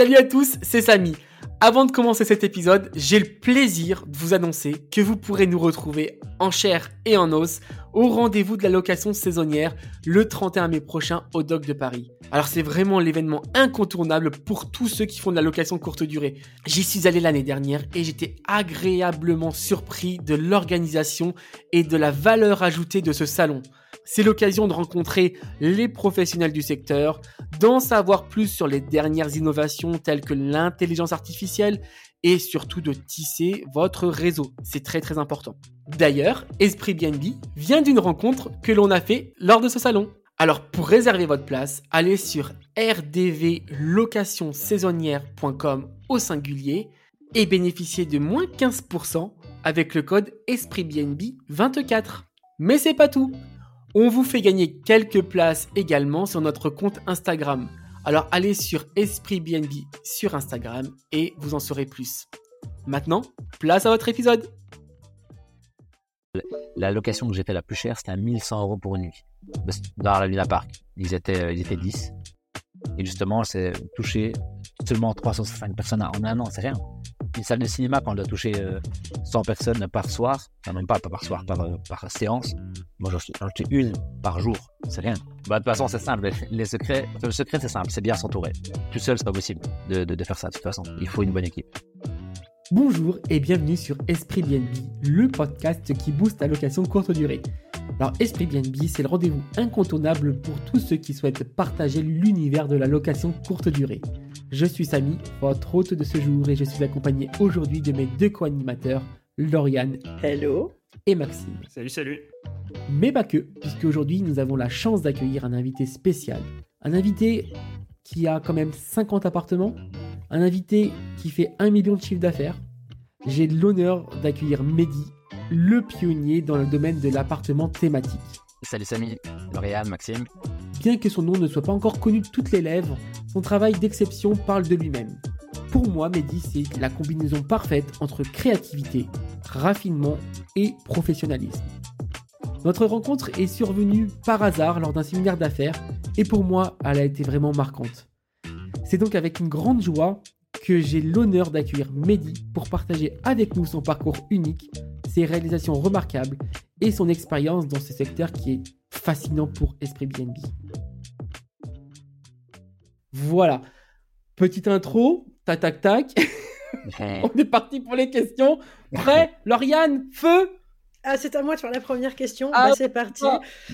Salut à tous, c'est Samy. Avant de commencer cet épisode, j'ai le plaisir de vous annoncer que vous pourrez nous retrouver en chair et en os au rendez-vous de la location saisonnière le 31 mai prochain au Doc de Paris. Alors c'est vraiment l'événement incontournable pour tous ceux qui font de la location courte durée. J'y suis allé l'année dernière et j'étais agréablement surpris de l'organisation et de la valeur ajoutée de ce salon. C'est l'occasion de rencontrer les professionnels du secteur, d'en savoir plus sur les dernières innovations telles que l'intelligence artificielle et surtout de tisser votre réseau. C'est très très important. D'ailleurs, Esprit BNB vient d'une rencontre que l'on a fait lors de ce salon. Alors pour réserver votre place, allez sur rdvlocationsaisonnière.com au singulier et bénéficiez de moins 15% avec le code EspritBNB24. Mais c'est pas tout. On vous fait gagner quelques places également sur notre compte Instagram. Alors allez sur Esprit BNB sur Instagram et vous en saurez plus. Maintenant, place à votre épisode. La location que j'ai fait la plus chère, c'était à 1100 euros pour une nuit. Dans la Luna Park. Ils étaient, euh, ils étaient 10. Et justement, c'est touché seulement 365 personnes en un an, c'est rien une salle de cinéma, quand on doit toucher 100 personnes par soir, enfin même pas, par soir, par, euh, par séance, moi j'en touche une par jour, c'est rien. Bah, de toute façon, c'est simple. Les secrets, le secret, c'est simple, c'est bien s'entourer. Tout seul, c'est pas possible de, de, faire ça, de toute façon. Il faut une bonne équipe. Bonjour et bienvenue sur Esprit BNB, le podcast qui booste la location courte durée. Alors Esprit BNB, c'est le rendez-vous incontournable pour tous ceux qui souhaitent partager l'univers de la location courte durée. Je suis Samy, votre hôte de ce jour, et je suis accompagné aujourd'hui de mes deux co-animateurs, Lauriane. Hello. Et Maxime. Salut, salut. Mais pas que, puisque aujourd'hui nous avons la chance d'accueillir un invité spécial. Un invité qui a quand même 50 appartements. Un invité qui fait 1 million de chiffre d'affaires. J'ai l'honneur d'accueillir Mehdi, le pionnier dans le domaine de l'appartement thématique. Salut Samy, Lauriane, Maxime. Bien que son nom ne soit pas encore connu de toutes les lèvres, son travail d'exception parle de lui-même. Pour moi, Mehdi, c'est la combinaison parfaite entre créativité, raffinement et professionnalisme. Notre rencontre est survenue par hasard lors d'un séminaire d'affaires et pour moi, elle a été vraiment marquante. C'est donc avec une grande joie que j'ai l'honneur d'accueillir Mehdi pour partager avec nous son parcours unique, ses réalisations remarquables et son expérience dans ce secteur qui est fascinant pour Esprit BNB. Voilà. Petite intro, tac tac tac. On est parti pour les questions. Prêt Lauriane, feu ah, c'est à moi de faire la première question. Ah, bah, c'est parti.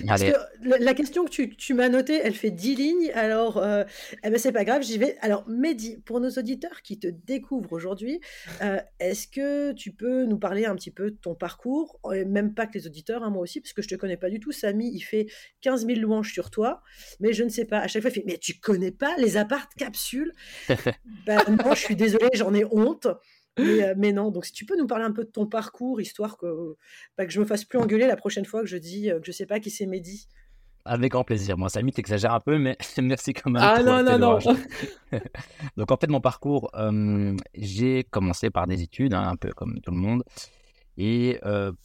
Parce que la question que tu, tu m'as notée, elle fait 10 lignes. Alors, euh, eh ben, c'est pas grave, j'y vais. Alors, Mehdi, pour nos auditeurs qui te découvrent aujourd'hui, euh, est-ce que tu peux nous parler un petit peu de ton parcours? Même pas que les auditeurs, hein, moi aussi, parce que je te connais pas du tout. Samy, il fait 15 000 louanges sur toi, mais je ne sais pas. À chaque fois, il fait Mais tu connais pas les appartes capsules? Ben, Non, je suis désolée, j'en ai honte. Euh, mais, non, donc si tu peux nous parler un peu de ton parcours, histoire que, bah, que je me fasse plus engueuler la prochaine fois que je dis euh, que je sais pas qui c'est Mehdi. Avec grand plaisir. Moi, Samy, t'exagères un peu, mais merci quand même. Ah non, non, non. donc en fait, mon parcours, euh, j'ai commencé par des études, hein, un peu comme tout le monde. Et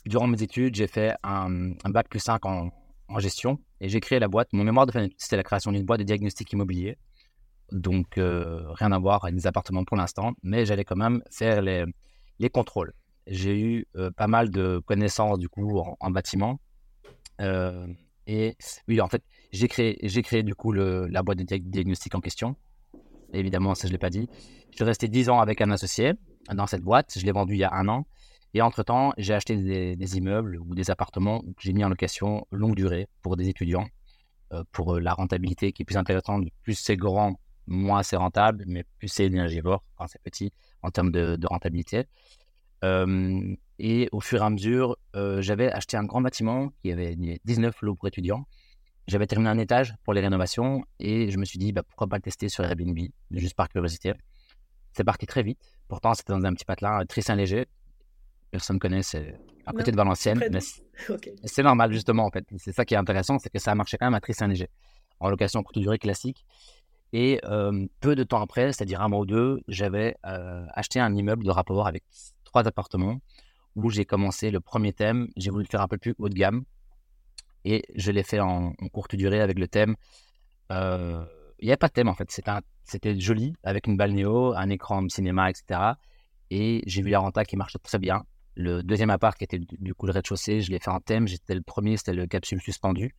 durant mes études, j'ai fait un, bac plus 5 en, en gestion et j'ai créé la boîte. Mon mémoire de fin c'était la création d'une boîte de diagnostic immobilier. Donc, euh, rien à voir avec des appartements pour l'instant, mais j'allais quand même faire les, les contrôles. J'ai eu euh, pas mal de connaissances du coup en, bâtiment. Euh, et oui, en fait, j'ai créé, j'ai créé du coup le, la boîte de diagnostic en question. Évidemment, ça je ne l'ai pas dit. Je suis resté 10 ans avec un associé dans cette boîte. Je l'ai vendu il y a un an. Et entre-temps, j'ai acheté des, immeubles ou des appartements que j'ai mis en location longue durée pour des étudiants, pour la rentabilité qui est plus intéressante. Plus c'est grand, moins c'est rentable, mais plus c'est énergivore quand c'est petit en termes de, rentabilité. et au fur et à mesure, j'avais acheté un grand bâtiment qui avait 19 lots pour étudiants. J'avais terminé un étage pour les rénovations et je me suis dit, bah, pourquoi pas le tester sur Airbnb, juste par curiosité. C'est parti très vite. Pourtant, c'était dans un petit patelin très saint léger. Personne ne connaît, c'est à côté de Valenciennes. c'est normal, justement, en fait. C'est ça qui est intéressant, c'est que ça a marché quand même à très saint léger en location courte durée classique. Et peu de temps après, c'est-à-dire un mois ou deux, j'avais acheté un immeuble de rapport avec trois appartements où j'ai commencé le premier thème. J'ai voulu le faire un peu plus haut de gamme et je l'ai fait en, courte durée avec le thème. il n'y avait pas de thème en fait, c'était joli, avec une balle néo, un écran cinéma, etc. Et j'ai vu la renta qui marchait très bien. Le deuxième appart, qui était du coup le rez-de-chaussée, je l'ai fait en thème. J'étais le premier, c'était le capsule suspendu,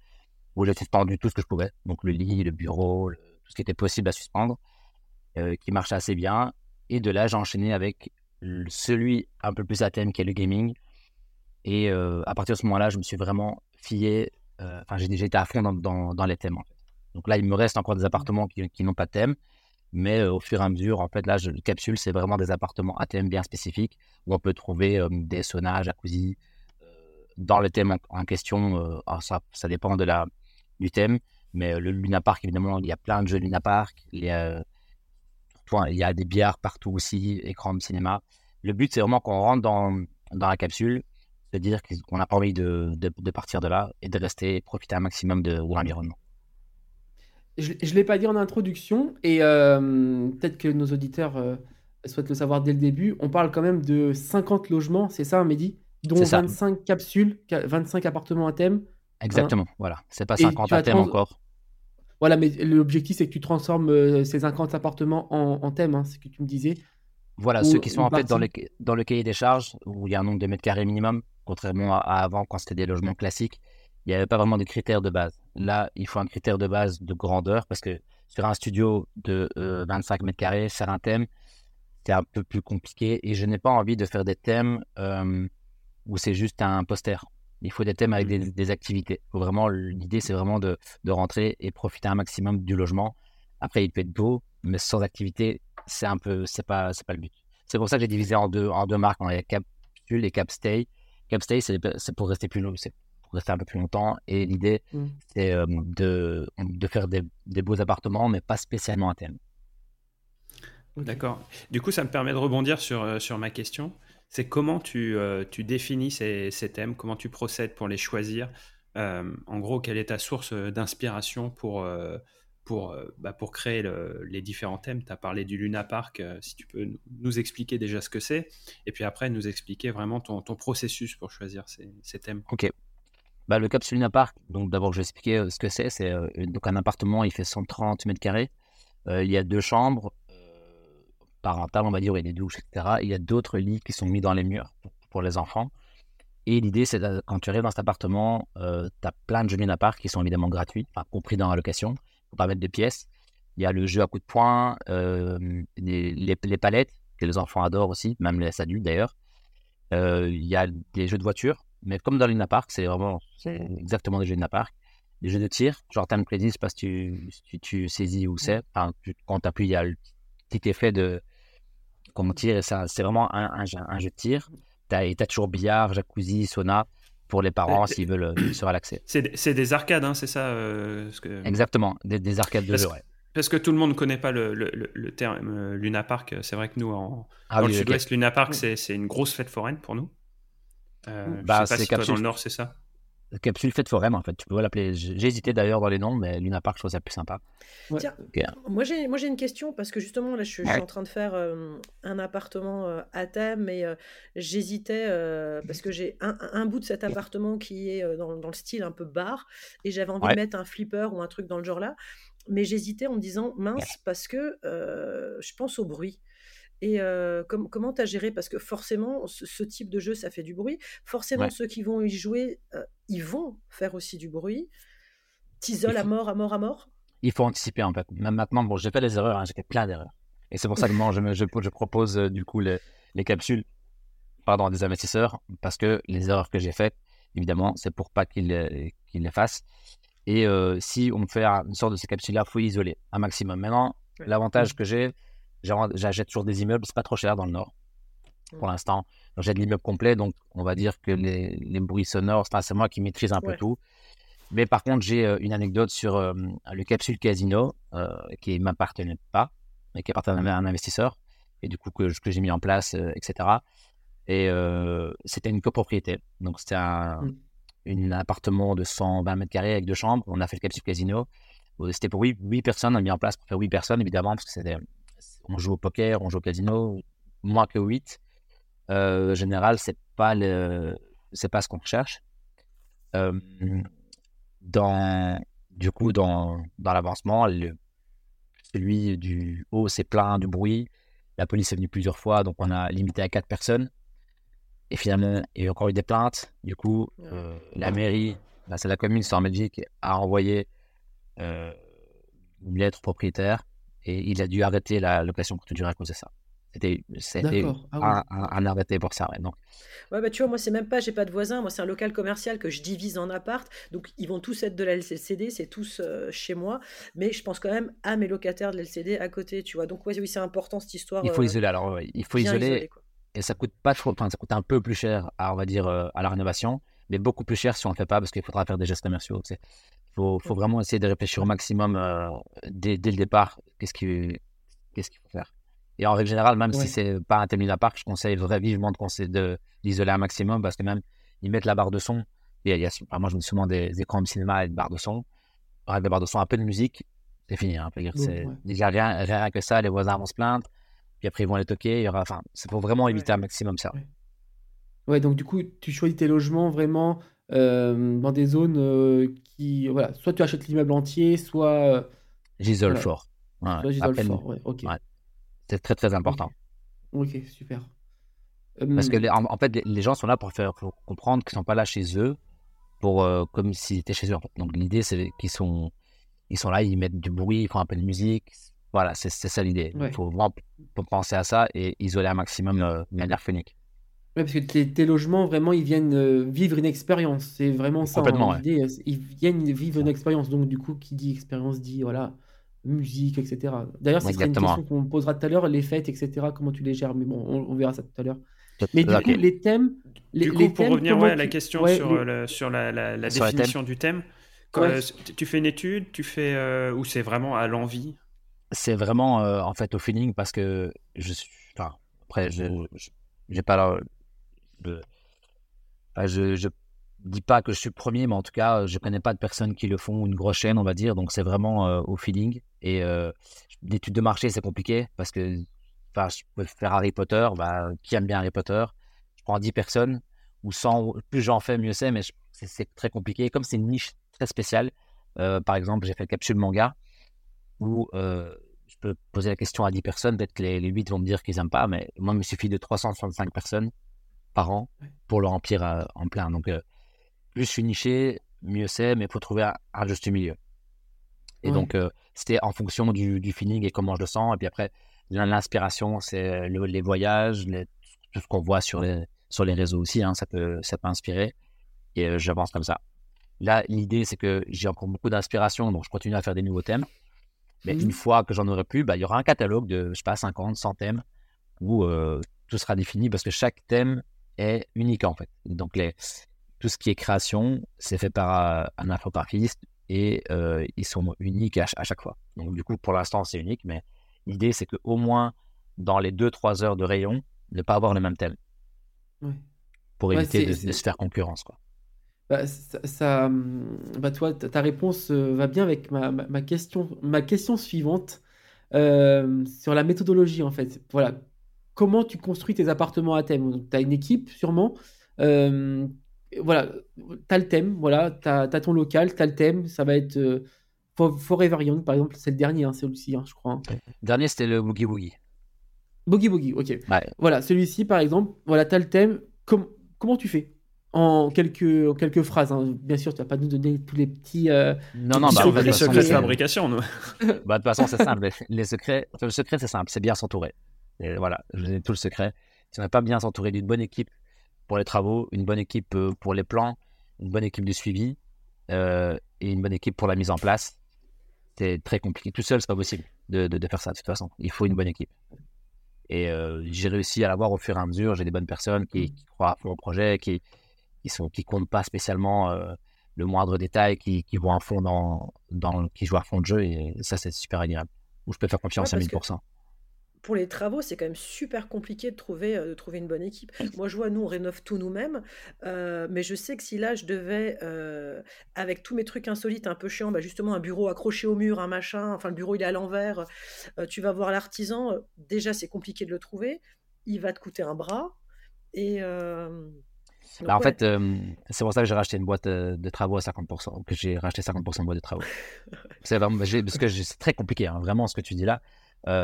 où j'ai suspendu tout ce que je pouvais. Donc le lit, le bureau, tout ce qui était possible à suspendre, euh, qui marchait assez bien. Et de là, j'ai enchaîné avec celui un peu plus à thème, qui est le gaming. Et euh, à partir de ce moment-là, je me suis vraiment fié. Euh, enfin, j'ai déjà été à fond dans, dans, les thèmes. En fait. Donc là, il me reste encore des appartements qui, qui n'ont pas de thème. Mais au fur et à mesure, en fait, là, je, capsule, c'est vraiment des appartements ATM bien spécifiques où on peut trouver des saunas, jacuzzi. Dans le thème en, question, ça, ça dépend de la, du thème. Mais le Luna Park, évidemment, il y a plein de jeux Luna Park. Il y a, il y a des bières partout aussi, écran de cinéma. Le but, c'est vraiment qu'on rentre dans, dans la capsule, c'est-à-dire qu'on n'a pas envie de, de, de, partir de là et de rester profiter un maximum de, de l'environnement je ne l'ai pas dit en introduction, et euh, peut-être que nos auditeurs euh, souhaitent le savoir dès le début. On parle quand même de 50 logements, c'est ça, Mehdi? Dont 25 capsules, 25 appartements à thème. Exactement, voilà. C'est pas 50 à thème encore. Voilà, mais l'objectif, c'est que tu transformes euh, ces 50 appartements en, thème, hein, c'est ce que tu me disais. Voilà, ceux qui sont en fait dans, dans le cahier des charges, où il y a un nombre de mètres carrés minimum, contrairement à avant quand c'était des logements classiques il n'y avait pas vraiment de critères de base. Là, il faut un critère de base de grandeur parce que sur un studio de 25 euh, mètres carrés, faire un thème, c'est un peu plus compliqué et je n'ai pas envie de faire des thèmes euh, où c'est juste un poster. Il faut des thèmes avec des, mmh activités. vraiment, l'idée, c'est vraiment de, de, rentrer et profiter un maximum du logement. Après, il peut être beau, mais sans activité, c'est un peu, c'est pas, c'est pas le but. C'est pour ça que j'ai divisé en deux, en deux marques. On a Capsule et Capstay. Capstay, c'est pour rester plus long, rester un peu plus longtemps. Et l'idée, mmh. c'est euh, de, de, faire des, des, beaux appartements, mais pas spécialement à thème. D'accord. Du coup, ça me permet de rebondir sur, euh, sur ma question. C'est comment tu, euh, tu définis ces, ces, thèmes, comment tu procèdes pour les choisir. en gros, quelle est ta source d'inspiration pour, pour, bah, pour créer les différents thèmes? Tu as parlé du Luna Park, si tu peux nous expliquer déjà ce que c'est, et puis après nous expliquer vraiment ton, ton processus pour choisir ces, ces thèmes. Ok, bah, le Capsulina Park, donc d'abord je vais expliquer euh, ce que c'est. C'est euh, donc un appartement, il fait 130 mètres carrés. Euh, il y a deux chambres, parentales, on va dire, il y a des douches, etc. Il y a d'autres lits qui sont mis dans les murs pour, les enfants. Et l'idée, c'est quand tu arrives dans cet appartement, tu as plein de jeux Park qui sont évidemment gratuits, compris dans la location, pour pas mettre de pièces. Il y a le jeu à coups de poing, les, les, palettes, que les enfants adorent aussi, même les adultes d'ailleurs. il y a des jeux de voiture, mais comme dans Luna Park, c'est vraiment exactement des jeux de Luna Park. Des jeux de tir, genre Time Credit, je sais pas si tu, si tu saisis où c'est. Enfin, quand tu appuies, il y a le petit effet de quand on tire, c'est vraiment un, un, jeu de tir. Tu as, toujours billard, jacuzzi, sauna pour les parents s'ils veulent euh, se relaxer. C'est des arcades, hein, c'est ça euh, que... Exactement, des, des, arcades de jeu, ouais. Parce que tout le monde ne connaît pas le, le, le terme euh, Luna Park. C'est vrai que nous, en, ah dans le sud-ouest, Luna Park, c'est une grosse fête foraine pour nous. Euh, bah, c'est capsule... dans le nord, c'est ça Capsule fête foraine, en fait. Tu peux l'appeler. J'ai hésité d'ailleurs dans les noms, mais Luna Park, je trouve ça plus sympa. Tiens, moi j'ai moi j'ai une question parce que justement là je, suis en train de faire euh, un appartement euh, à thème et j'hésitais parce que j'ai un, un, bout de cet appartement qui est dans, dans, le style un peu bar et j'avais envie de mettre un flipper ou un truc dans le genre là, mais j'hésitais en me disant mince parce que je pense au bruit. Et comment tu as géré? Parce que forcément, ce, type de jeu, ça fait du bruit. Forcément, ceux qui vont y jouer, ils vont faire aussi du bruit. T'isoles à mort, à mort, à mort? Il faut anticiper en fait. Même maintenant, bon, j'ai fait des erreurs, hein, j'ai fait plein d'erreurs. Et c'est pour ça que moi, je, je, propose du coup les, capsules pardon, des investisseurs, parce que les erreurs que j'ai faites, évidemment, c'est pour pas qu'ils les fassent. Et si on fait une sorte de ces capsules-là, il faut isoler un maximum. Maintenant, l'avantage que j'ai, J'achète toujours des immeubles, c'est pas trop cher dans le nord pour mmh. l'instant. J'ai de l'immeuble complet, donc on va dire que les, les bruits sonores, c'est moi qui maîtrise un peu tout. Mais par contre, j'ai euh, une anecdote sur euh, le capsule casino euh, qui ne m'appartenait pas, mais qui appartenait à un investisseur, et du coup que, que j'ai mis en place, etc. Et c'était une copropriété. Donc c'était un, mmh. appartement de 120 mètres carrés avec deux chambres. On a fait le capsule casino. C'était pour 8, 8 personnes, on a mis en place pour faire 8 personnes, évidemment, parce que c'était on joue au poker, on joue au casino, moins que 8. Euh, en général, c'est pas le, c'est pas ce qu'on recherche. Euh, dans, du coup, dans, dans l'avancement, celui du haut s'est plein de bruit. La police est venue plusieurs fois, donc on a limité à quatre personnes. Et finalement, il y a encore eu des plaintes. Du coup, euh, la mairie, bah, c'est la commune, c'est en Belgique, a envoyé une lettre au propriétaire et il a dû arrêter la location pour toute durée à cause de ça. C'était ah un, arrêté pour ça. Donc. Ouais, bah, tu vois, moi, c'est même pas, j'ai pas de voisins. Moi, c'est un local commercial que je divise en appart. Donc, ils vont tous être de la LCD, c'est tous euh, chez moi. Mais je pense quand même à mes locataires de l'LCD à côté, tu vois. Donc, oui, c'est important cette histoire. Il faut isoler. Alors, il faut isoler et ça coûte pas trop, enfin, ça coûte un peu plus cher, à, on va dire, euh, à la rénovation, mais beaucoup plus cher si on ne le fait pas parce qu'il faudra faire des gestes commerciaux. Il faut, faut, vraiment essayer de réfléchir au maximum euh, dès, dès, le départ, qu'est-ce qu'il faut faire. Et en règle générale, même si c'est pas un thème d'appart, je conseille vraiment vivement de d'isoler un maximum parce que même ils mettent la barre de son. Et il y a, moi, je me dis souvent des écrans de cinéma et de barres de son. Avec des barres de son, un peu de musique, c'est fini. Hein, c'est déjà rien, rien que ça, les voisins vont se plaindre puis après ils vont les toquer. Il y aura, enfin, c'est pour vraiment éviter un maximum ça. Ouais. donc du coup, tu choisis tes logements vraiment euh, dans des zones euh, qui, voilà, soit tu achètes l'immeuble entier, soit. Euh, j'isole fort. j'isole fort, ouais, ok. C'est très très important. Ok, super. Parce que en, fait, les, gens sont là pour faire comprendre qu'ils sont pas là chez eux, pour comme s'ils étaient chez eux. Donc l'idée c'est qu'ils sont ils sont là, ils mettent du bruit, ils font un peu de musique, voilà, c'est ça l'idée. Il faut vraiment penser à ça et isoler un maximum de manière phonique. Oui, parce que tes, logements, vraiment, ils viennent euh, vivre une expérience. C'est vraiment ça. Complètement, euh, Ils viennent vivre une expérience. Donc, du coup, qui dit expérience dit, voilà, musique, etc. D'ailleurs, c'est une question qu'on posera tout à l'heure, les fêtes, etc. Comment tu les gères Mais bon, on, verra ça tout à l'heure. Mais du coup, les thèmes. Les, du coup, pour revenir à la question sur, sur la, définition du thème, tu fais une étude, tu fais ou c'est vraiment à l'envie? C'est vraiment euh, en fait au feeling parce que je suis. Enfin, après, je j'ai pas je, je dis pas que je suis premier, mais en tout cas, je connais pas de personnes qui le font, une grosse chaîne, on va dire. Donc, c'est vraiment euh, au feeling. Et euh, l'étude de marché, c'est compliqué parce que je peux faire Harry Potter. Bah, qui aime bien Harry Potter? Je prends 10 personnes ou 100. Plus j'en fais, mieux c'est, mais c'est très compliqué. Comme c'est une niche très spéciale, par exemple, j'ai fait capsule manga où je peux poser la question à 10 personnes, peut-être que les, 8 vont me dire qu'ils n'aiment pas, mais moi, il me suffit de 365 personnes par an pour le remplir en plein. Donc, plus je suis niché, mieux c'est, mais il faut trouver un, juste milieu. Et donc, c'était en fonction du, feeling et comment je le sens. Et puis après, l'inspiration, c'est les voyages, tout ce qu'on voit sur les, sur les réseaux aussi, hein, ça, peut, ça peut inspirer. Et j'avance comme ça. Là, l'idée, c'est que j'ai encore beaucoup d'inspiration, donc je continue à faire des nouveaux thèmes. Mais une mmh. fois que j'en aurai plus, bah, il y aura un catalogue de, je sais pas, 50, 100 thèmes où euh, tout sera défini parce que chaque thème est unique en fait. Donc les, tout ce qui est création, c'est fait par euh, un infographiste et euh, ils sont uniques à, chaque fois. Donc du coup, pour l'instant, c'est unique, mais l'idée, c'est qu'au moins dans les 2-3 heures de rayon, ne pas avoir le même thème. Pour éviter de, de, se faire concurrence. Quoi. Bah, ça, hum, bah, toi, ta réponse euh, va bien avec ma, ma, question, ma question suivante euh, sur la méthodologie en fait. Voilà, comment tu construis tes appartements à thème Tu as une équipe sûrement. Euh, voilà, tu as le thème, voilà, tu as, ton local, tu as le thème, ça va être Forever Young par exemple, c'est le dernier, hein, celui-ci, hein, je crois. Hein. dernier, c'était le Boogie Boogie. Boogie Boogie, ok. Voilà, celui-ci par exemple, voilà, tu as le thème. comment tu fais? En quelques, quelques phrases. Hein. Bien sûr, tu vas pas nous donner tous les petits. Euh, non, non, bah, les secrets de fabrication. Nous. bah, de toute façon, c'est simple. Les secrets, le secret, c'est simple. C'est bien s'entourer. Et voilà, je vous tout le secret. Si on n'est pas bien s'entourer d'une bonne équipe pour les travaux, une bonne équipe euh, pour les plans, une bonne équipe de suivi euh, et une bonne équipe pour la mise en place, c'est très compliqué. Tout seul, c'est pas possible de, de, faire ça de toute façon. Il faut une bonne équipe. Et j'ai réussi à l'avoir au fur et à mesure. J'ai des bonnes personnes qui, qui croient à fond au projet, qui, qui sont qui comptent pas spécialement euh, le moindre détail, qui, qui vont à fond dans, dans qui jouent à fond de jeu et ça c'est super agréable. Où je peux faire confiance à 1000% pour les travaux, c'est quand même super compliqué de trouver, euh, de trouver une bonne équipe. Moi, je vois, nous, on rénove tout nous-mêmes, euh, mais je sais que si là, je devais, avec tous mes trucs insolites, un peu chiants, bah, justement, un bureau accroché au mur, un machin, enfin, le bureau, il est à l'envers, tu vas voir l'artisan, déjà, c'est compliqué de le trouver, il va te coûter un bras, et, Bah, en fait, c'est pour ça que j'ai racheté une boîte de travaux à 50%, que j'ai racheté 50% de boîte de travaux. c'est parce que c'est très compliqué, hein, vraiment, ce que tu dis là.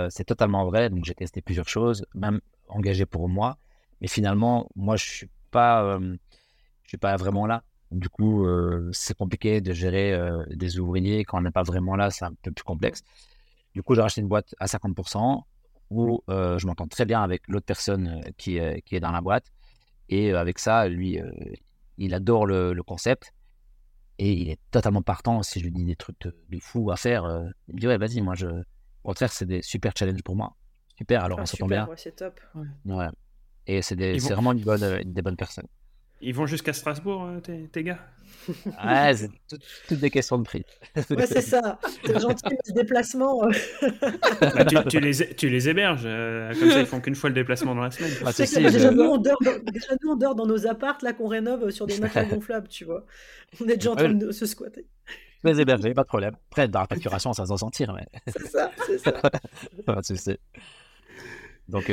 C'est totalement vrai. Donc, j'ai testé plusieurs choses, même engagé pour moi. Mais finalement, moi, je suis pas, je suis pas vraiment là. Du coup, c'est compliqué de gérer des ouvriers quand on n'est pas vraiment là. C'est un peu plus complexe. Du coup, j'ai racheté une boîte à 50% où je m'entends très bien avec l'autre personne qui, qui est dans la boîte. Et avec ça, lui, il adore le, concept. Et il est totalement partant. Si je lui dis des trucs de, fou à faire, il me dit Ouais, vas-y, moi, je. Au contraire, c'est des super challenges pour moi. Super, alors ah, on s'entend bien. Ouais, c'est top. Ouais. Et c'est vraiment une bonne, des bonnes personnes. Ils vont jusqu'à Strasbourg, euh, tes, gars? Ouais, c'est toutes des questions de prix. Ouais, c'est ça. C'est gentil, le déplacement. Bah, tu, les, tu les héberges. Euh, comme ça, ils font qu'une fois le déplacement dans la semaine. Ah, déjà, nous, on dort dans, nos apparts là qu'on rénove sur des matelas gonflables, tu vois. On est déjà en train de se squatter. Les héberger, pas de problème. Après, dans la facturation, ça va s'en sentir. Mais... C'est ça, c'est ça. donc,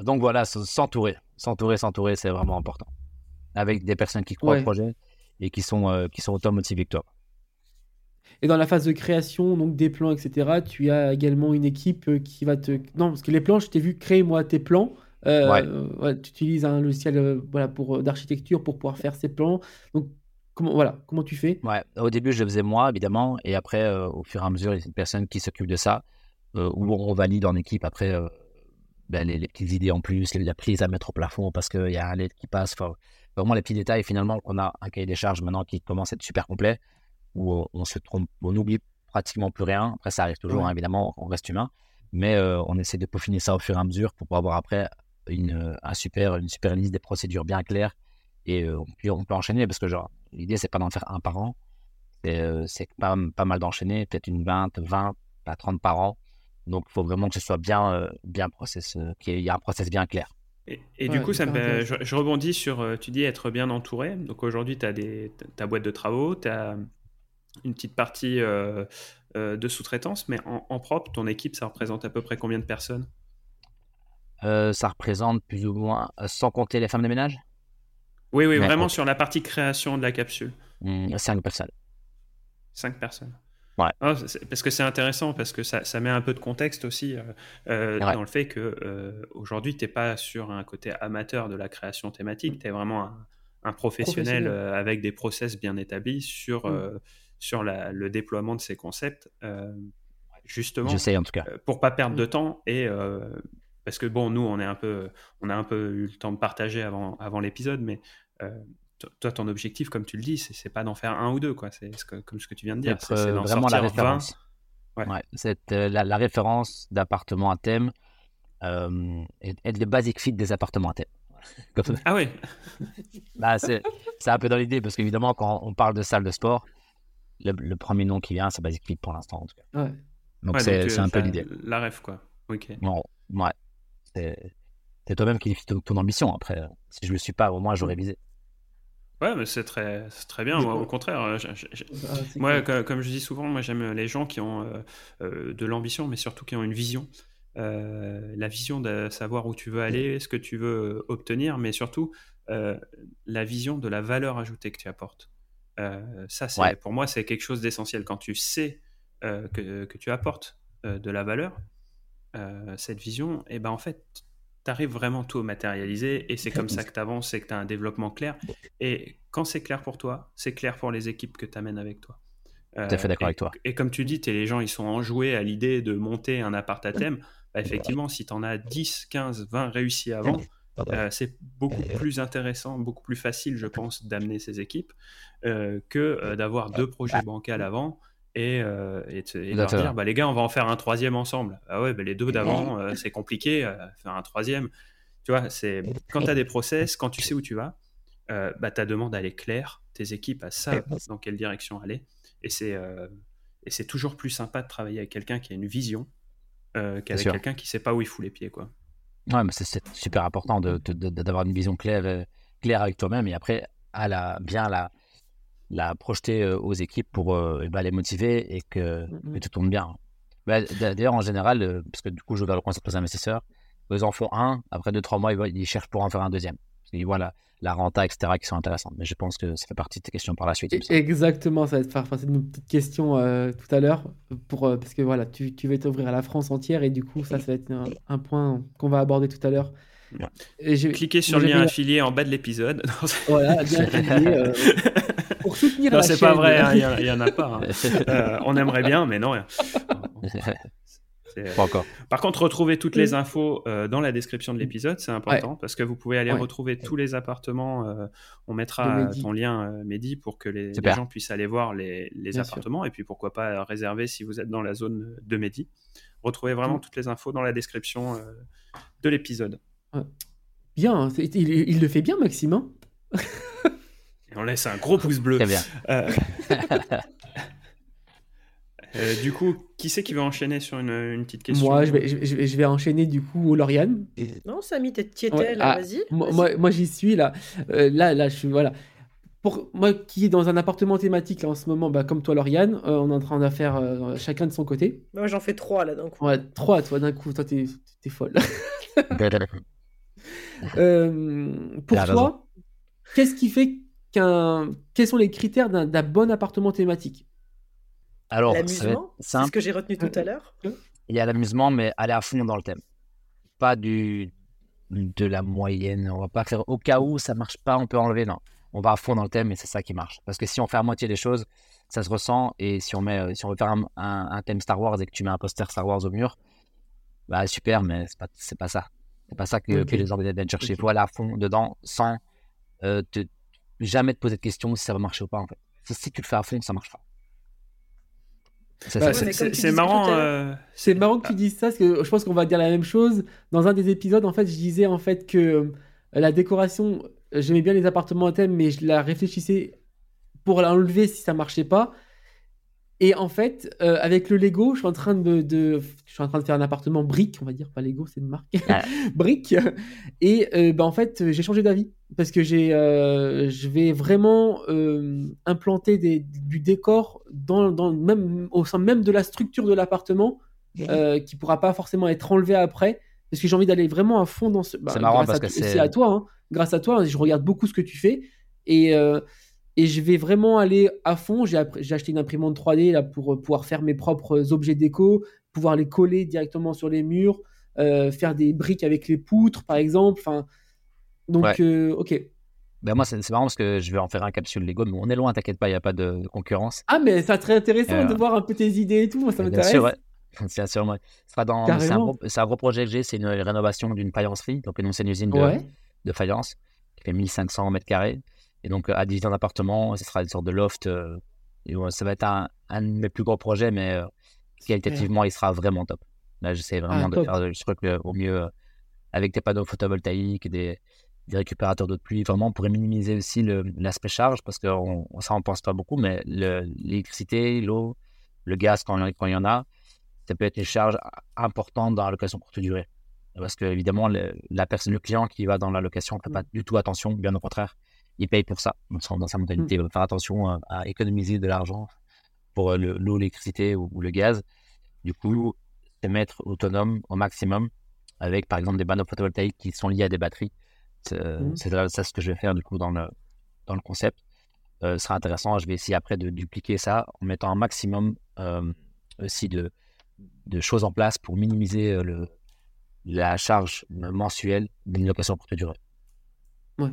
donc voilà, s'entourer. S'entourer, s'entourer, c'est vraiment important avec des personnes qui croient au projet et qui sont, euh, qui sont autant motivées que toi. Et dans la phase de création, donc des plans, etc., tu as également une équipe euh, qui va te. Non, parce que les plans, je t'ai vu créer moi tes plans. Euh, ouais. tu utilises un logiciel voilà, pour, d'architecture pour pouvoir faire ces plans. Donc, comment, voilà, comment tu fais? Ouais. Au début, je le faisais moi, évidemment. Et après, au fur et à mesure, il y a une personne qui s'occupe de ça, où on valide en équipe après ben, les, petites idées en plus, la prise à mettre au plafond parce qu'il y a un LED qui passe vraiment les petits détails. Finalement, on a un cahier des charges maintenant qui commence à être super complet, où on, se trompe, on oublie pratiquement plus rien. Après, ça arrive toujours, hein, évidemment, on reste humain, mais euh, on essaie de peaufiner ça au fur et à mesure pour pouvoir avoir après une, un super, une super liste des procédures bien claires. Et euh, puis on peut enchaîner parce que genre l'idée c'est pas d'en faire un par an, c'est euh, pas, pas mal d'enchaîner, peut-être une 20, 20, pas 30 par an. Donc il faut vraiment que ce soit bien, bien process, qu'il y ait un process bien clair. Et, du coup, ça je, rebondis sur, euh, tu dis être bien entouré. Donc aujourd'hui, tu as des, ta boîte de travaux, tu as une petite partie euh, euh, de sous-traitance, mais en, propre, ton équipe, ça représente à peu près combien de personnes? Ça représente plus ou moins, sans compter les femmes de ménage? Oui, oui, vraiment sur la partie création de la capsule. Mmh, cinq personnes. Cinq personnes. Ouais. Ah, parce que c'est intéressant, parce que ça, ça, met un peu de contexte aussi euh, euh dans le fait que euh, aujourd'hui, tu n'es pas sur un côté amateur de la création thématique, tu es vraiment un, un professionnel, euh, avec des process bien établis sur, mm. euh, sur la, le déploiement de ces concepts. justement, J'essaie en tout cas. pour pas perdre de temps et parce que bon, nous, on est un peu, on a un peu eu le temps de partager avant, avant l'épisode, mais toi, ton objectif, comme tu le dis, c'est pas d'en faire un ou deux, quoi. C'est comme ce que tu viens de dire. C'est euh, vraiment la référence. Ouais. c'est euh, la, référence d'appartements à thème euh, et, et les basic fit des appartements à thème. ah oui bah, C'est un peu dans l'idée, parce qu'évidemment, quand on parle de salle de sport, le, premier nom qui vient, c'est Basic Fit pour l'instant, en tout cas. Ouais. Donc c'est un peu l'idée. La rêve, quoi. Ok. Bon, ouais. C'est toi-même qui définis ton, ambition. Après, si je le suis pas, au moins j'aurais visé. Ouais, mais c'est très, très bien. au contraire, euh, ah, moi, comme, je dis souvent, moi j'aime les gens qui ont euh, euh, de l'ambition, mais surtout qui ont une vision. la vision de savoir où tu veux aller, ce que tu veux obtenir, mais surtout la vision de la valeur ajoutée que tu apportes. ça, c'est, pour moi, c'est quelque chose d'essentiel. Quand tu sais que, que, tu apportes de la valeur, cette vision, et eh ben en fait, tu arrives vraiment tout à matérialiser et c'est comme ça que tu avances et que tu as un développement clair. Et quand c'est clair pour toi, c'est clair pour les équipes que tu amènes avec toi. Tout à fait d'accord euh, avec toi. Et comme tu dis, es, les gens ils sont enjoués à l'idée de monter un appart à thème. Bah, effectivement, si tu en as 10, 15, 20 réussis avant, euh, c'est beaucoup plus intéressant, beaucoup plus facile, je pense, d'amener ces équipes euh, que d'avoir deux projets bancals avant et, euh, et, leur dire bah, les gars on va en faire un troisième ensemble. Ah ouais bah, les deux d'avant euh, c'est compliqué euh, faire un troisième. Tu vois c'est quand tu as des process quand tu sais où tu vas bah, ta demande elle est claire. Tes équipes savent dans quelle direction aller. Et c'est et c'est toujours plus sympa de travailler avec quelqu'un qui a une vision qu'avec quelqu'un qui sait pas où il fout les pieds quoi. Ouais mais c'est super important d'avoir de, une vision claire claire avec toi-même. Et après à la bien la la projeter euh, aux équipes pour euh, bah, les motiver et que, mmh tout tourne bien. Bah, d'ailleurs, en général, euh, parce que du coup, je vais le concept aux investisseurs, ils en font un, après deux, trois mois, ils, cherchent pour en faire un deuxième. Et voilà, la renta, etc., qui sont intéressantes. Mais je pense que ça fait partie de tes questions par la suite. Exactement, ça va faire partie de nos petites questions euh, tout à l'heure, pour euh, parce que voilà, tu, tu vas t'ouvrir à la France entière et du coup, ça, ça va être un, point qu'on va aborder tout à l'heure. Cliquez sur le lien affilié en bas de l'épisode. voilà, lien affilié. Euh, pour soutenir non, c'est pas vrai, hein, il n'y en, a pas. Hein. on aimerait bien, mais non. Rien. Pas encore. Par contre, retrouver toutes les infos euh, dans la description de l'épisode, c'est important parce que vous pouvez aller retrouver tous les appartements. Euh, on mettra ton lien, euh, Mehdi, pour que les, gens puissent aller voir les, appartements et puis pourquoi pas réserver si vous êtes dans la zone de Mehdi. Retrouvez vraiment toutes les infos dans la description de l'épisode. Bien, hein, il, le fait bien, Maxime. Et on laisse un gros pouce bleu. Très bien. Euh, du coup, qui c'est qui veut enchaîner sur une, petite question Moi, je vais, je, vais, enchaîner du coup Lauriane. Non, Samy, t'es ouais, ah, vas-y. moi, moi j'y suis là. Euh, là, là, je suis voilà. Pour moi qui est dans un appartement thématique là en ce moment, bah, comme toi Lauriane, euh, on est en train de faire chacun de son côté. Moi j'en fais trois là d'un coup. Ouais, trois toi d'un coup, toi t'es es folle. pour toi, qu'est-ce qui fait qu'un, quels sont les critères d'un bon appartement thématique? Alors, l'amusement, c'est ce que j'ai retenu tout à l'heure. Il y a l'amusement, mais aller à fond dans le thème. Pas du de la moyenne. On va pas faire au cas où ça marche pas, on peut enlever. Non, on va à fond dans le thème et c'est ça qui marche. Parce que si on fait à moitié des choses, ça se ressent. Et si on met, euh, si on veut faire un, thème Star Wars et que tu mets un poster Star Wars au mur, bah super, mais c'est pas, c'est pas ça. C'est pas ça que, les gens viennent chercher. Il faut aller à fond dedans sans euh, te, jamais te poser de questions si ça va marcher ou pas. En fait. Si tu le fais à fond, ça marchera. Bah, c'est marrant. Euh, c'est marrant que tu dises ça, parce que je pense qu'on va dire la même chose. Dans un des épisodes, en fait, je disais en fait que euh, la décoration, j'aimais bien les appartements à thème, mais je la réfléchissais pour l'enlever si ça marchait pas. Et en fait, euh, avec le Lego, je suis en train de, je suis en train de faire un appartement brique, on va dire, pas Lego, c'est une marque, brique. Et euh, bah, en fait, j'ai changé d'avis parce que j'ai, euh, je vais vraiment implanter des, du décor dans, dans, même au sein même de la structure de l'appartement, qui pourra pas forcément être enlevé après, parce que j'ai envie d'aller vraiment à fond dans ce. Bah, c'est marrant parce que c'est à toi, hein. grâce à toi, je regarde beaucoup ce que tu fais et et je vais vraiment aller à fond. J'ai acheté une imprimante 3D là, pour euh, pouvoir faire mes propres objets déco, pouvoir les coller directement sur les murs, euh, faire des briques avec les poutres, par exemple. Enfin, donc, euh, ok. Ben moi, c'est marrant parce que je vais en faire un capsule Lego, mais on est loin, t'inquiète pas, il n'y a pas de, concurrence. Ah, mais ça serait intéressant de voir un peu tes idées et tout, moi, ça m'intéresse. Bien sûr, ouais. C'est sûr, C'est un, un, gros projet que j'ai, c'est une rénovation d'une faïencerie, donc c'est une usine de, de faïence qui fait 1500 mètres carrés. Et donc, à diviser en appartements, ce sera une sorte de loft. Euh, et ça va être un, de mes plus gros projets, mais euh, qualitativement, il sera vraiment top. Là, j'essaie vraiment ah, de faire je crois que, au mieux euh, avec des panneaux photovoltaïques, des, des récupérateurs d'eau de pluie, vraiment, on pourrait minimiser aussi l'aspect charge parce que on, ça, on pense pas beaucoup, mais l'électricité, l'eau, le gaz, quand, quand il y en a, ça peut être une charge importante dans la location courte durée. Parce que, évidemment, le, la personne, le client qui va dans la location ne fait pas mmh. du tout attention, bien au contraire il paye pour ça. Dans sa mentalité, il va faire attention à, économiser de l'argent pour euh, l'eau, l'électricité ou, le gaz. Du coup, c'est mettre autonome au maximum avec, par exemple, des panneaux photovoltaïques qui sont liés à des batteries. C'est mmh. ça ce que je vais faire du coup dans le, dans le concept. Euh, ce sera intéressant. Je vais essayer après de dupliquer ça en mettant un maximum euh, aussi de, de, choses en place pour minimiser le, la charge mensuelle d'une location courte durée. Ouais.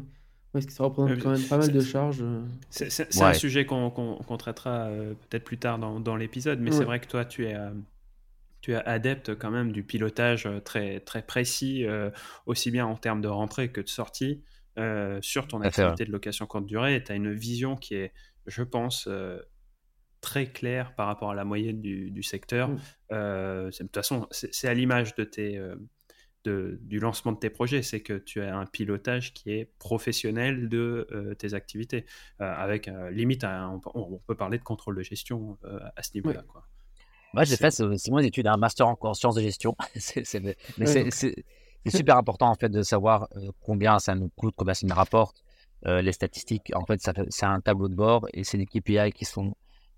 Parce que ça représente quand même pas mal de charges. Euh. C'est un sujet qu'on traitera euh, peut-être plus tard dans, dans l'épisode, mais c'est vrai que toi, tu es, euh, tu es adepte quand même du pilotage très, très précis, aussi bien en termes de rentrée que de sortie, sur ton activité de location courte durée. Tu as une vision qui est, je pense, très claire par rapport à la moyenne du, du secteur. Mm. de toute façon, c'est à l'image de tes du lancement de tes projets, c'est que tu as un pilotage qui est professionnel de euh, tes activités, euh, avec euh, limite, on, peut parler de contrôle de gestion à ce niveau-là. Moi, j'ai fait c'est moi études, un master en sciences de gestion. mais c'est super important en fait de savoir combien ça nous coûte, combien ça nous rapporte. les statistiques, en fait, c'est un tableau de bord et c'est des KPI qui sont,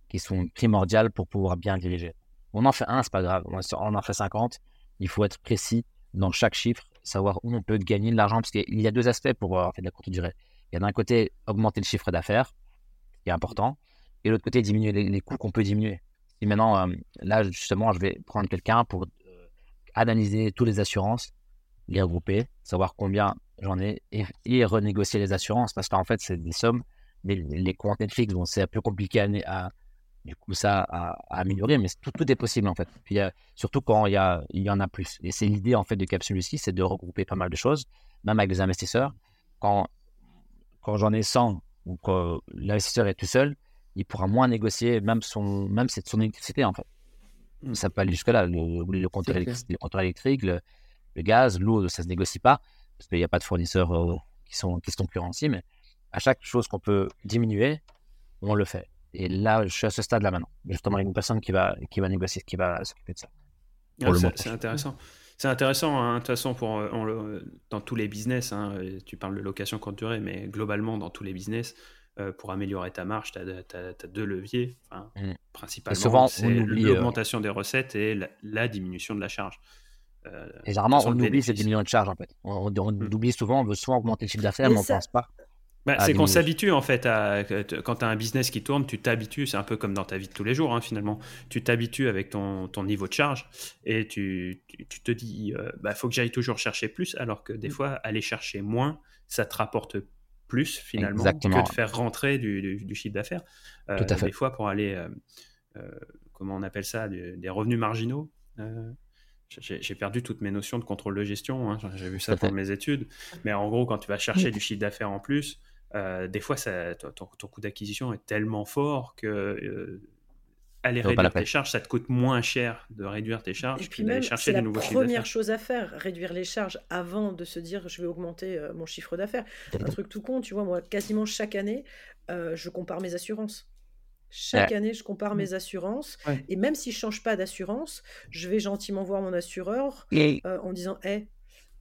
qui sont primordiales pour pouvoir bien diriger. On en fait un, c'est pas grave. On en fait 50. Il faut être précis dans chaque chiffre savoir où on peut gagner de l'argent, parce qu'il y a deux aspects pour en fait, la courte durée. Il y a d'un côté augmenter le chiffre d'affaires, qui est important, et de l'autre côté diminuer les, coûts qu'on peut diminuer. Et maintenant, là, justement, je vais prendre quelqu'un pour analyser toutes les assurances, les regrouper, savoir combien j'en ai et, renégocier les assurances parce qu'en fait, c'est des sommes, mais les comptes Netflix, bon, c'est un peu compliqué à, du coup, ça à, améliorer, mais tout, tout, est possible en fait. Puis, surtout quand il y, a, il y en a plus. Et c'est l'idée en fait de Capsule ici, c'est de regrouper pas mal de choses, même avec les investisseurs. Quand, quand j'en ai 100 ou quand l'investisseur est tout seul, il pourra moins négocier même, son, même cette, son électricité en fait. Mmh. Ça peut aller jusque-là. Le, le, compteur électrique, le, le gaz, l'eau, ça ne se négocie pas parce qu'il n'y a pas de fournisseurs euh, qui, sont, qui sont concurrencés, mais à chaque chose qu'on peut diminuer, on le fait. Et là, je suis à ce stade-là maintenant. Justement, il y a une personne qui va, qui va négocier, qui va s'occuper de ça. Ah, c'est intéressant. C'est intéressant, hein, de toute façon, pour, euh, dans tous les business. Hein, tu parles de location courte durée, mais globalement, dans tous les business, euh, pour améliorer ta marge, tu as, deux leviers. Mmh. Principalement, c'est l'augmentation des recettes et la, diminution de la charge. Euh, et généralement, on oublie 10 millions de charges en fait. On, mm. oublie souvent, on veut souvent augmenter le chiffre d'affaires, mais on ne pense pas. Bah, c'est qu'on s'habitue en fait à. Quand tu as un business qui tourne, tu t'habitues, c'est un peu comme dans ta vie de tous les jours hein, finalement. Tu t'habitues avec ton, ton, niveau de charge et tu, tu, te dis, il euh, bah, faut que j'aille toujours chercher plus, alors que des mm. fois, aller chercher moins, ça te rapporte plus finalement que de faire rentrer du, du, chiffre d'affaires. Euh, Tout à fait. Des fois, pour aller, comment on appelle ça, des revenus marginaux. J'ai perdu toutes mes notions de contrôle de gestion. Hein. J'ai vu ça pour mes études. Mais en gros, quand tu vas chercher du chiffre d'affaires en plus, euh, des fois, ça, ton, coût d'acquisition est tellement fort que euh, aller réduire tes charges, ça te coûte moins cher de réduire tes charges que d'aller chercher des nouveaux chiffres d'affaires. C'est la première chose à faire, réduire les charges avant de se dire je vais augmenter euh, mon chiffre d'affaires. Un truc tout con, tu vois, moi, quasiment chaque année, je compare mes assurances. Chaque année, je compare mes assurances. Et même si je change pas d'assurance, je vais gentiment voir mon assureur euh, en disant Hé,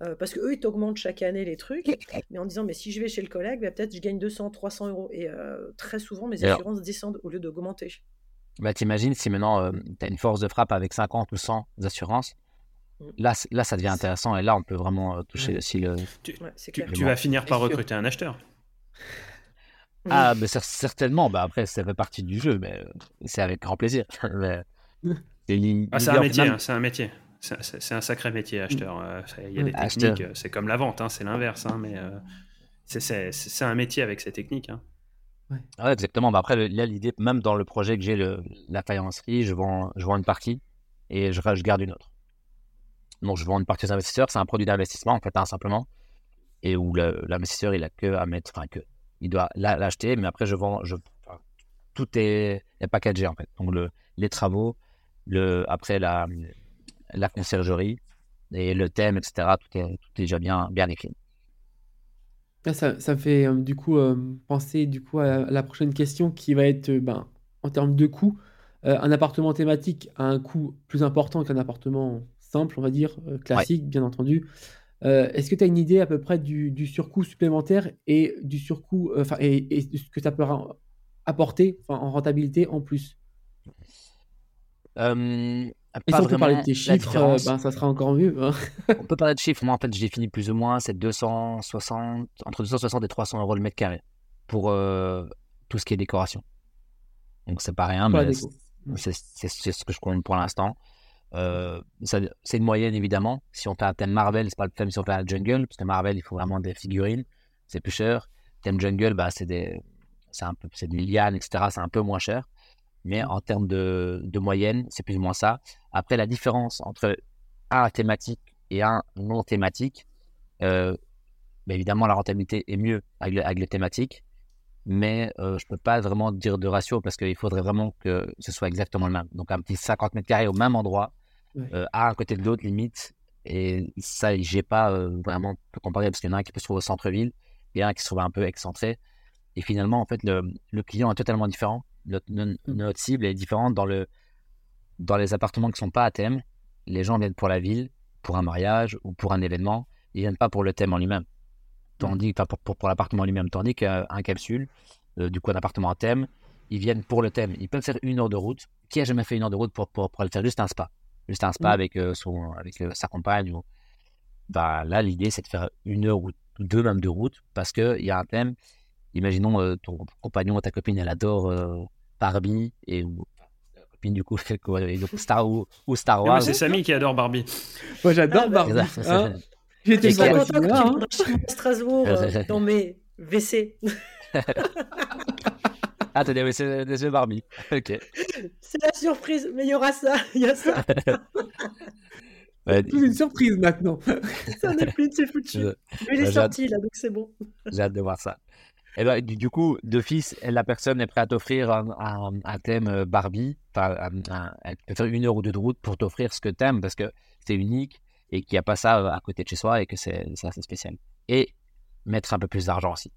euh, parce qu'eux, ils t'augmentent chaque année les trucs, mais en disant, mais si je vais chez le collègue, bah, peut-être je gagne 200, 300 euros. Et euh, très souvent, mes assurances descendent au lieu d'augmenter. Bah, T'imagines si maintenant tu as une force de frappe avec 50 ou 100 assurances, mmh. là, là ça devient intéressant et là, on peut vraiment toucher aussi le. Tu, tu vas finir par recruter un acheteur. Ah, mais certainement. Bah, après, ça fait partie du jeu, mais euh, c'est avec grand plaisir. Ah, c'est un, métier, c'est un métier. C'est un sacré métier, acheteur. Euh, il y a des techniques, euh, c'est comme la vente, hein, c'est l'inverse. Hein, mais c'est un métier avec ces techniques. Ouais. exactement. Bah, après, là, l'idée, même dans le projet que j'ai, la faïencerie, je vends, je vends une partie et je, je garde une autre. Donc, je vends une partie aux investisseurs. C'est un produit d'investissement, en fait, simplement. Et où l'investisseur, il a que à mettre, enfin, que il doit l'acheter, mais après, je vends, je, tout est, est, packagé en fait. Donc, le, les travaux, le, après la, la conciergerie et le thème, etc., tout est, tout est déjà bien, bien écrit. Ah, ça, ça me fait euh, du coup euh, penser du coup à la prochaine question qui va être euh, ben, en termes de coût. un appartement thématique a un coût plus important qu'un appartement simple, on va dire, classique, bien entendu. Euh, est-ce que tu as une idée à peu près du, surcoût supplémentaire et du surcoût, euh, enfin, et, ce que ça peut apporter en rentabilité en plus? Euh, Et si on peut parler de tes chiffres, ben, ça sera encore mieux. Hein. on peut parler de chiffres. Moi, en fait, j'ai fini plus ou moins, c'est 260, entre 260 et 300 euros le mètre carré pour tout ce qui est décoration. Donc, c'est pas rien, mais c'est ce que je compte pour l'instant. Euh, c'est une moyenne évidemment. Si on fait un thème Marvel, c'est pas le thème si on fait un jungle, parce que Marvel, il faut vraiment des figurines, c'est plus cher. Thème jungle, bah, c'est des, c'est un peu, c'est des lianes, etc. C'est un peu moins cher. Mais en termes de, de moyenne, c'est plus ou moins ça. Après, la différence entre un thématique et un non thématique, euh, bah, évidemment, la rentabilité est mieux avec, le, avec les thématiques mais euh, je ne peux pas vraiment dire de ratio parce qu'il faudrait vraiment que ce soit exactement le même. Donc un petit 50 mètres carrés au même endroit, euh, à un côté de l'autre, limite. Et ça, j'ai pas euh, vraiment comparé parce qu'il y en a un qui peut se trouver au centre-ville et un qui se trouve un peu excentré. Et finalement, en fait, le, le client est totalement différent. Notre, mmh. notre, cible est différente dans, le, dans les appartements qui ne sont pas à thème. Les gens viennent pour la ville, pour un mariage ou pour un événement. Ils ne viennent pas pour le thème en lui-même. Tandis, pour, pour, pour l'appartement lui-même. Tandis qu'un capsule, euh, du coup, un appartement à thème, ils viennent pour le thème. Ils peuvent faire une heure de route. Qui a jamais fait une heure de route pour, pour, pour aller faire? Juste un spa Juste un spa mm. avec, euh, son, avec euh, sa compagne. bah, là, l'idée, c'est de faire une heure ou deux même de route parce qu'il y a un thème. Imaginons euh, ton compagnon, ta copine, elle adore euh, Barbie et ta copine, du coup, Star ou, ou Star Wars. C'est Samy qui adore Barbie. Moi, j'adore ah, Barbie. Hein J'étais content que tu hein. à Strasbourg euh, dans mes WC. ah, t'as des WC, des Barbie. Ok. C'est la surprise, mais il y aura ça. Il y a ça. C'est une surprise maintenant. ça n'est plus, c'est foutu. Mais il est sorti là, donc c'est bon. J'ai hâte de voir ça. Et eh ben, du, coup, d'office, la personne est prête à t'offrir un, un, thème euh, Barbie. Enfin, elle peut faire une heure ou deux de route pour t'offrir ce que t'aimes parce que c'est unique et qu'il n'y a pas ça euh, à côté de chez soi et que c'est assez spécial. Et mettre un peu plus d'argent aussi.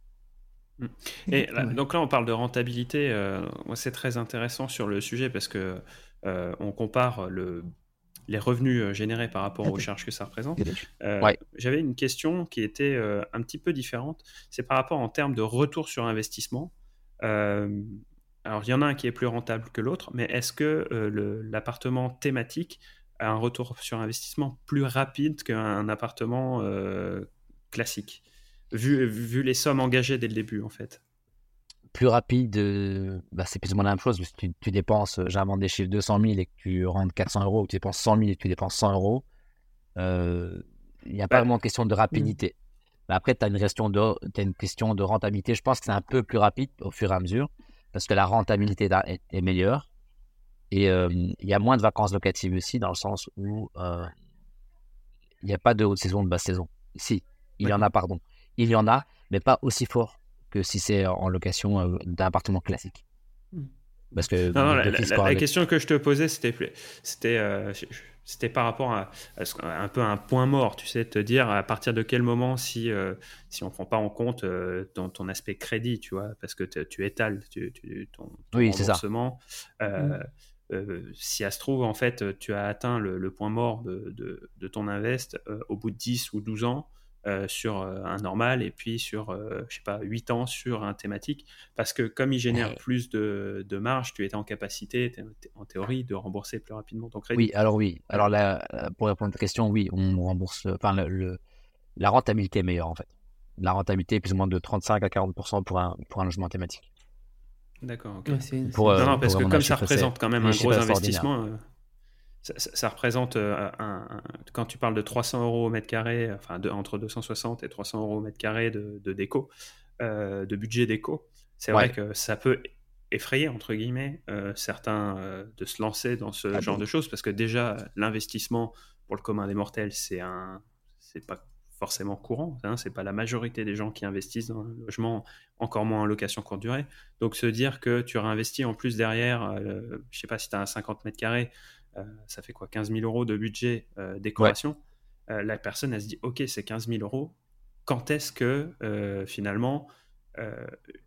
Mmh. Et donc là, on parle de rentabilité. Euh, c'est très intéressant sur le sujet parce que on compare le les revenus euh, générés par rapport aux charges que ça représente. Euh, j'avais une question qui était euh, un petit peu différente. C'est par rapport en termes de retour sur investissement. alors, il y en a un qui est plus rentable que l'autre, mais est-ce que l'appartement thématique a un retour sur investissement plus rapide qu'un appartement classique, vu, vu les sommes engagées dès le début, en fait plus rapide, euh, bah, c'est plus ou moins la même chose. Tu, tu dépenses, euh, j'invente des chiffres 200 000 et que tu rentres 400 euros, ou tu dépenses 100 000 et que tu dépenses 100 euros, euh, il n'y a pas vraiment de question de rapidité. Mais après, tu as, une question de, as une question de rentabilité. Je pense que c'est un peu plus rapide au fur et à mesure parce que la rentabilité est, meilleure. Et il y a moins de vacances locatives aussi, dans le sens où il n'y a pas de haute saison, de basse saison. Si, il y en a, pardon. Il y en a, mais pas aussi fort que si c'est en location euh, d'un appartement classique. Hmm. Parce que la, question que je te posais, c'était c'était euh, c'était par rapport à, un peu un point mort, tu sais, te dire à partir de quel moment, si, euh, si on ne prend pas en compte dans ton aspect crédit, tu vois, parce que tu étales tu, ton, oui, remboursement. Hmm. si ça se trouve, en fait, tu as atteint le, point mort de, de, de ton invest au bout de 10 ou 12 ans, euh, sur euh, un normal et puis sur, euh, je sais pas, 8 ans sur un thématique. Parce que comme il génère plus de, de, marge, tu étais en capacité, en théorie, de rembourser plus rapidement ton crédit. Oui, alors oui. Alors là, pour répondre à ta question, oui, on rembourse. Enfin, le, la rentabilité est meilleure en fait. La rentabilité est plus ou moins de 35 à 40% pour un, pour un logement thématique. D'accord. non, non, parce que comme ça représente quand même un gros investissement ça, représente, euh, un, quand tu parles de 300 euros au mètre carré, enfin de, entre 260 et 300 euros au mètre carré de, déco, euh, de budget déco, c'est vrai que ça peut effrayer, entre guillemets, euh, certains de se lancer dans ce ah genre de choses, parce que déjà, l'investissement pour le commun des mortels, c'est un, c'est pas forcément courant, hein, c'est pas la majorité des gens qui investissent dans un logement, encore moins en location courte durée. Donc se dire que tu réinvestis en plus derrière, je sais pas si tu as un 50 mètres carrés, euh, ça fait quoi 15 000 euros de budget euh, décoration? Euh, la personne, elle se dit, OK, c'est 15 000 euros. Quand est-ce que finalement,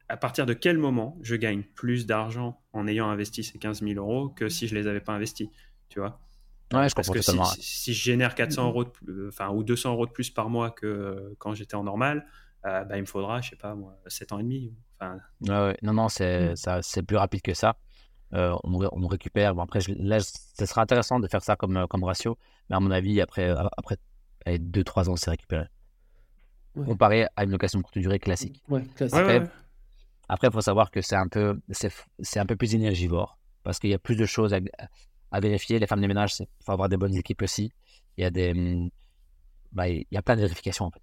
à partir de quel moment je gagne plus d'argent en ayant investi ces 15 000 euros que si je les avais pas investis Tu vois? Ouais, je Parce que si, je génère 400 euros enfin, ou 200 euros de plus par mois que quand j'étais en normal, bah, il me faudra, je sais pas, moi, 7 ans et demi. Enfin... Ouais, Non, non, c'est mm. plus rapide que ça. Euh, on, récupère. Bon, après, je, là, ça sera intéressant de faire ça comme, euh, comme ratio, mais à mon avis, après, euh, après 2-3 ans, c'est récupéré. Comparé à une location courte durée classique. Après, il faut savoir que c'est un, peu, c'est, un peu plus énergivore parce qu'il y a plus de choses à, vérifier. Les femmes de ménage, il faut avoir des bonnes équipes aussi. Il y a, des, bah, il y a plein de vérifications en fait.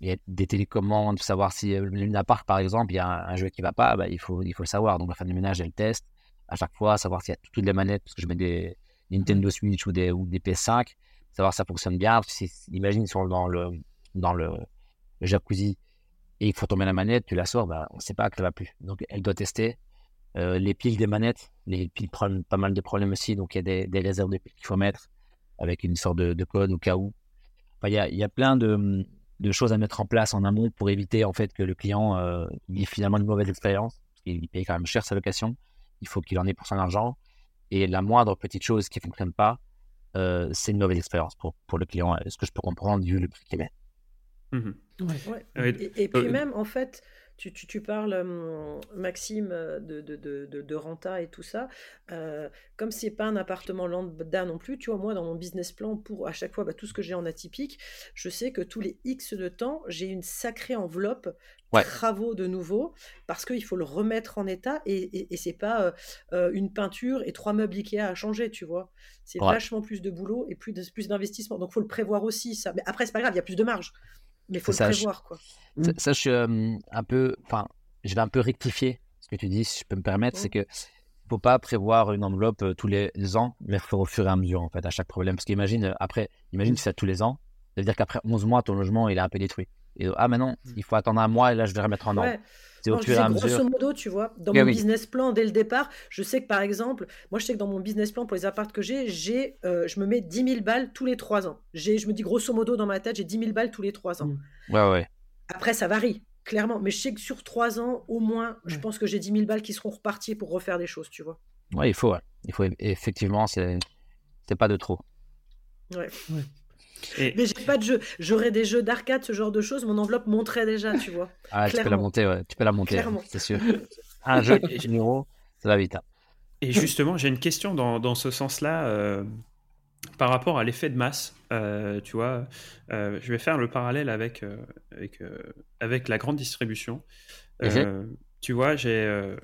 Il y a des télécommandes, savoir si une appart par exemple, il y a un, jeu qui ne va pas, bah, il, faut, il faut le savoir. Donc la femme de ménage, elle teste à chaque fois, savoir s'il y a toutes les manettes, parce que je mets des Nintendo Switch ou des, ou des PS5, savoir si ça fonctionne bien. Imagine, ils sont dans le, dans le, jacuzzi et il faut tomber la manette, tu la sors, bah, on ne sait pas que ça va plus. Donc, elle doit tester. Euh, les piles des manettes, les piles prennent pas mal de problèmes aussi, donc il y a des, des réserves de piles qu'il faut mettre avec une sorte de, code au cas où. il, y a, y a plein de, de, choses à mettre en place en amont pour éviter en fait que le client euh, ait finalement une mauvaise expérience. Il paye quand même cher sa location il faut qu'il en ait pour son argent. Et la moindre petite chose qui ne fonctionne pas, euh, c'est une mauvaise expérience pour, pour le client. Est-ce que je peux comprendre vu le prix qu'il met mmh et, puis même, en fait, tu, tu, parles, Maxime, de, de, de, de, renta et tout ça. comme c'est pas un appartement lambda non plus, tu vois, moi, dans mon business plan, pour à chaque fois, bah, tout ce que j'ai en atypique, je sais que tous les X de temps, j'ai une sacrée enveloppe travaux de nouveau parce qu'il faut le remettre en état et, et, c'est pas une peinture et trois meubles Ikea à changer, tu vois. C'est vachement plus de boulot et plus d'investissement. Donc, faut le prévoir aussi, ça. Mais après, c'est pas grave, il y a plus de marge. Mais il faut le prévoir, quoi. Ça, je suis un peu. Enfin, je vais un peu rectifier ce que tu dis, si je peux me permettre. C'est que faut pas prévoir une enveloppe tous les ans, mais faire au fur et à mesure, en fait, à chaque problème. Parce qu'imagine, après, imagine que c'est tous les ans. Ça veut dire qu'après 11 mois, ton logement, il est un peu détruit. Et ah, maintenant, mmh. il faut attendre un mois et là, je vais remettre en ordre. C'est au fur et à mesure. Grosso modo, tu vois, dans mon business plan dès le départ, je sais que par exemple, moi je sais que dans mon business plan pour les apparts que j'ai, j'ai euh, je me mets 10 000 balles tous les 3 ans. Je me dis grosso modo dans ma tête, j'ai 10 000 balles tous les 3 ans. Mmh. Ouais, ouais. Après, ça varie, clairement. Mais je sais que sur 3 ans, au moins, je pense que j'ai 10 000 balles qui seront reparties pour refaire des choses, tu vois. Ouais, il faut, il faut effectivement, c'est pas de trop. Ouais. ouais. Mais j'ai pas de jeu. J'aurais des jeux d'arcade, ce genre de choses. Mon enveloppe monterait déjà, tu vois. Ah, tu peux la monter, ouais. Tu peux la monter, c'est sûr. Un jeu numéro, ça va vite. Hein. Et justement, j'ai une question dans, dans ce sens-là. Euh, par rapport à l'effet de masse, euh, tu vois, euh, je vais faire le parallèle avec, avec, avec la grande distribution. tu vois, j'ai,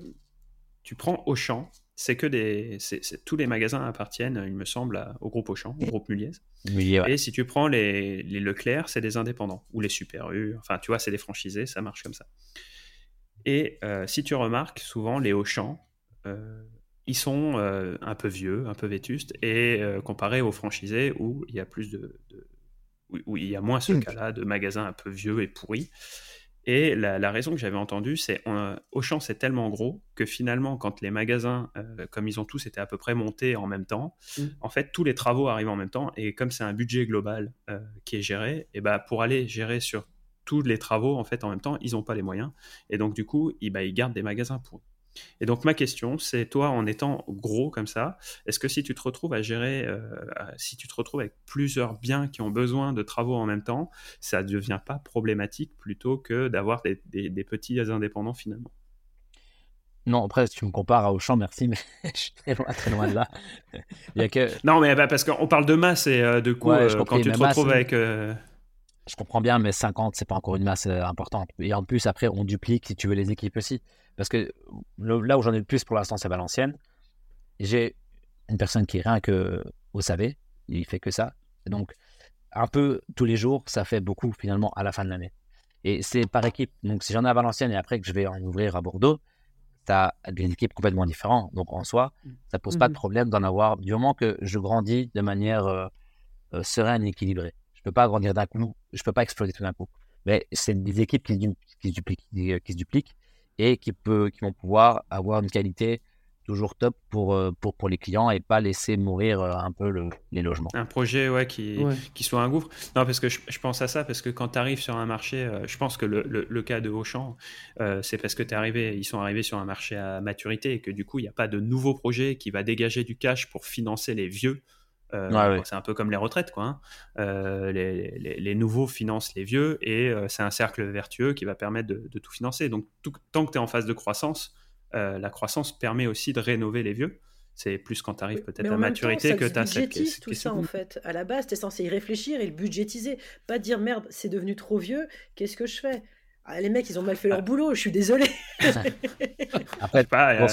tu prends Auchan, c'est que des. tous les magasins appartiennent, il me semble, au groupe Auchan, au groupe Muliez. Et si tu prends les, Leclerc, c'est des indépendants. Ou les Super U, enfin, tu vois, c'est des franchisés, ça marche comme ça. Et euh, si tu remarques, souvent, les Auchan, euh, ils sont euh, un peu vieux, un peu vétustes, et comparé aux franchisés où il y a plus de. où, il y a moins ce mmh. cas-là de magasins un peu vieux et pourris. Et la, raison que j'avais entendue, c'est Auchan, c'est tellement gros que finalement, quand les magasins, euh, comme ils ont tous été à peu près montés en même temps, mmh. en fait, tous les travaux arrivent en même temps. Et comme c'est un budget global euh, qui est géré, et bah, pour aller gérer sur tous les travaux en fait en même temps, ils n'ont pas les moyens. Et donc, du coup, ils, bah, ils gardent des magasins pour eux. Et donc ma question, c'est toi en étant gros comme ça, est-ce que si tu te retrouves à gérer, euh, si tu te retrouves avec plusieurs biens qui ont besoin de travaux en même temps, ça ne devient pas problématique plutôt que d'avoir des, petits indépendants finalement? Non, après, si tu me compares à Auchan, merci, mais je suis très loin, très loin de là. Il que... Non, mais bah, parce qu'on parle de masse et euh, de coup, euh, quand tu te retrouves avec. Je comprends bien, mais 50, c'est pas encore une masse importante. Et en plus, après, on duplique si tu veux les équipes aussi. Parce que là où j'en ai le plus pour l'instant, c'est Valenciennes. J'ai une personne qui est rien que, vous savez, il fait que ça. donc, un peu tous les jours, ça fait beaucoup finalement à la fin de l'année. Et c'est par équipe. Donc, si j'en ai à Valenciennes et après que je vais en ouvrir à Bordeaux, tu as des équipes complètement différentes. Donc, en soi, ça pose pas de mmh. problème d'en avoir du moment que je grandis de manière euh, euh, sereine et équilibrée. Je peux pas grandir d'un coup, je peux pas exploser tout d'un coup. Mais c'est des équipes qui, qui, se dupliquent, qui se dupliquent et qui, peut, qui vont pouvoir avoir une qualité toujours top pour, euh, pour, pour les clients et pas laisser mourir euh, un peu le, les logements. Un projet ouais, qui, qui soit un gouffre. Non, parce que je, je pense à ça, parce que quand tu arrives sur un marché, euh, je pense que le, le, cas de Auchan, c'est parce que es arrivé, ils sont arrivés sur un marché à maturité et que du coup, il n'y a pas de nouveau projet qui va dégager du cash pour financer les vieux. Euh, c'est un peu comme les retraites, quoi. Hein. Euh, les, nouveaux financent les vieux et euh, c'est un cercle vertueux qui va permettre de, tout financer. Donc, tant que tu es en phase de croissance, la croissance permet aussi de rénover les vieux. C'est plus quand tu arrives peut-être à maturité que tu as cette tout ça en fait. À la base, tu es censé y réfléchir et le budgétiser. Pas dire merde, c'est devenu trop vieux, qu'est-ce que je fais? Ah, Les mecs, ils ont mal fait leur ah. boulot, je suis désolé. Après, pas.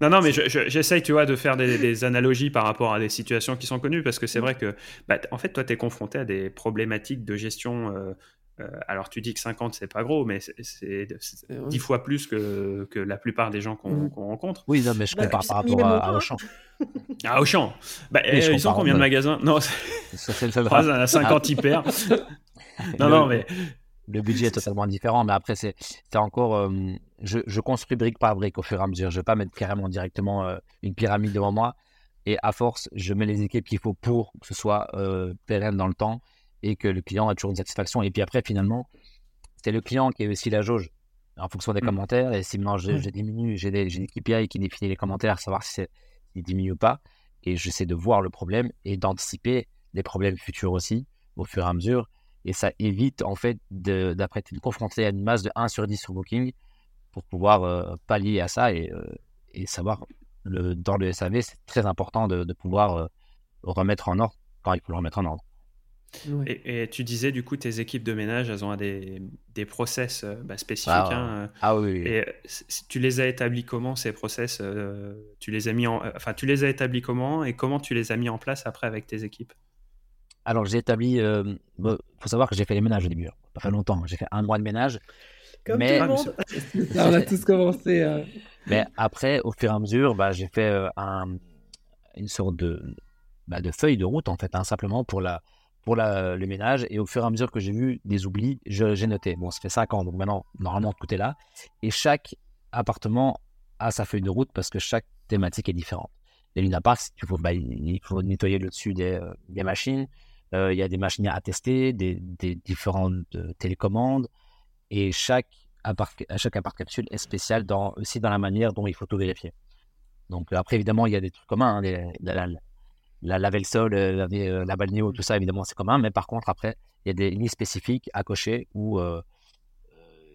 Non, non, mais j'essaye, tu vois, de faire des, analogies par rapport à des situations qui sont connues, parce que c'est vrai que, bah, en fait, toi, tu es confronté à des problématiques de gestion. Euh, euh, alors, tu dis que 50, c'est pas gros, mais c'est 10 fois plus que, que, la plupart des gens qu'on mmh. rencontre. Oui, non, mais je compare bah, par rapport à, Auchan. À Auchan bah, Ils ont combien de magasins? Non, c'est 50 hyper. non, non, mais le budget est totalement différent, mais après, c'est encore. Euh, je, je, construis brique par brique au fur et à mesure. Je ne vais pas mettre carrément directement euh, une pyramide devant moi. Et à force, je mets les équipes qu'il faut pour que ce soit euh, pérenne dans le temps et que le client ait toujours une satisfaction. Et puis après, finalement, c'est le client qui est aussi la jauge en fonction des mmh. commentaires. Et si maintenant je, mmh. diminue, j'ai des, des KPI qui définit les commentaires, savoir si ils diminuent ou pas. Et j'essaie de voir le problème et d'anticiper les problèmes futurs aussi au fur et à mesure Et ça évite, en fait, d'après être confronté à une masse de 1 sur 10 sur Booking pour pouvoir pallier à ça et, et savoir, le, dans le SAV, c'est très important de, de pouvoir remettre en ordre quand il faut le remettre en ordre. Et, tu disais, du coup, tes équipes de ménage, elles ont des, des process euh, bah, spécifiques. Ah, hein, euh. ah oui, Et tu les as établis comment, ces process euh, tu, les as mis en, enfin, tu les as établis comment et comment tu les as mis en place après avec tes équipes? Alors, j'ai établi. Il faut savoir que j'ai fait les ménages au début. Hein. Pas fait longtemps. J'ai fait un mois de ménage. Comme mais... tout le monde. on a tous commencé. Mais après, au fur et à mesure, bah, j'ai fait un, une sorte de, bah, de feuille de route, en fait, hein, simplement pour la pour le ménage. Et au fur et à mesure que j'ai vu des oublis, j'ai noté. Bon, ça fait 5 ans, donc maintenant, normalement, tout est là. Et chaque appartement a sa feuille de route parce que chaque thématique est différente. Les Luna Park, il faut, bah, il faut nettoyer le dessus des, euh, des machines. Euh, il y a des machines à tester, des, des différentes euh, télécommandes. Et chaque appart, chaque appart capsule est spécial dans, aussi dans la manière dont il faut tout vérifier. Donc après, évidemment, il y a des trucs communs. Hein, la laver le sol, euh, laver euh, la balnéo, tout ça, évidemment, c'est commun. Mais par contre, après, il y a des lignes spécifiques à cocher où euh,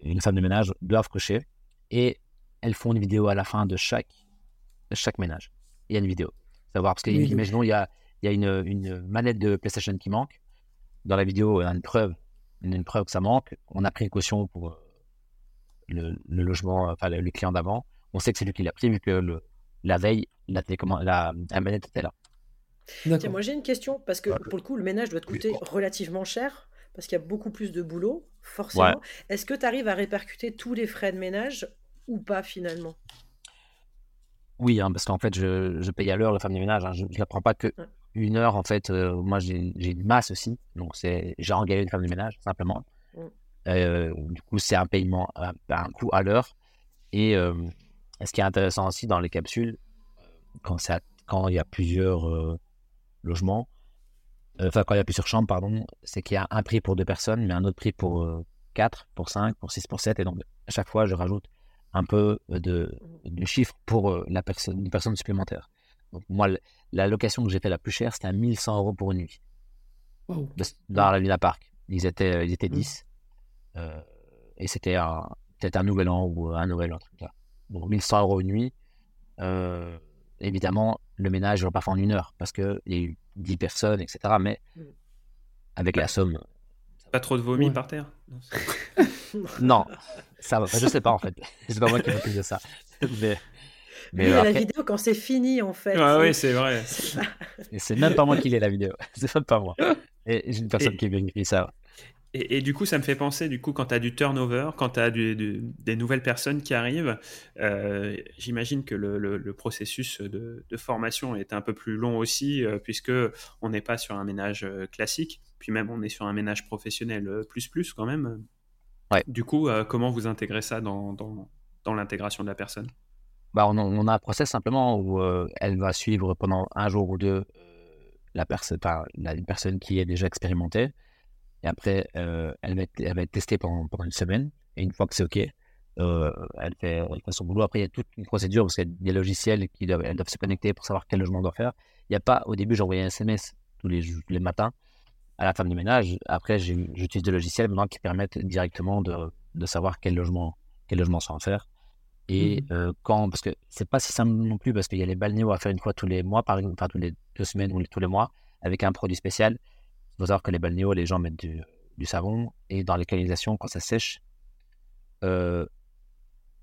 une femme de ménage doit cocher. Et elles font une vidéo à la fin de chaque, chaque ménage. Il y a une vidéo. Savoir, parce qu'imaginons, il y a, il y a une, une, manette de PlayStation qui manque. Dans la vidéo, il y a une preuve, une, preuve que ça manque. On a pris une caution pour le, logement, enfin le, client d'avant. On sait que c'est lui qui l'a pris vu que le, la veille, la, la, la manette était là. Tiens, moi j'ai une question, parce que pour le coup, le ménage doit te coûter relativement cher, parce qu'il y a beaucoup plus de boulot, forcément. Est-ce que tu arrives à répercuter tous les frais de ménage ou pas finalement? Oui, hein, parce qu'en fait, je, paye à l'heure la femme de ménage. Hein. Je ne la prends pas que une heure. En fait, euh, moi j'ai une masse aussi. Donc j'ai engagé une femme de ménage, simplement. Mm. Euh, du coup, c'est un paiement, un, un coût à l'heure. Et euh, ce qui est intéressant aussi dans les capsules, quand, quand il y a plusieurs logement, euh, enfin quand il y a plusieurs chambres, pardon, c'est qu'il y a un prix pour deux personnes, mais un autre prix pour euh, quatre, pour cinq, pour six, pour sept. Et donc à chaque fois, je rajoute un peu de, de chiffres pour euh, la personne, une personne supplémentaire. Donc moi, la location que j'ai fait la plus chère, c'était à 1100 euros pour une nuit. Dans la Villa Park. Ils étaient, ils étaient 10. Mmh. et c'était peut-être un nouvel an ou un nouvel an, truc là. Donc 1100 euros une nuit. évidemment, le ménage ne va pas faire en une heure parce qu'il y a eu 10 personnes, etc. Mais mm. avec la somme. Pas trop de vomi par terre? Non, ça va. Je sais pas en fait. C'est pas moi qui m'occupe de ça. Mais, mais la vidéo quand c'est fini en fait. Ah oui, c'est vrai. C'est même pas moi qui l'ai la vidéo. C'est même pas moi. Et j'ai une personne qui vérifie ça. Et, du coup, ça me fait penser, du coup, quand tu as du turnover, quand tu as des nouvelles personnes qui arrivent, euh, j'imagine que le, processus de, formation est un peu plus long aussi, euh, puisque on n'est pas sur un ménage euh, classique, puis même on est sur un ménage professionnel plus plus quand même. Ouais. Du coup, comment vous intégrez ça dans, dans, l'intégration de la personne? Bah, on, a un process simplement où elle va suivre pendant un jour ou deux la, personne, la personne qui est déjà expérimentée et après, euh, elle, va être, elle, va être, testée pendant, pendant, une semaine. Et une fois que c'est OK, euh, elle, fait, son boulot. Après, il y a toute une procédure parce qu'il y a des logiciels qui doivent, elles doivent se connecter pour savoir quel logement on doit faire. Il n'y a pas, au début, j'envoyais un SMS tous les, les matins à la femme de ménage. Après, j'utilise des logiciels maintenant qui permettent directement de, de savoir quel logement, quel logement sont à faire. Et mmh. euh, quand, parce que c'est pas si simple non plus, parce qu'il y a les balnéos à faire une fois tous les mois, par exemple, enfin tous les deux semaines ou tous les mois, avec un produit spécial. Il faut savoir que les balnéos, les gens mettent du, savon et dans les canalisations, quand ça sèche, euh,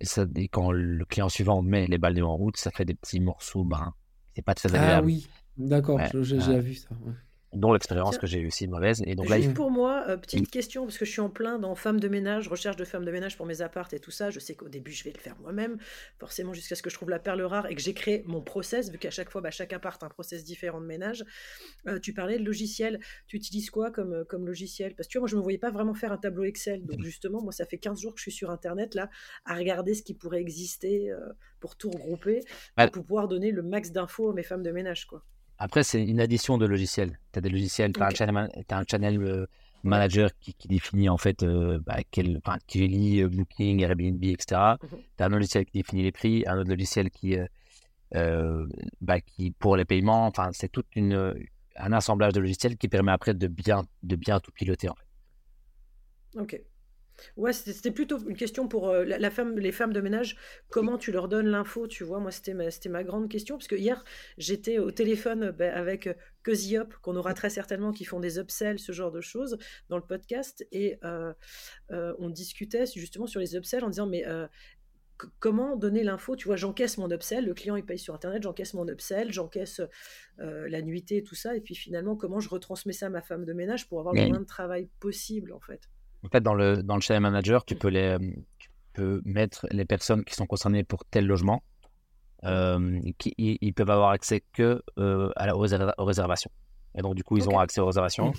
et, ça, quand le client suivant met les balnéos en route, ça fait des petits morceaux bruns. C'est pas très ah agréable. Ah oui, d'accord, j'ai vu ça dont l'expérience que j'ai eu aussi mauvaise. Et donc là, pour moi, euh, petite question, parce que je suis en plein dans femme de ménage, recherche de femme de ménage pour mes appartes et tout ça. Je sais qu'au début, je vais le faire moi-même, forcément jusqu'à ce que je trouve la perle rare et que j'ai créé mon process, vu qu'à chaque fois, bah, chaque appart a un process différent de ménage. Euh, tu parlais de logiciel. Tu utilises quoi comme, euh, comme logiciel? Parce que tu vois, moi, je ne me voyais pas vraiment faire un tableau Excel. Donc justement, moi, ça fait 15 jours que je suis sur Internet, là, à regarder ce qui pourrait exister pour tout regrouper, pour pouvoir donner le max d'infos à mes femmes de ménage, quoi. Après, c'est une addition de logiciels. Tu as des logiciels, tu as, un channel euh, manager qui, définit en fait euh, bah, quel, qui lit euh, Booking, Airbnb, etc. Tu as un logiciel qui définit les prix, un autre logiciel qui, bah, qui pour les paiements. Enfin, c'est tout une, un assemblage de logiciels qui permet après de bien, de bien tout piloter. En fait. Ok. Ouais, c'était plutôt une question pour euh, la, femme, les femmes de ménage. Comment tu leur donnes l'info, tu vois? Moi, c'était ma, ma grande question. Parce que hier, j'étais au téléphone bah, avec euh, Cozy Up, qu'on aura très certainement, qui font des upsells, ce genre de choses, dans le podcast. Et euh, on discutait justement sur les upsells en disant, mais comment donner l'info? Tu vois, j'encaisse mon upsell, le client il paye sur Internet, j'encaisse mon upsell, j'encaisse la nuitée, tout ça. Et puis finalement, comment je retransmets ça à ma femme de ménage pour avoir le moins de travail possible, en fait? En fait, dans le, dans le channel manager, tu peux, les, tu peux mettre les personnes qui sont concernées pour tel logement. Euh, qui, ils, peuvent avoir accès que euh, à la, aux, réservations. Et donc, du coup, ils ont accès aux réservations.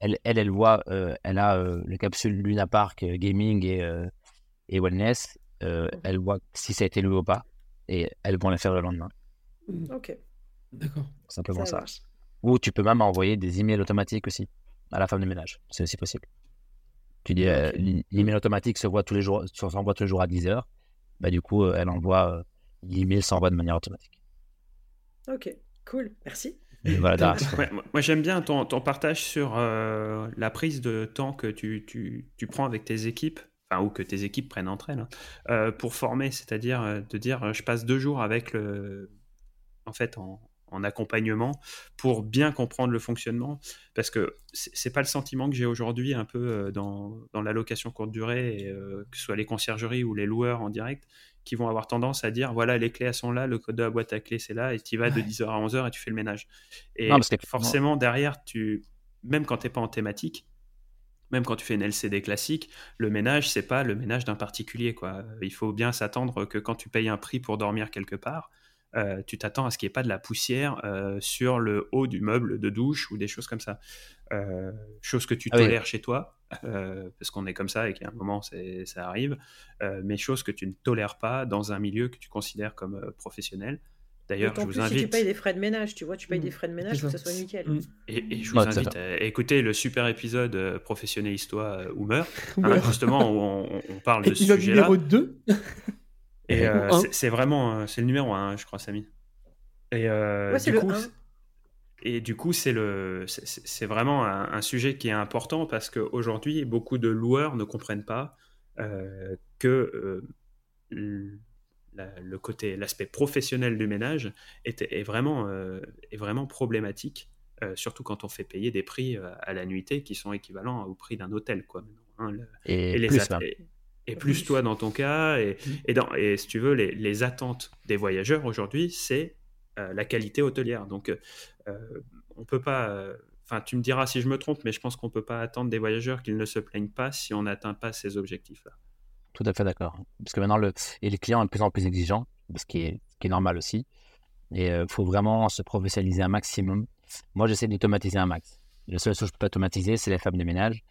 Elle, elle, elle, voit, euh, elle a les capsules Luna Park, Gaming et, et Wellness. Elle voit si ça a été loué ou pas. Et elles vont les faire le lendemain. Mmh. Ok. D'accord. Simplement ça. Ou tu peux même envoyer des emails automatiques aussi à la femme de ménage. C'est aussi possible. Tu dis, euh, l'email automatique se voit tous les jours, s'envoie tous les jours à 10 heures. Bah, du coup, euh, elle envoie, euh, l'email s'envoie de manière automatique. Ok, cool, merci. Voilà, moi, j'aime bien ton, ton, partage sur la prise de temps que tu, tu, tu, prends avec tes équipes, enfin, ou que tes équipes prennent entre elles, hein, pour former, c'est-à-dire de dire je passe deux jours avec le. En fait, en, en accompagnement pour bien comprendre le fonctionnement. Parce que c'est pas le sentiment que j'ai aujourd'hui un peu euh, dans, dans la location courte durée, et, euh, que ce soit les conciergeries ou les loueurs en direct, qui vont avoir tendance à dire voilà, les clés elles sont là, le code de la boîte à clés c'est là, et tu vas de 10h à 11h et tu fais le ménage. Et forcément, derrière, tu, même quand tu n'es pas en thématique, même quand tu fais une LCD classique, le ménage, c'est pas le ménage d'un particulier. Quoi. Il faut bien s'attendre que quand tu payes un prix pour dormir quelque part, euh, tu t'attends à ce qu'il n'y ait pas de la poussière euh, sur le haut du meuble de douche ou des choses comme ça. Euh, chose que tu ah tolères chez toi, parce qu'on est comme ça et qu'à un moment ça arrive, mais chose que tu ne tolères pas dans un milieu que tu considères comme professionnel. D'ailleurs, je vous invite. Si tu payes des frais de ménage, tu vois, tu payes des frais de ménage pour que ça soit nickel. Mm. Et, je vous invite à écouter le super épisode Professionnaliste-toi ou meurt, hein, justement où on, on parle de ce sujet-là. numéro 2 Et euh, c'est vraiment, euh, c'est le numéro 1, je crois, Samy. Et, euh, du coup, et du coup, c'est le, c'est vraiment un, sujet qui est important parce qu'aujourd'hui, beaucoup de loueurs ne comprennent pas que le côté, l'aspect professionnel du ménage est, est vraiment, est vraiment problématique, surtout quand on fait payer des prix à la nuitée qui sont équivalents au prix d'un hôtel, quoi. Hein, et, les plus, et plus toi dans ton cas. Et, mm. et, dans, et si tu veux, les, les attentes des voyageurs aujourd'hui, c'est euh, la qualité hôtelière. Donc, euh, on peut pas. Enfin, tu me diras si je me trompe, mais je pense qu'on peut pas attendre des voyageurs qu'ils ne se plaignent pas si on n'atteint pas ces objectifs-là. Tout à fait d'accord. Parce que maintenant, le, et les clients sont de plus en plus exigeants, ce qui est, ce qui est normal aussi. Et il euh, faut vraiment se professionnaliser un maximum. Moi, j'essaie d'automatiser un max. La seule chose que je peux pas automatiser, c'est les femmes de ménage.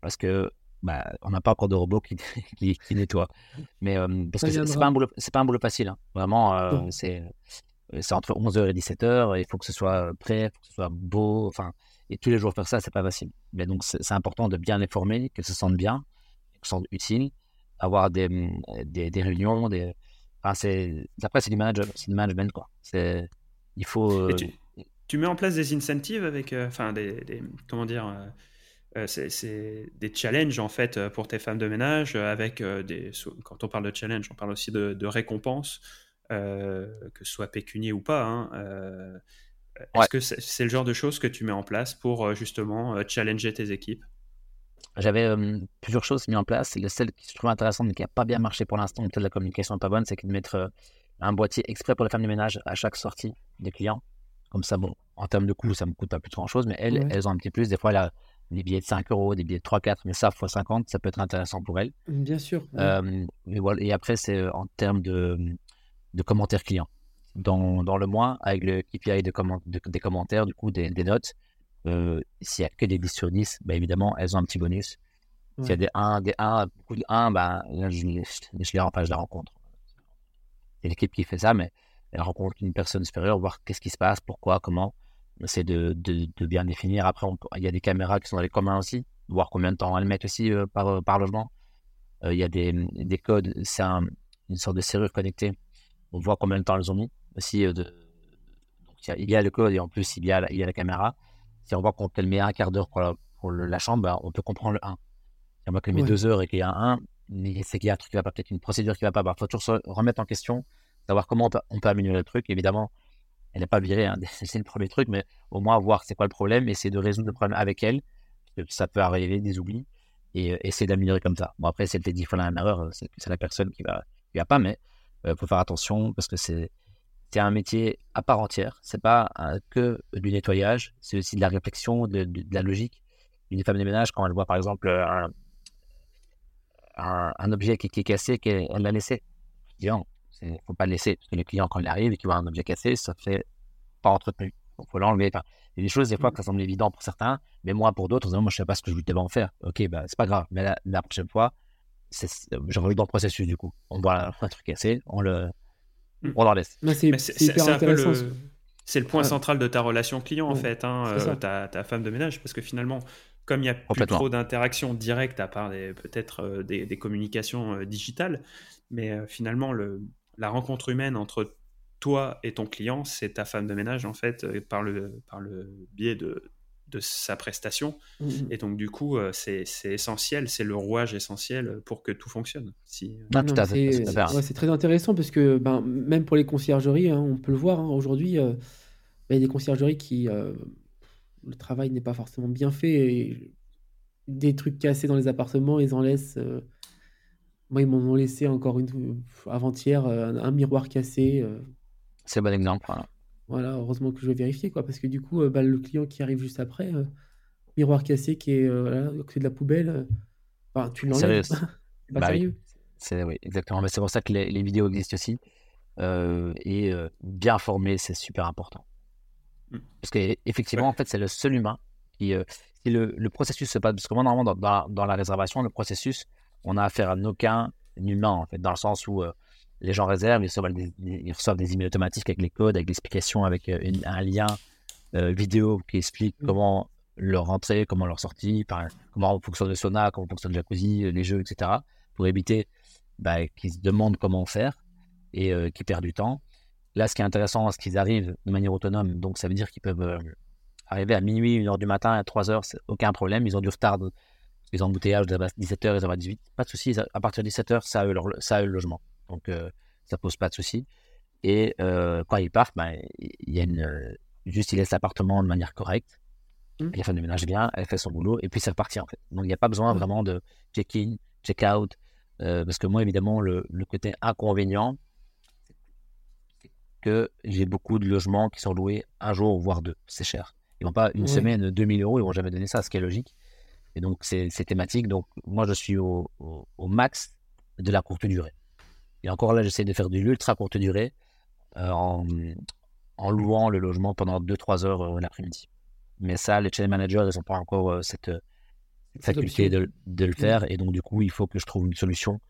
Parce que bah, on n'a pas encore de robot qui, qui, nettoie. Mais euh, parce que c'est pas un boulot, c'est pas un boulot facile. Hein. Vraiment, euh, c'est c'est entre 11h et 17h. Il faut que ce soit prêt, faut que ce soit beau. Enfin, et tous les jours faire ça, c'est pas facile. Mais donc c'est important de bien les former, qu'ils se sentent bien, qu'ils se sentent utiles, avoir des, des, des réunions, des. Enfin, c'est après c'est du management, c'est du management quoi. C'est il faut. Tu, tu, mets en place des incentives avec, euh, enfin des, des, comment dire euh, c'est des challenges en fait euh, pour tes femmes de ménage euh, avec des quand on parle de challenge on parle aussi de, récompenses que ce soit pécunier ou pas hein, est-ce que c'est le genre de choses que tu mets en place pour justement challenger tes équipes? J'avais plusieurs choses mises en place. Le celle qui se trouve intéressante mais qui n'a pas bien marché pour l'instant, peut-être la communication n'est pas bonne, c'est de mettre un boîtier exprès pour les femmes de ménage à chaque sortie des clients. Comme ça, bon, en termes de coût, ça me coûte pas plus grand chose, mais elles, elles ont un petit plus. Des fois, des billets de 5 euros, des billets de 3, 4, mais ça, x 50, ça peut être intéressant pour elle. Bien sûr. Euh, voilà. Et après, c'est euh, en termes de, de commentaires clients. Dans, dans, le mois, avec le KPI de, des commentaires, du coup, des, des notes, euh, s'il n'y a que des 10 sur 10, bah, évidemment, elles ont un petit bonus. S'il y a des 1, des 1, beaucoup de 1, bah, je, je, je, les, enfin, je la rencontre. C'est l'équipe qui fait ça, mais elle rencontre une personne supérieure, voir qu'est-ce qui se passe, pourquoi, comment c'est de, de, bien définir. Après, il y a des caméras qui sont dans les communs aussi, voir combien de temps elles mettent aussi euh, par, euh, par logement. Euh, il y a des, des codes, c'est une sorte de serrure connectée. On voit combien de temps elles ont mis aussi. de, donc il, y a, le code et en plus il y a, la, il y a la caméra. Si on voit qu'on met un quart d'heure pour, la, pour la chambre, ben, on peut comprendre le 1. Il y a moi qui met deux heures et qu'il y a un, mais c'est qu'il y a un truc qui va pas, peut-être une procédure qui va pas. Il faut toujours se remettre en question, savoir comment on peut, améliorer le truc. Évidemment, elle n'est pas virée, hein, c'est le premier truc, mais au moins voir c'est quoi le problème, essayer de résoudre le problème avec elle. Ça peut arriver, des oublis, et euh, essayer d'améliorer comme ça. Bon, après, si elle fait 10 fois la même erreur, c'est la personne qui va, va pas, mais il euh, faut faire attention parce que c'est un métier à part entière. C'est pas que du nettoyage, c'est aussi de la réflexion, de, la logique. Une femme de ménage, quand elle voit par exemple un, objet qui, est cassé, qu'elle l'a laissé. Dis non, il faut pas le laisser. Parce que les clients, quand ils arrivent et qu'ils voient un objet cassé, ça fait pas entretenu. Donc, il faut l'enlever. il y a des choses, des fois, mmh. que ça semble évident pour certains, mais moi, pour d'autres, moi, je sais pas ce que je devais en faire. Ok, bah, c'est pas grave. Mais la, prochaine fois, j'en dans le processus, du coup. On voit un truc cassé, on le, Mm. on en laisse. C'est le point central de ta relation client, en fait, hein, euh, ta, femme de ménage, parce que finalement, comme il n'y a plus trop d'interaction directe à part peut-être euh, des, communications euh, digitales, mais finalement, le, la rencontre humaine entre toi et ton client, c'est ta femme de ménage, en fait, par le, par le biais de, de sa prestation. Mmh, mmh. Et donc, du coup, euh, c'est essentiel, c'est le rouage essentiel pour que tout fonctionne. Si... Euh, c'est très intéressant parce que ben, même pour les conciergeries, hein, on peut le voir hein, aujourd'hui, euh, ben, il y a des conciergeries qui. le travail n'est pas forcément bien fait. Et des trucs cassés dans les appartements, ils en laissent. Moi, ils m'en ont laissé encore une avant-hier un, miroir cassé. C'est un bon exemple. Voilà. Voilà, heureusement que je vais vérifier, quoi, parce que du coup, euh, bah, le client qui arrive juste après, euh, miroir cassé qui est, euh, de la poubelle, enfin, tu l'enlèves. c'est pas bah sérieux. C'est oui, exactement. Mais c'est pour ça que les, vidéos existent aussi. et bien formé, c'est super important. Mmh. Parce qu'effectivement, en fait, c'est le seul humain qui. si le, processus se passe. Parce que moi, normalement, dans, dans, la réservation, le processus, on a affaire à aucun humain, en fait, dans le sens où les gens réservent, ils reçoivent des, ils reçoivent des emails automatiques avec les codes, avec l'explication, avec euh, un lien euh, vidéo qui explique mmh. comment leur entrée, comment leur sortie, comment fonctionne le sauna, comment fonctionne le jacuzzi, les jeux, etc. Pour éviter bah, qu'ils se demandent comment faire et euh, qu'ils perdent du temps. Là, ce qui est intéressant, c'est qu'ils arrivent de manière autonome. Donc, ça veut dire qu'ils peuvent arriver à minuit, 1h du matin, à 3h, c'est aucun problème. Ils ont du retard, ont embouteillage de 17h, ils ont 18 Pas de souci. À partir de 17h, ça a eux, ça a eux le logement. Donc, euh, ça pose pas de souci. Et euh, quand il part, ben, il y a une, euh, juste il laisse l'appartement de manière correcte. Mmh. La femme de ménage bien, elle fait son boulot et puis c'est reparti en fait. Donc il n'y a pas besoin mmh. vraiment de check-in, check-out. parce que moi, évidemment, le, le côté inconvénient, c'est que j'ai beaucoup de logements qui sont loués un jour, voire deux. C'est cher. Ils vont pas une semaine, 2000 euros, ils vont jamais donner ça, ce qui est logique. Et donc, c'est thématique. Donc, moi, je suis au, au max de la courte durée. Et encore là, j'essaie de faire du ultra courte durée euh, en, en, louant le logement pendant 2-3 heures euh, l'après-midi. Mais ça, les channel managers, ils n'ont pas encore euh, cette, faculté de, de, le mmh. faire. Et donc, du coup, il faut que je trouve une solution.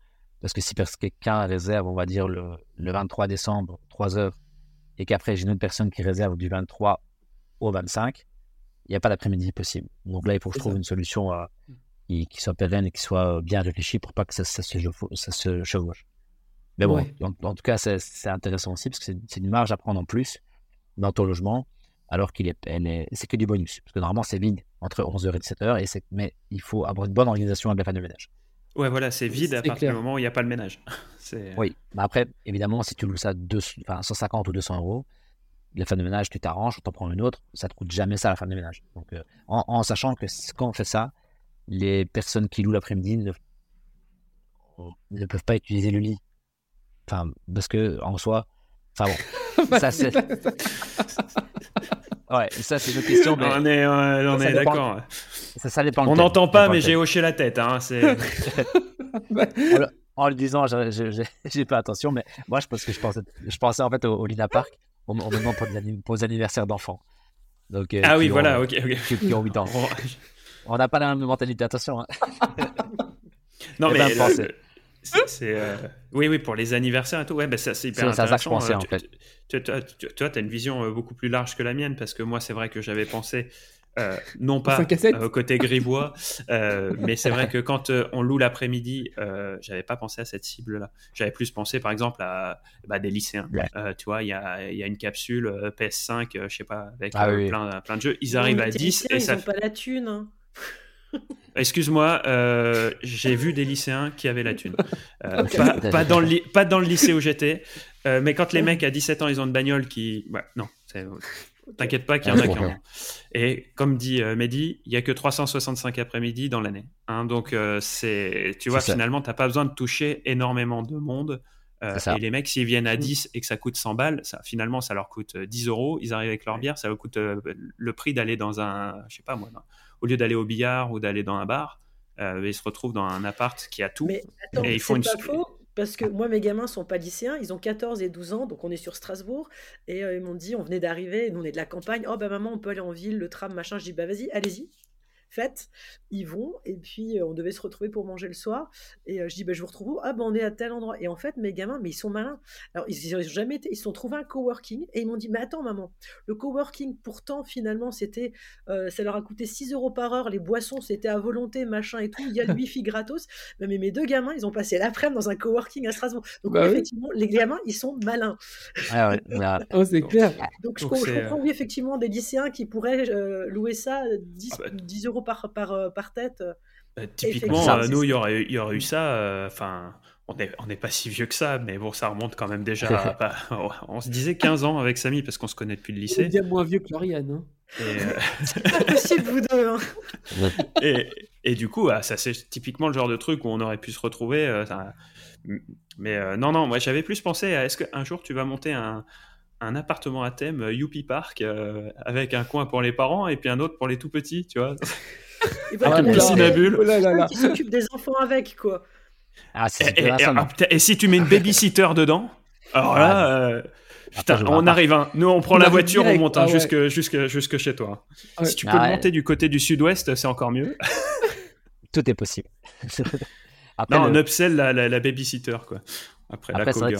Parce que si quelqu'un réserve, on va dire, le, le 23 décembre, 3 heures, et qu'après, j'ai une autre personne qui réserve du 23 au 25, il n'y a pas d'après-midi possible. Donc là, il faut que je trouve une solution mmh. qui, qui, soit pérenne et qui soit bien réfléchie pour pas que ça, ça, se, ça se chevauche. Mais bon, en, tout cas, c'est intéressant aussi parce que c'est une marge à prendre en plus dans ton logement, alors qu'il est, est c'est que du bonus. Parce que normalement, c'est vide entre 11h et 17h, et mais il faut avoir une bonne organisation avec la femme de ménage. Ouais, voilà, c'est vide à partir du moment où il n'y a pas le ménage. oui, mais après, évidemment, si tu loues ça deux, 150 ou 200 euros, la femme de ménage, tu t'arranges, tu t'en prends une autre, ça te coûte jamais ça la femme de ménage. Donc, euh, en, en, sachant que quand on fait ça, les personnes qui louent l'après-midi ne, ne peuvent pas utiliser le lit Enfin, parce que en soi, enfin bon, ça c'est. ouais, ça c'est une question. Mais... On est, on est d'accord. Ça, ça dépend. On n'entend pas, mais j'ai hoché la tête. Hein, en, le, disant, j'ai pas attention, mais moi je pense que je pensais, je pensais en fait au, Lina Park, au, moment pour, pour les anniversaires d'enfants. Donc, euh, ah oui, voilà, ok, ok. Qui, ont 8 ans. On n'a pas la même mentalité, attention. Hein. non, eh mais. Ben, c'est, euh, Oui, oui, pour les anniversaires et tout. Ouais, bah, c'est hyper intéressant. Ça, euh, en fait. Tu, toi, tu as une vision euh, beaucoup plus large que la mienne parce que moi, c'est vrai que j'avais pensé. Non pas au côté gribois, mais c'est vrai que quand on loue l'après-midi, j'avais pas pensé à cette cible-là. J'avais plus pensé, par exemple, à bah, des lycéens. tu vois, il y a, y a, une capsule PS5, je sais pas, avec ah plein, plein, de jeux. Ils arrivent à 10 et ça. Ils ont pas la thune. Hein. Excuse-moi, euh, j'ai vu des lycéens qui avaient la thune. Euh, pas, dans le pas dans le lycée où j'étais, euh, mais quand les mecs à 17 ans, ils ont une bagnole qui... Ouais, non, t'inquiète pas qu'il y en a qui en ont. Et comme dit Mehdi, il y a que 365 après-midi dans l'année. Hein, donc, c'est, tu vois, finalement, t'as pas besoin de toucher énormément de monde. et les mecs, s'ils viennent à 10 et que ça coûte 100 balles, ça, finalement, ça leur coûte 10 euros. Ils arrivent avec leur bière, ça leur coûte le prix d'aller dans un, je sais pas moi, au lieu d'aller au billard ou d'aller dans un bar, euh, ils se retrouvent dans un appart qui a tout. Mais attends, et ils font une... pas faux parce que moi, mes gamins sont pas lycéens, ils ont 14 et 12 ans, donc on est sur Strasbourg, et euh, ils m'ont dit, on venait d'arriver, nous on est de la campagne, oh bah maman, on peut aller en ville, le tram, machin, je dis, bah vas-y, allez-y, faites, ils vont, et puis euh, on devait se retrouver pour manger le soir, et euh, je dis, bah, je vous retrouve où? Ah, ben on est à tel endroit. Et en fait, mes gamins, mais ils sont malins. Alors, ils n'ont jamais été, ils se sont trouvés un coworking, et ils m'ont dit, mais attends, maman, le coworking, pourtant, finalement, c'était, euh, ça leur a coûté 6 euros par heure, les boissons, c'était à volonté, machin et tout, il y a le wifi gratos. Mais, mes deux gamins, ils ont passé l'après-midi dans un coworking à Strasbourg. Donc, bah effectivement, les gamins, ils sont malins. Ah ouais, oh, c'est clair. Donc, je, comprends, oui, effectivement, des lycéens qui pourraient louer ça 10, 10 euros par, par, euh, par tête. Euh, bah, typiquement, euh, nous, il y aurait, il y aurait eu ça. Enfin, on n'est on est pas si vieux que ça, mais bon, ça remonte quand même déjà. Bah, on se disait 15 ans avec Samy parce qu'on se connaît depuis le lycée. bien moins vieux que Lauriane. Hein. C'est possible, vous deux. Hein. et, et, du coup, ah, ça c'est typiquement le genre de truc où on aurait pu se retrouver. mais non, non, moi j'avais plus pensé à est-ce qu'un jour tu vas monter un, un appartement à thème Youpi Park avec un coin pour les parents et puis un autre pour les tout petits, tu vois il va ah, qui s'occupe des enfants avec, quoi. Ah, et, et, si tu mets une babysitter dedans, alors là, euh, putain, on arrive. Hein. Nous, on prend la voiture, on monte hein, ah jusque, jusque, jusque, chez toi. Si tu peux ah monter du côté du sud-ouest, c'est encore mieux. Tout est possible. Après, non, on upsell la, la, babysitter, quoi. Après, Après la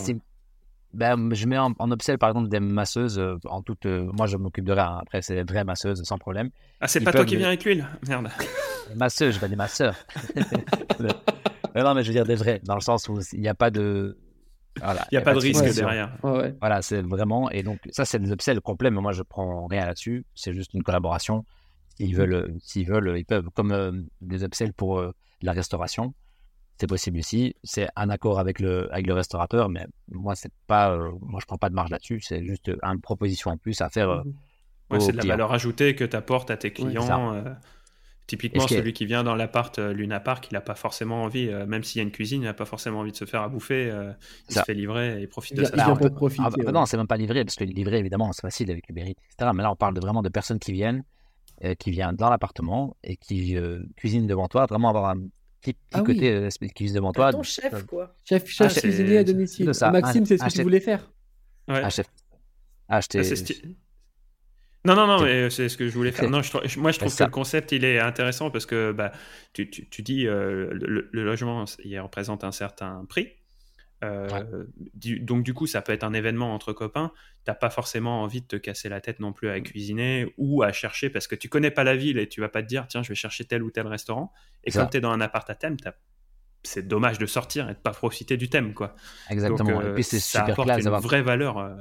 ben, je mets en, en, upsell par exemple des masseuses euh, en toute. Euh, moi, je m'occupe de rien. Après, c'est des vraies masseuses sans problème. Ah, c'est pas toi qui viens avec l'huile? Merde. Des masseuses, je vais des masseurs. non, mais je veux dire des vrais, dans le sens où il n'y a pas de. Voilà, il n'y a, pas, de risque derrière. Voilà, c'est vraiment. Et donc, ça, c'est des upsells complets, mais moi, je prends rien là-dessus. C'est juste une collaboration. S'ils veulent, s'ils veulent, ils peuvent, comme euh, des upsells pour la restauration c'est possible aussi. C'est un accord avec le, avec le restaurateur, mais moi, c'est pas, euh, moi, je prends pas de marge là-dessus. C'est juste une proposition en plus à faire. Euh, mmh c'est de la valeur ajoutée que tu apportes à tes clients. Euh, typiquement, celui qui vient dans l'appart Luna Park, il n'a pas forcément envie, même s'il y a une cuisine, il n'a pas forcément envie de se faire à bouffer. il se fait livrer et profite de ça. Ah, bah, non, c'est même pas livré, parce que livrer, évidemment, c'est facile avec Uber Eats, etc. Mais là, on parle de, vraiment de personnes qui viennent, qui viennent dans l'appartement et qui cuisinent devant toi, vraiment avoir un petit, ah côté euh, cuisine devant toi. Ton chef, quoi. Chef, chef, ah, cuisinier à domicile. Maxime, c'est ce que tu voulais faire. Ouais. Ah, chef. Ah, je non, non, non, mais c'est ce que je voulais faire. Non, je, moi, je trouve que le concept, il est intéressant parce que bah, tu, tu, tu dis euh, le, le, logement, il représente un certain prix. Euh, donc du coup, ça peut être un événement entre copains. T'as pas forcément envie de te casser la tête non plus à mm. cuisiner ou à chercher parce que tu connais pas la ville et tu vas pas te dire tiens je vais chercher tel ou tel restaurant. Et quand tu es dans un appart à thème, c'est dommage de sortir et de pas profiter du thème quoi. Exactement. et puis c'est super apporte une vraie valeur. Euh.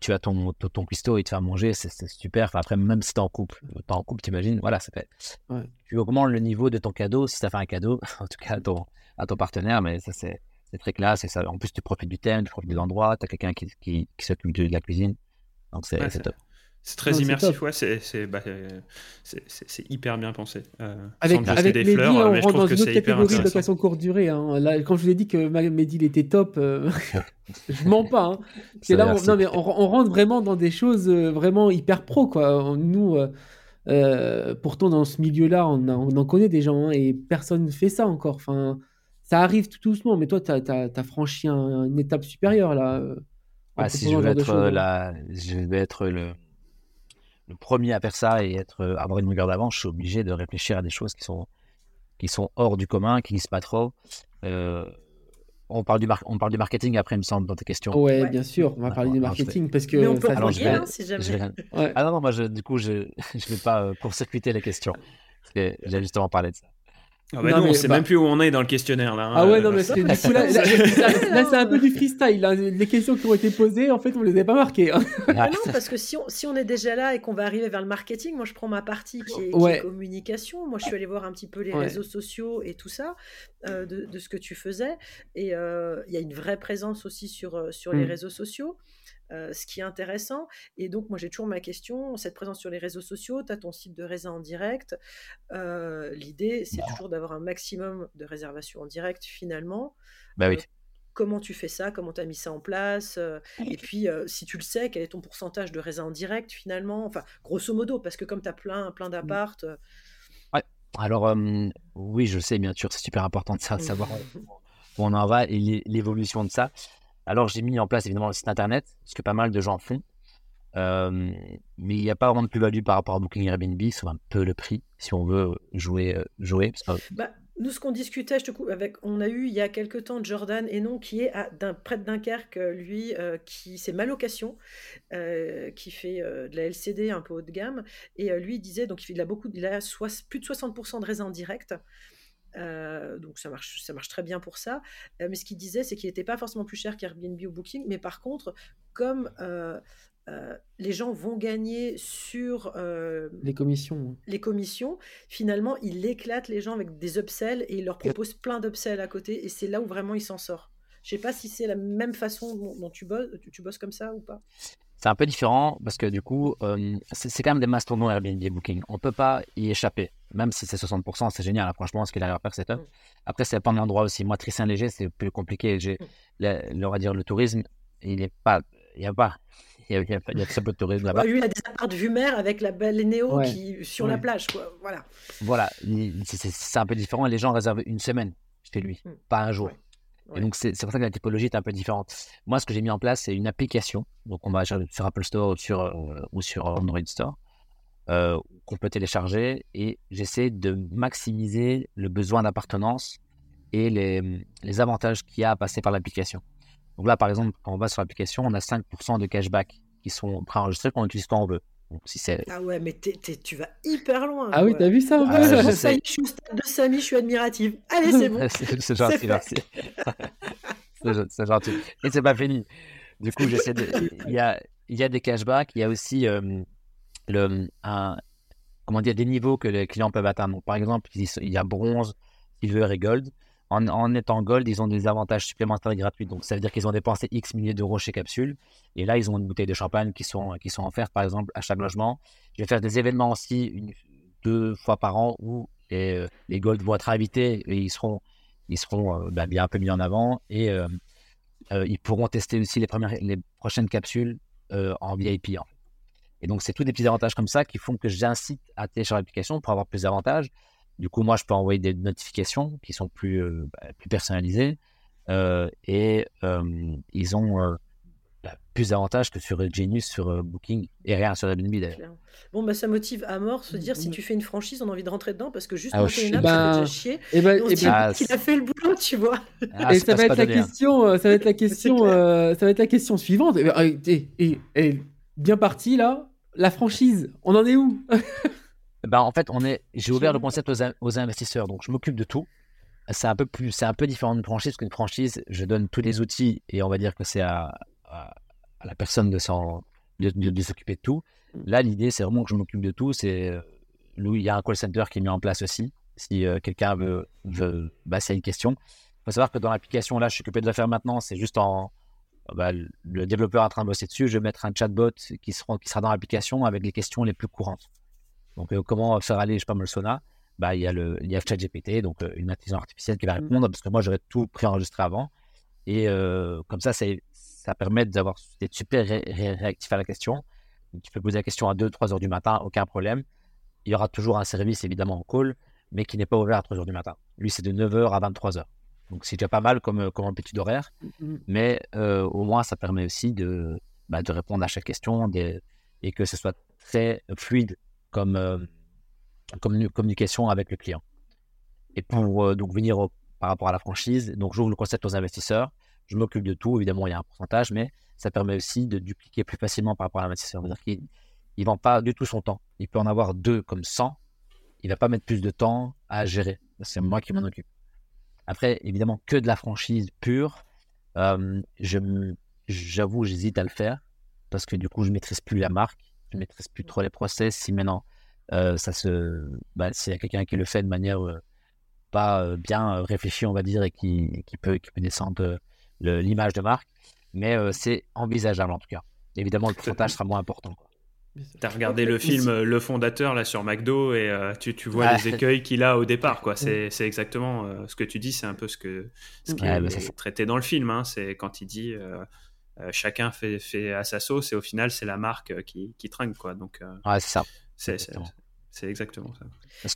Tu as ton, ton, cuistot, il te fait manger, c'est super. Enfin, après, même si t'es en couple, t'es en couple, t'imagines, voilà, ça fait. Tu augmentes le niveau de ton cadeau, si t'as fait un cadeau, en tout cas à ton, à ton partenaire, mais ça c'est c'est très classe. Et ça, en plus, tu profites du thème, tu profites de l'endroit, tu as quelqu'un qui, qui, qui s'occupe de, la cuisine. Donc, c'est top. C'est très immersif, ouais, bah, c'est hyper bien pensé. Euh, avec avec des fleurs, on rentre dans une autre catégorie de location courte durée. Hein. Là, quand je vous ai dit que Mehdi il était top, euh, je mens pas. Hein. là, on, non, mais on, rentre vraiment dans des choses euh, vraiment hyper pro. Quoi. Nous, pourtant, dans ce milieu-là, on, on, en connaît des gens hein, et personne ne fait ça encore. Enfin, ça arrive tout doucement, mais toi, tu as, franchi une étape supérieure là. Euh, si je veux être là, je vais être le, le, premier à faire ça et être, euh, avoir une longueur d'avance, je suis obligé de réfléchir à des choses qui sont, qui sont hors du commun, qui ne pas trop. Euh, on parle, du on parle du marketing après, il me semble, dans tes questions. Ouais, bien sûr, on va parler du marketing parce que. Mais on peut ça, hein, si jamais. Ah non, non, moi, je, du coup, je ne vais pas pour circuiter les questions. Parce que j'ai justement parlé de ça. Ah bah non, on sait bah même plus où on est dans le questionnaire là. Hein. Ah ouais, non, mais c'est, là, c'est un peu du freestyle. Les questions qui ont été posées, en fait, on les a pas marquées. Hein. Ah non, parce que si on, si on est déjà là et qu'on va arriver vers le marketing, moi je prends ma partie qui est, communication. Moi je suis allé voir un petit peu les réseaux sociaux et tout ça, euh, de, de, ce que tu faisais. Et euh, il y a une vraie présence aussi sur, euh, sur les mm. réseaux sociaux. Euh, ce qui est intéressant. Et donc, moi, j'ai toujours ma question, cette présence sur les réseaux sociaux, tu as ton site de réserve en direct. Euh, l'idée, c'est toujours d'avoir un maximum de réservations en direct, finalement. Bah oui. Euh, comment tu fais ça? Comment tu as mis ça en place? Et puis, si tu le sais, quel est ton pourcentage de réserve en direct, finalement? Enfin, grosso modo, parce que comme tu as plein, plein mmh. d'appartes... Ouais. Alors, oui, je sais, bien sûr, c'est super important de savoir où on en va et l'évolution de ça. Alors, j'ai mis en place évidemment le site internet, ce que pas mal de gens font. Euh, mais il n'y a pas vraiment de plus-value par rapport à Booking Airbnb, sauf un peu le prix, si on veut jouer. Euh, jouer bah, nous, ce qu'on discutait, je te on a eu il y a quelques temps Jordan et non qui est d'un, près de Dunkerque, lui, euh, qui c'est ma location, qui fait de la LCD un peu haut de gamme. Et lui, disait, donc il a, beaucoup, il a plus de 60% de raisins en direct. Euh, donc ça marche, ça marche très bien pour ça. Euh, mais ce qu'il disait, c'est qu'il n'était pas forcément plus cher qu'Airbnb ou Booking. Mais par contre, comme euh, les gens vont gagner sur les commissions, les commissions, finalement, il éclate les gens avec des upsells et il leur propose plein d'upsells à côté. Et c'est là où vraiment il s'en sort. Je sais pas si c'est la même façon dont, tu bosses, tu, bosses comme ça ou pas. C'est un peu différent parce que du coup, c'est quand même des mastodontes Airbnb Booking. On peut pas y échapper même si c'est 60%, c'est génial. Hein, franchement, ce qu'il arrive à faire, c'est top. Après, c'est pas un endroit aussi. Moi, Tristan-Léger, c'est plus compliqué. Mm. on va dire, le tourisme, il n'est pas. Il n'y a pas. Il y, a, il, y a, très peu de tourisme là-bas. lui, il a des apparts de vue mer avec la belle Néo qui, sur la plage. Quoi. Voilà. Voilà. C'est, un peu différent. Les gens réservent une semaine chez lui, mm. pas un jour. Et donc, c'est, pour ça que la typologie est un peu différente. Moi, ce que j'ai mis en place, c'est une application. Donc, on va sur Apple Store ou sur, euh, ou sur Android Store. Euh, qu'on peut télécharger et j'essaie de maximiser le besoin d'appartenance et les, les avantages qu'il y a à passer par l'application. Donc là, par exemple, quand on va sur l'application, on a 5% de cashback qui sont préenregistrés qu'on utilise quand on veut. Donc, si c'est... Ah ouais, mais tu vas hyper loin. Ah oui, t'as vu ça ah, je, je, suis au stade de Samy, je suis admirative. Allez, c'est bon. c'est gentil, merci. c'est gentil. Et c'est pas fini. Du coup, j'essaie de... Il y a, il y a des cashbacks, il y a aussi... Euh, le, un, comment dire, des niveaux que les clients peuvent atteindre. par exemple, il y a bronze, silver et gold. En, étant gold, ils ont des avantages supplémentaires gratuits. Donc, ça veut dire qu'ils ont dépensé X milliers d'euros chez Capsule. Et là, ils ont une bouteille de champagne qui sont, qui sont offertes, par exemple, à chaque logement. Je vais faire des événements aussi deux fois par an où les, les gold vont être invités et ils seront, ils seront euh, bah, bien un peu mis en avant. Et euh, euh, ils pourront tester aussi les, premières, les prochaines capsules en VIP. Et donc, c'est tous des petits avantages comme ça qui font que j'incite à télécharger l'application pour avoir plus d'avantages. Du coup, moi, je peux envoyer des notifications qui sont plus, euh, bah, plus personnalisées euh, et euh, ils ont bah, plus d'avantages que sur Genius, sur Booking et rien sur Airbnb d'ailleurs. Bon, bah, ça motive à mort se dire si mmh. tu fais une franchise, on a envie de rentrer dedans parce que juste ah, monter une app, ça fait déjà chier. Et bah, et bah, il a fait le boulot, tu vois? Ah, et ça va, être la question, ça va être la question, ça va être la question suivante. et, et bien parti là la franchise, on en est où? ben, En fait, on est, j'ai ouvert le concept aux, investisseurs, donc je m'occupe de tout. C'est un peu plus, c'est un peu différent d'une franchise, parce qu'une franchise, je donne tous les outils et on va dire que c'est à, la personne de, s'occuper de, tout. Là, l'idée, c'est vraiment que je m'occupe de tout. C'est, euh, il y a un call center qui est mis en place aussi. Si euh, quelqu'un veut, veut bah, une question. Il faut savoir que dans l'application, là, je suis occupé de la faire maintenant. C'est juste en, bah, le développeur est en train de bosser dessus. Je vais mettre un chatbot qui sera, qui sera dans l'application avec les questions les plus courantes. Donc, euh, comment faire aller, je sais pas, Sona bah, Il y a le il y a ChatGPT, donc euh, une intelligence artificielle qui va mmh. répondre, parce que moi, j'aurais tout préenregistré avant. Et euh, comme ça, ça permet d'avoir d'être super réactif à la question. tu peux poser la question à 2-3 heures du matin, aucun problème. Il y aura toujours un service, évidemment, en call, mais qui n'est pas ouvert à 3 heures du matin. Lui, c'est de 9h à 23h. Donc c'est déjà pas mal comme, comme amplitude horaire, mmh mais euh, au moins ça permet aussi de, bah, de répondre à chaque question et que ce soit très fluide comme, euh, comme communication avec le client. Et pour donc venir par rapport à la franchise, donc j'ouvre le concept aux investisseurs, je m'occupe de tout, évidemment il y a un pourcentage, mais ça permet aussi de dupliquer plus facilement par rapport à l'investisseur. C'est-à-dire qu'il ne vend pas du tout son temps. Il peut en avoir deux comme 100, il ne va pas mettre plus de temps à gérer c'est moi qui m'en occupe. Après, évidemment, que de la franchise pure, euh, j'avoue, j'hésite à le faire parce que du coup, je maîtrise plus la marque, je maîtrise plus trop les process. Si maintenant, euh, ça se, bah, s'il y a quelqu'un qui le fait de manière euh, pas bien réfléchie, on va dire, et qui, qui peut, qui peut descendre l'image de marque, mais c'est envisageable en tout cas. Évidemment, le pourcentage sera moins important. Quoi. T'as regardé le film euh, Le Fondateur là sur McDo et euh, tu, tu, vois les écueils qu'il a au départ quoi. C'est exactement euh, ce que tu dis, c'est un peu ce que ce qui est, traité dans le film. Hein. C'est quand il dit chacun fait, fait à sa sauce et au final c'est la marque qui, qui trinque quoi. Donc ouais, c'est ça. C'est exactement ça. Parce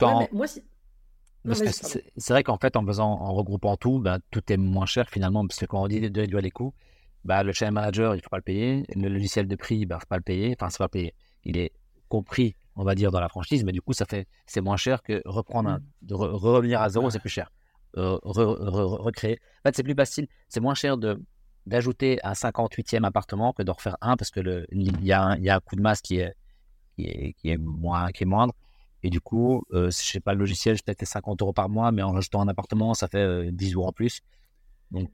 c'est vrai qu'en fait en faisant en regroupant tout, bah, tout est moins cher finalement parce que quand on dit de réduire les coûts, bah, le channel manager, il ne faut pas le payer. Le logiciel de prix, il bah, ne faut pas le payer. Enfin, c'est pas payer. Il est compris, on va dire, dans la franchise, mais du coup, ça fait, c'est moins cher que reprendre, un, de revenir à zéro, c'est plus cher. Euh, recréer. En fait, c'est plus facile, c'est moins cher de d'ajouter un 58e appartement que d'en refaire un parce que il y, y a un coût de masse qui est, qui est, qui est, moins, qui est moindre. Et du coup, euh, je sais pas, le logiciel, je peut-être 50 euros par mois, mais en rajoutant un appartement, ça fait 10 euh, euros en plus. Donc,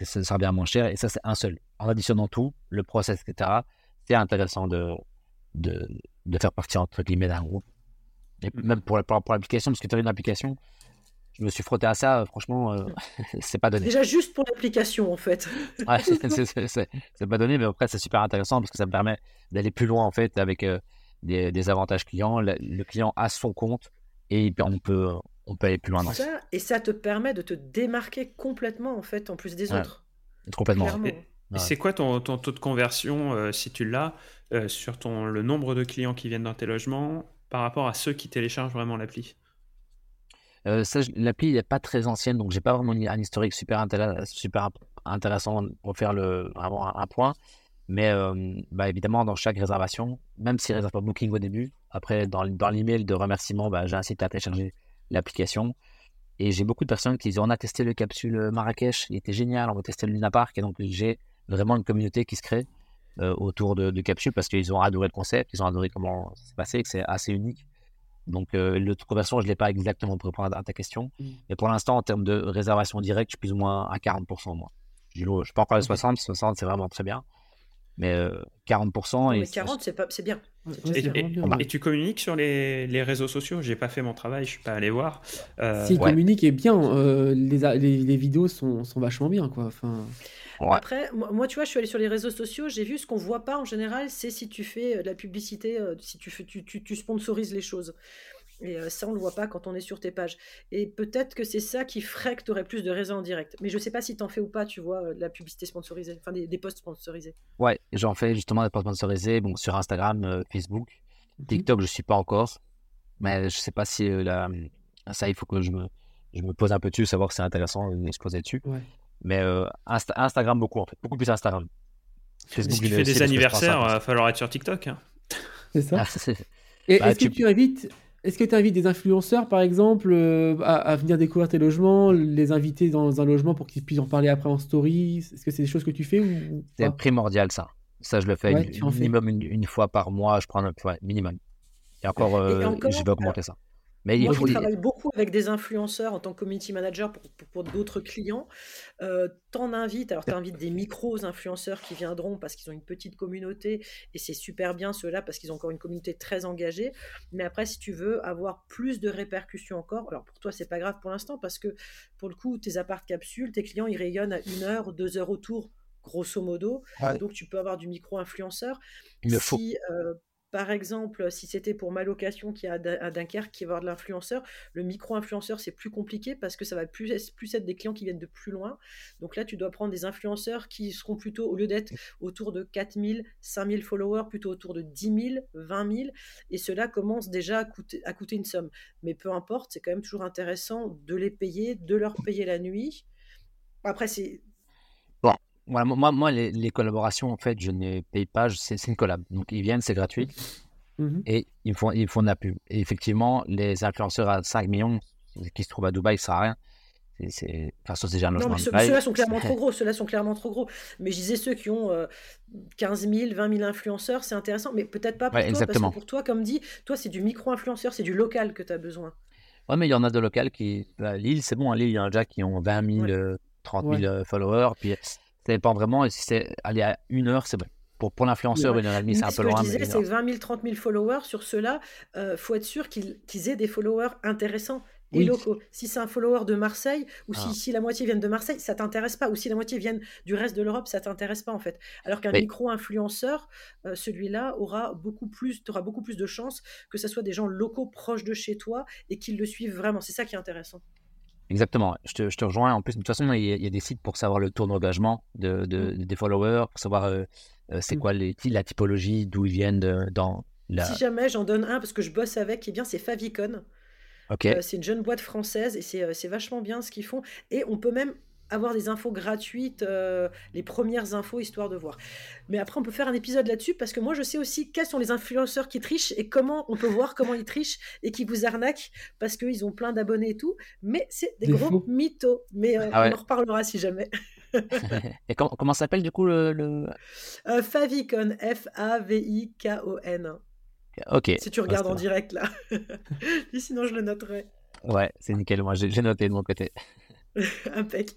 ça sera bien moins cher. Et ça, c'est un seul. En additionnant tout, le process, etc., c'est intéressant de, de, de, faire partie entre guillemets d'un groupe. Et même pour, pour, l'application, parce que tu as une application, je me suis frotté à ça, franchement, euh, c'est pas donné. Déjà juste pour l'application, en fait. ouais, c'est pas donné, mais après, c'est super intéressant parce que ça me permet d'aller plus loin, en fait, avec euh, des, des, avantages clients. Le, le, client a son compte et on peut, on peut aller plus loin. Dans ça, et ça te permet de te démarquer complètement, en fait, en plus des autres. Complètement. Et, c'est quoi ton, ton, taux de conversion, euh, si tu l'as, euh, sur ton, le nombre de clients qui viennent dans tes logements par rapport à ceux qui téléchargent vraiment l'appli? Euh, L'appli n'est pas très ancienne, donc j'ai pas vraiment un historique super, intéressant pour faire le, vraiment un, point. Mais bah, évidemment, dans chaque réservation, même si réserve pas Booking au début, après, dans, dans l'email de remerciement, bah, j'incite à télécharger l'application. Et j'ai beaucoup de personnes qui disent on a testé le capsule Marrakech, il était génial, on va tester le Luna Park. Et donc j'ai vraiment une communauté qui se crée euh, autour de, de capsules parce qu'ils ont adoré le concept, ils ont adoré comment c'est passé, que c'est assez unique. Donc euh, le conversion, je ne l'ai pas exactement pour répondre à ta question. Mmh. Mais pour l'instant, en termes de réservation directe, je suis plus ou moins à 40% moi. Je ne suis pas encore à 60, 60 c'est vraiment très bien mais 40%. Euh, et mais 40, c'est, pas, c'est bien. Et, tu communiques sur les, les réseaux sociaux? J'ai pas fait mon travail, je suis pas allé voir. Euh... Si, communique est bien. Euh, les, les, les, vidéos sont, sont, vachement bien, quoi. Enfin... Après, moi, tu vois, je suis allé sur les réseaux sociaux, j'ai vu ce qu'on voit pas en général, c'est si tu fais de la publicité, si tu, fais, tu, tu, tu sponsorises les choses. Et ça, on ne le voit pas quand on est sur tes pages. Et peut-être que c'est ça qui ferait que tu aurais plus de réseaux en direct. Mais je ne sais pas si tu en fais ou pas, tu vois, de la publicité sponsorisée, enfin des, posts sponsorisés. Ouais, j'en fais justement des posts sponsorisés bon, sur Instagram, Facebook. Mhm. TikTok, je ne suis pas encore. Mais je ne sais pas si la... ça, il faut que je me, je me pose un peu dessus, savoir que c'est intéressant de se poser dessus. Mais Instagram, beaucoup en fait. Beaucoup plus Instagram. Facebook, si tu fais des anniversaires, il va falloir être sur TikTok. Hein. C'est ça. Ah, Et bah, est-ce que tu invites est-ce que tu invites des influenceurs, par exemple, euh, à, venir découvrir tes logements, les inviter dans un logement pour qu'ils puissent en parler après en story? Est-ce que c'est des choses que tu fais ou C'est primordial, ça. Ça, je le fais minimum une, fois par mois. Je prends un minimum. Et encore, euh, je vais augmenter ça. Mais Moi, je travaille beaucoup avec des influenceurs en tant que community manager pour, pour, d'autres clients. Euh, T'en invites, alors tu invites des micros influenceurs qui viendront parce qu'ils ont une petite communauté et c'est super bien ceux-là parce qu'ils ont encore une communauté très engagée. Mais après, si tu veux avoir plus de répercussions encore, alors pour toi, c'est pas grave pour l'instant parce que pour le coup, tes appart capsules, tes clients, ils rayonnent à une heure, deux heures autour grosso modo. Donc, tu peux avoir du micro-influenceur. Il le faut. Euh, par exemple, si c'était pour ma location qui est à Dunkerque, qui va avoir de l'influenceur, le micro-influenceur, c'est plus compliqué parce que ça va plus, plus être des clients qui viennent de plus loin. Donc là, tu dois prendre des influenceurs qui seront plutôt, au lieu d'être autour de 4000, 5000 followers, plutôt autour de 10 000, 20 000. Et cela commence déjà à coûter, à coûter une somme. Mais peu importe, c'est quand même toujours intéressant de les payer, de leur payer la nuit. Après, c'est moi, moi les, collaborations, en fait, je ne paye pas, c'est une collab. Donc, ils viennent, c'est gratuit. Mmh et ils font, ils font de la pub. Et effectivement, les influenceurs à 5 millions qui se trouvent à Dubaï, ça sert à rien. C'est, enfin, ça, c'est déjà un non, mais ceux-là sont clairement trop gros. Ceux-là sont clairement trop gros. Mais je disais ceux qui ont 15 000, 20 000 influenceurs, c'est intéressant. Mais peut-être pas pour toi. Parce que pour toi, comme dit, toi, c'est du micro-influenceur, c'est du local que tu as besoin. Ouais, mais il y en a de locales qui. Bah, Lille, c'est bon, à Lille, il y en a déjà qui ont 20 000, 30 000 followers. Puis ça dépend vraiment. Si c'est aller à une heure, c'est bon. Pour, pour l'influenceur, une heure et demie, c'est un peu loin. Ce que je disais, c'est 20 000, 30 000 followers. Sur ceux-là, il euh, faut être sûr qu'ils aient des followers intéressants et locaux. Si c'est un follower de Marseille, ou si, ah. si, la moitié viennent de Marseille, ça t'intéresse pas. Ou si la moitié viennent du reste de l'Europe, ça t'intéresse pas en fait. Alors qu'un micro-influenceur, euh, celui-là aura beaucoup plus, auras beaucoup plus de chances que ce soit des gens locaux proches de chez toi et qu'ils le suivent vraiment. C'est ça qui est intéressant. Exactement, je te, je te, rejoins. En plus, de toute façon, il y, a, des sites pour savoir le taux d'engagement de, de, mmh. des followers, pour savoir euh, euh, c'est mmh. quoi les, la typologie, d'où ils viennent dans la... Si jamais j'en donne un, parce que je bosse avec, eh bien c'est Favicon. Euh, c'est une jeune boîte française et euh, c'est vachement bien ce qu'ils font. Et on peut même avoir des infos gratuites, euh, les premières infos, histoire de voir. Mais après, on peut faire un épisode là-dessus parce que moi, je sais aussi quels sont les influenceurs qui trichent et comment on peut voir comment ils trichent et qui vous arnaquent parce qu'ils ont plein d'abonnés et tout. Mais c'est des, gros mythos. Mais ah on en reparlera si jamais. et comment, comment s'appelle du coup le. Favicon, F-A-V-I-K-O-N. Ok. Si tu regardes en direct là. Sinon, je le noterai. Ouais, c'est nickel. Moi, j'ai noté de mon côté. Impec.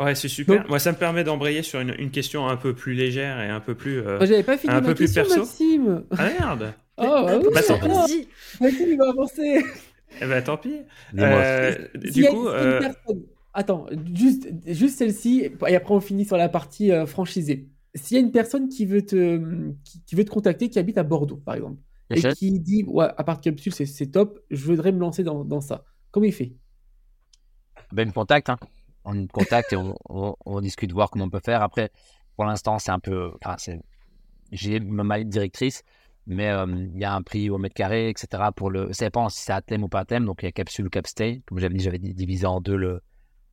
Ouais, c'est super. Moi, ça me permet d'embrayer sur une, question un peu plus légère et un peu plus. Euh, J'avais pas fini un peu plus perso. Maxime. Ah merde. oh, bah, oui, bah, tant pis. Maxime, il va avancer. Eh ben, tant pis. Euh, du coup. Euh... Attends, juste, juste celle-ci, et après on finit sur la partie euh, franchisée. S'il y a une personne qui veut te, qui veut te contacter, qui habite à Bordeaux, par exemple, et qui dit ouais, à part capsule, c'est top, je voudrais me lancer dans, dans ça. Comment il fait? Ben. Hein. On me contacte et on, on, discute, voir comment on peut faire. Après, pour l'instant, c'est un peu. Enfin, j'ai ma directrice, mais euh, il y a un prix au mètre carré, etc. Pour le, ça dépend si c'est à thème ou pas à thème. Donc, il y a capsule capstay. Comme j'avais dit, j'avais divisé en deux le,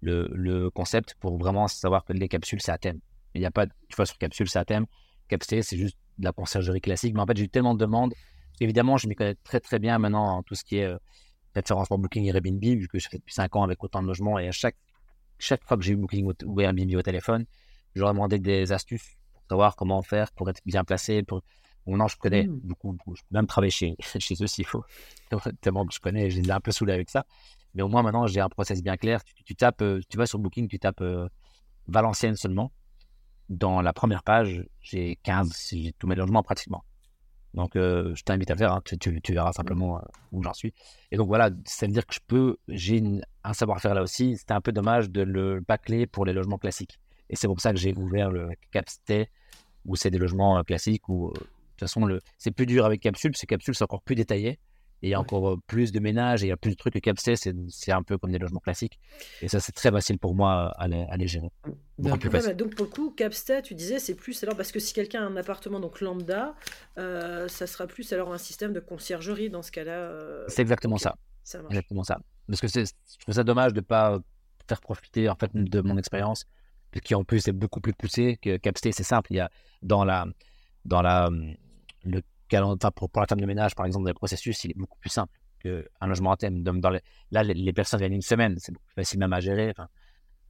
le, le, concept pour vraiment savoir que les capsules, c'est à thème. Il n'y a pas, tu vois, sur capsule, c'est à thème. Capstay, c'est juste de la conciergerie classique. Mais en fait, j'ai eu tellement de demandes Évidemment, je m'y connais très très bien maintenant en tout ce qui est euh, référencement Booking et Airbnb, vu que je fais depuis 5 ans avec autant de logements. Et à chaque, chaque fois que j'ai eu Booking ou Airbnb au téléphone, leur demandé des astuces pour savoir comment faire pour être bien placé. Pour... Bon, non, je connais mmh. beaucoup, Je peux même travailler chez, chez eux s'il faut. Tellement que je connais, je les ai un peu saoulés avec ça. Mais au moins maintenant, j'ai un process bien clair. Tu, tapes, euh, tu vas sur Booking, tu tapes euh, Valenciennes seulement. Dans la première page, j'ai 15, j'ai tous mes logements pratiquement. Donc, euh, je t'invite à faire, hein. tu, verras simplement euh, où j'en suis. Et donc, voilà, c'est à dire que je peux, j'ai un savoir-faire là aussi. C'était un peu dommage de le bâcler pour les logements classiques. Et c'est pour ça que j'ai ouvert le Capstay, où c'est des logements euh, classiques, où de toute façon, c'est plus dur avec Capsule, parce que Capsule, c'est encore plus détaillé. Et il y a encore plus de ménages et il y a plus de trucs que Capstay, c'est un peu comme des logements classiques. Et ça, c'est très facile pour moi à les, à les gérer. donc, pour le coup, Capstay, tu disais, c'est plus alors parce que si quelqu'un a un appartement donc lambda, euh, ça sera plus alors un système de conciergerie dans ce cas-là. Euh, c'est exactement ça. ça exactement ça. Parce que je trouve ça dommage de ne pas faire profiter en fait de mon expérience, qui en plus est beaucoup plus poussé que Capstay. C'est simple. Il y a dans la dans la le pour, pour, la table de ménage, par exemple, dans le processus, il est beaucoup plus simple qu'un logement à thème. Dans là, les, personnes viennent une semaine, c'est beaucoup plus facile même à gérer. Enfin,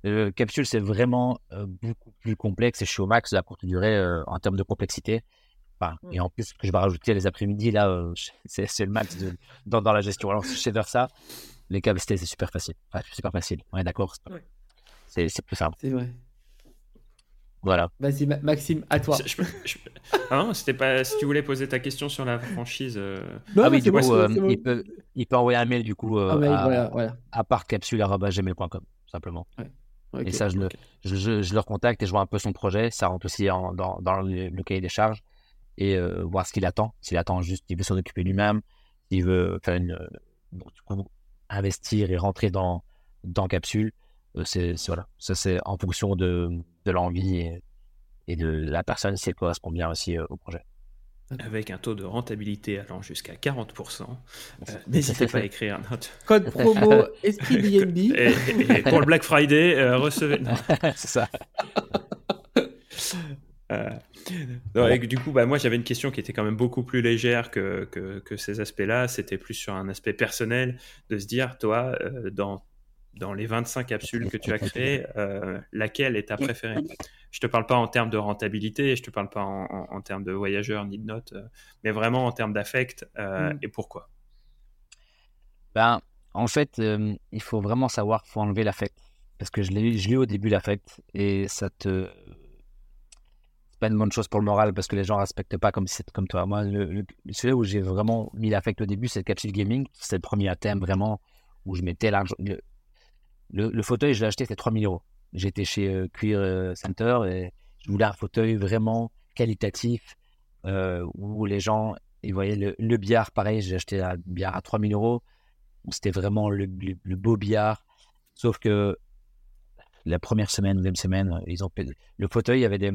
le capsule, c'est vraiment euh, beaucoup plus complexe et je suis au max de la courte durée euh, en termes de complexité. Enfin, mmh. Et en plus, ce que je vais rajouter les après-midi, là, euh, c'est le max de, dans, dans, la gestion. Alors, si je sais faire ça, les capacités, c'est super facile. Enfin, super facile. On est d'accord C'est plus simple. C'est vrai. Voilà. Vas-y, Maxime, à toi. Ah c'était pas. Si tu voulais poser ta question sur la franchise. Euh, ah oui, du coup, euh, il, peut, il peut envoyer un mail du coup euh, à, voilà, voilà. à partcapsule.gmail.com simplement. et ça, je, le, je, je, le recontacte et je vois un peu son projet. Ça rentre aussi en, dans, dans le, cahier des charges et voir ce qu'il attend. S'il attend juste, il veut s'en occuper lui-même, s'il veut faire une, investir et rentrer dans, dans Capsule. C'est voilà, ça c'est en fonction de, de l'envie et, de la personne si elle correspond bien aussi euh, au projet. Avec un taux de rentabilité allant jusqu'à 40%. Euh, n'hésitez pas à écrire notre code promo Esprit BNB. et, pour le Black Friday, euh, recevez. C'est ça. du coup, bah, moi j'avais une question qui était quand même beaucoup plus légère que, que, ces aspects-là. C'était plus sur un aspect personnel de se dire, toi, dans dans les 25 capsules que tu as créées, euh, laquelle est ta préférée? Je te parle pas en termes de rentabilité, je te parle pas en, termes de voyageurs ni de notes, euh, mais vraiment en termes d'affect euh, mm. et pourquoi? Ben, En fait, il faut vraiment savoir, faut enlever l'affect. Parce que je l'ai eu au début, l'affect, et ça te. C'est pas une bonne chose pour le moral parce que les gens respectent pas comme, comme toi. Moi, le, celui où j'ai vraiment mis l'affect au début, c'est le Catch Gaming. C'est le premier thème vraiment où je mettais l'argent. Le, le, fauteuil, je l'ai acheté, c'était 3000 euros. J'étais chez euh, Queer euh, Center et je voulais un fauteuil vraiment qualitatif euh, où les gens ils voyaient le, le billard. Pareil, j'ai acheté un billard à 3000 euros. C'était vraiment le, beau billard. Sauf que la première semaine, deuxième semaine, ils ont le fauteuil, il y avait des,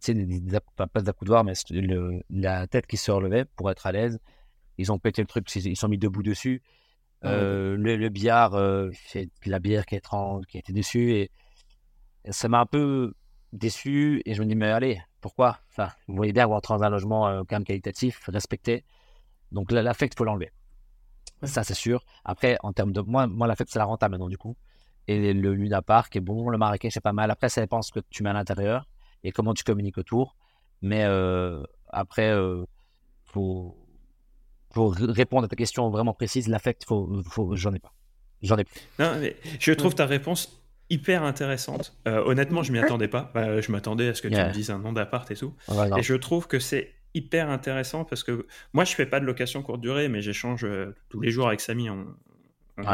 sais, des, pas d'accoudoir, mais la tête qui se relevait pour être à l'aise. Ils ont pété le truc, ils sont mis debout dessus. Ah le, billard, c'est la bière qui, est qui a été dessus et ça m'a un peu déçu et je me dis mais allez pourquoi? Enfin vous voyez bien avoir dans un logement quand même qualitatif respecté. Donc l'affect faut l'enlever. Ça c'est sûr. Après en termes de moi moi l'affect c'est la renta maintenant du coup. Et le Luna Park est bon le Marrakech c'est pas mal. Après ça dépend ce que tu mets à l'intérieur et comment tu communiques autour. Mais après faut pour répondre à ta question vraiment précise, l'affect, faut, faut, j'en ai pas. J'en ai plus. Non, mais je trouve ta réponse hyper intéressante. Euh, honnêtement, je m'y attendais pas. Bah, je m'attendais à ce que tu me dises un nom d'appart et tout. et je trouve que c'est hyper intéressant parce que moi, je fais pas de location courte durée, mais j'échange euh, tous les jours avec Samy. On,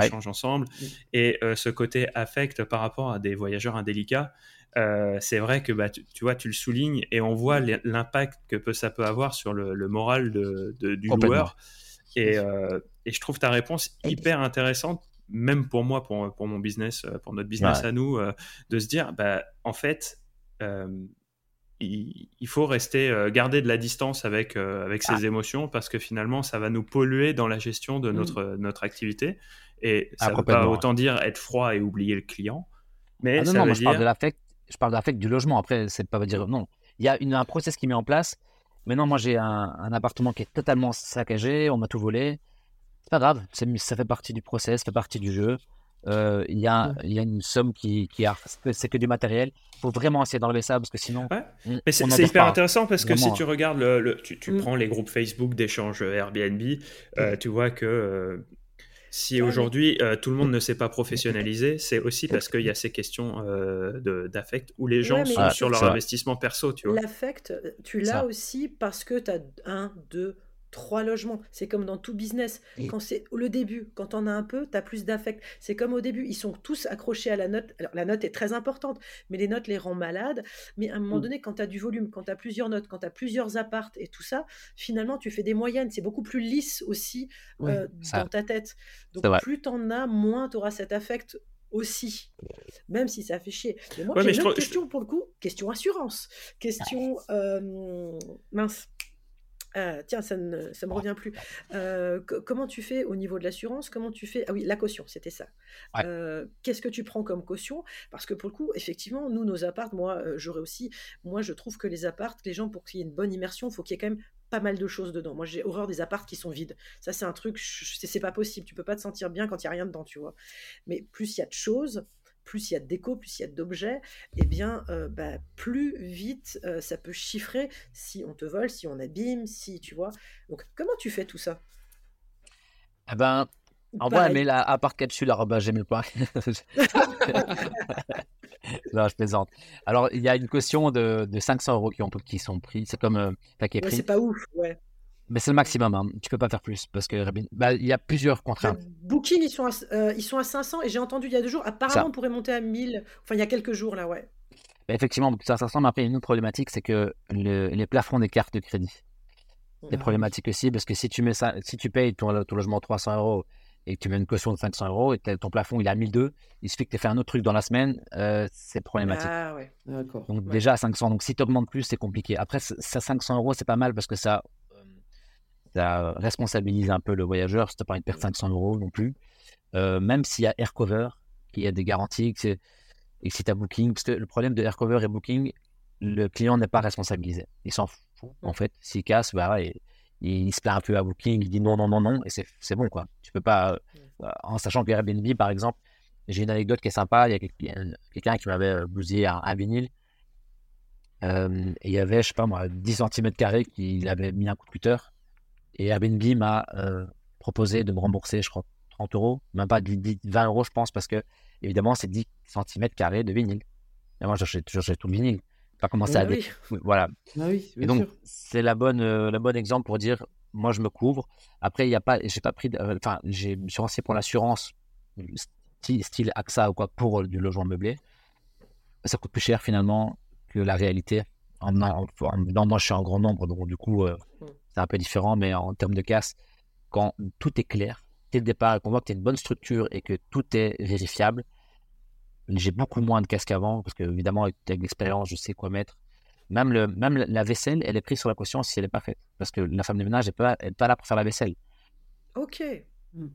échange ensemble. Et euh, ce côté affect par rapport à des voyageurs indélicats, euh, c'est vrai que bah, tu, vois, tu le soulignes et on voit l'impact que ça peut avoir sur le, moral de, du joueur. Euh, et, je trouve ta réponse hyper intéressante, même pour moi, pour, pour mon business, euh, pour notre business à nous, de se dire, bah, en fait, il, faut rester, garder de la distance avec, avec ses ah. émotions parce que finalement, ça va nous polluer dans la gestion de mm. notre, notre activité. Et ça ne veut pas autant dire être froid et oublier le client. Mais ah ça veut moi, dire... je parle de l'affect je parle d'affect du logement. Après, c'est pas dire non. Il y a une, un process qui met en place. Maintenant, moi, j'ai un, appartement qui est totalement saccagé. On m'a tout volé. C'est pas grave. Ça fait partie du process, ça fait partie du jeu. Euh, il y, a, il y a une somme qui, qui a, c'est que du matériel. Il faut vraiment essayer d'enlever ça parce que sinon. Ouais. Mais c'est hyper intéressant parce que si tu regardes le, tu, tu mm. prends les groupes Facebook d'échange Airbnb, euh, tu vois que euh, si aujourd'hui euh, tout le monde ne s'est pas professionnalisé, c'est aussi parce qu'il y a ces questions euh, d'affect où les gens sont sur leur investissement perso. Tu vois. L'affect, tu l'as aussi parce que tu as un, deux, trois logements. C'est comme dans tout business. Quand c'est le début, quand on a un peu, tu as plus d'affect. C'est comme au début, ils sont tous accrochés à la note. Alors la note est très importante, mais les notes les rendent malades. Mais à un moment mm. donné, quand tu as du volume, quand tu as plusieurs notes, quand tu as plusieurs appartes et tout ça, finalement, tu fais des moyennes. C'est beaucoup plus lisse aussi euh, dans ta tête. Donc plus tu en as, moins tu auras cet affect aussi, même si ça fait chier. Mais moi, j'ai une autre question pour le coup, question assurance, question euh, mince. Ah, tiens, ça ne ça me revient plus. Euh, comment tu fais au niveau de l'assurance? Comment tu fais? Ah oui, la caution, c'était ça. Euh, qu'est-ce que tu prends comme caution? Parce que pour le coup, effectivement, nous, nos appartes, moi, euh, j'aurais aussi. Moi, je trouve que les appartes, les gens, pour qu'il y ait une bonne immersion, il faut qu'il y ait quand même pas mal de choses dedans. Moi, j'ai horreur des appartes qui sont vides. Ça, c'est un truc, c'est pas possible. Tu peux pas te sentir bien quand il y a rien dedans, tu vois. Mais plus il y a de choses, plus il y a de déco, plus il y a d'objets, eh bien, euh, bah, plus vite euh, ça peut chiffrer si on te vole, si on abîme, si tu vois. Donc, comment tu fais tout ça? Eh ben, envoie un mail à, à part capsule pas. non, je plaisante. Alors, il y a une caution de, de 500 euros qui, ont, qui sont pris. C'est comme. Euh, c'est pas ouf, ouais. Mais c'est le maximum, hein. tu peux pas faire plus parce que bah, il y a plusieurs contraintes. Booking, ils sont, à, euh, ils sont à 500 et j'ai entendu il y a deux jours, apparemment on pourrait monter à 1000, enfin il y a quelques jours là, ouais. Bah, effectivement, ça, 500, mais après il y a une autre problématique, c'est que les plafonds des cartes de crédit. C'est problématique aussi parce que si tu, mets ça, si tu payes ton, logement 300 euros et que tu mets une caution de 500 euros et ton plafond il est à 1002, il suffit que tu aies fait un autre truc dans la semaine, euh, c'est problématique. Ah ouais, d'accord. Donc déjà à 500, donc si tu augmentes plus, c'est compliqué. Après, ça 500 euros, c'est pas mal parce que ça ça responsabilise un peu le voyageur n'as pas envie de perdre 500 euros non plus. Euh, même s'il y a Aircover, qui a des garanties, que et que si tu as Booking, parce que le problème de Aircover et Booking, le client n'est pas responsabilisé. Il s'en fout, en fait. S'il casse, bah, il, se plaint un peu à Booking, il dit non, non, non, non, et c'est bon, quoi. Tu peux pas, euh, en sachant que Airbnb, par exemple, j'ai une anecdote qui est sympa, il y a quelqu'un qui m'avait euh, bousillé un, un vinyle, et il y avait, je sais pas moi, 10 cm qu'il avait mis un coup de cutter, et Airbnb m'a euh, proposé de me rembourser, je crois, 30 euros, même pas 20 euros, je pense, parce que évidemment, c'est 10 cm de vinyle. Et moi, j'achète tout le vinyle. Pas commencer à. Oui. Voilà. Ah oui, et donc, c'est la bonne, euh, la bonne exemple pour dire moi, je me couvre. Après, il n'y a pas. J'ai pas pris. Enfin, j'ai me suis renseigné pour l'assurance, style, AXA ou quoi, pour du logement meublé. Ça coûte plus cher finalement que la réalité. En, en, moi, je suis en grand nombre, donc du coup, euh, mm. C'est un peu différent, mais en termes de casse, quand tout est clair, dès le départ, qu'on voit que tu as une bonne structure et que tout est vérifiable, j'ai beaucoup moins de casse qu'avant, parce que évidemment, avec l'expérience, je sais quoi mettre. Même, le, même la vaisselle, elle est prise sur la caution si elle n'est pas faite. Parce que la femme de ménage n'est pas, pas là pour faire la vaisselle. Ok. Mm.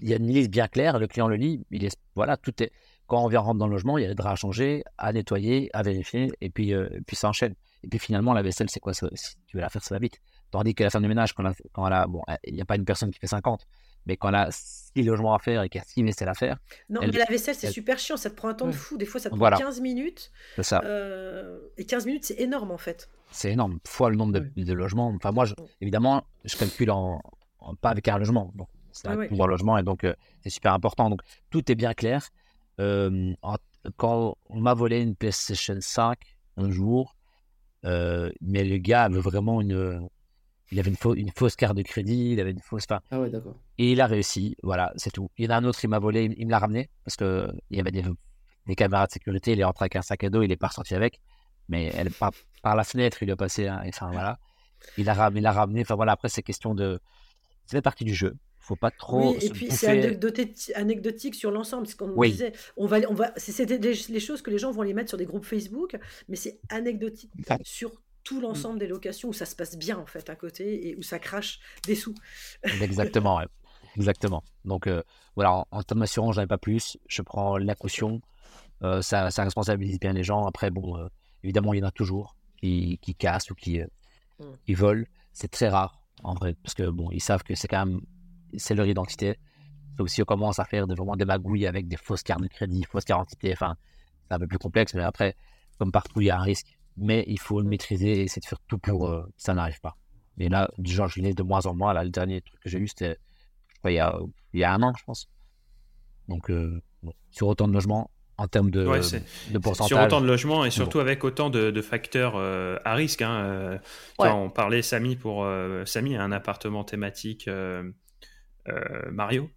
Il y a une liste bien claire, le client le lit, il est, voilà, tout est, quand on vient rentrer dans le logement, il y a des draps à changer, à nettoyer, à vérifier, et puis, euh, puis ça enchaîne. Et puis finalement, la vaisselle, c'est quoi? Si tu veux la faire, ça va vite. Tandis que la femme de ménage, quand, elle a, bon, il n'y a pas une personne qui fait 50, mais quand elle a 6 logements à faire et qu'il y a 6 vaisselles à faire. Non, mais la vaisselle, c'est super chiant, ça te prend un temps de fou. Des fois, ça te prend 15 minutes. C'est ça. Euh, et 15 minutes, c'est énorme en fait. C'est énorme, fois le nombre de, logements. Enfin, moi, évidemment, je calcule en, pas avec un logement. Donc, c'est un ouais. logement et donc euh, c'est super important. Donc, tout est bien clair. Euh, quand on m'a volé une PlayStation 5 un jour, mais le gars avait vraiment une il avait une, une, fausse carte de crédit, il avait une fausse. Fin, ah ouais, d'accord. Et il a réussi, voilà, c'est tout. Il y en a un autre, il m'a volé, il, me l'a ramené parce qu'il y avait des, des, caméras de sécurité. Il est rentré avec un sac à dos, il est pas ressorti avec, mais elle, par, par la fenêtre, il a passé. Hein, enfin, voilà. Il l'a il ramené. Enfin voilà, après, c'est question de. Ça fait partie du jeu. Faut pas trop. Oui, et puis c'est anecdotique sur l'ensemble. Comme on disait, on va, on va, c'est les choses que les gens vont les mettre sur des groupes Facebook, mais c'est anecdotique sur tout mmh. l'ensemble des locations où ça se passe bien en fait à côté et où ça crache des sous. Exactement, exactement. Donc euh, voilà, en, termes d'assurance, j'en ai pas plus. Je prends la caution. Euh, ça, ça, responsabilise bien les gens. Après, bon, euh, évidemment, il y en a toujours qui, qui cassent ou qui, mmh. volent. C'est très rare en vrai, parce que bon, ils savent que c'est quand même c'est leur identité. Sauf si on commence à faire vraiment des magouilles avec des fausses cartes de crédit, fausses cartes d'identité, enfin, c'est un peu plus complexe, mais après, comme partout, il y a un risque mais il faut le maîtriser et essayer de faire tout pour euh, ça n'arrive pas. Mais là, genre, je l'ai de moins en moins. Là, le dernier truc que j'ai eu, c'était il, y a, il y a un an, je pense. Donc, euh, sur autant de logements, en termes de, de pourcentage. Sur autant de logements et surtout avec autant de, facteurs euh, à risque. Hein, on parlait, Samy, pour Samy a un appartement thématique Mario.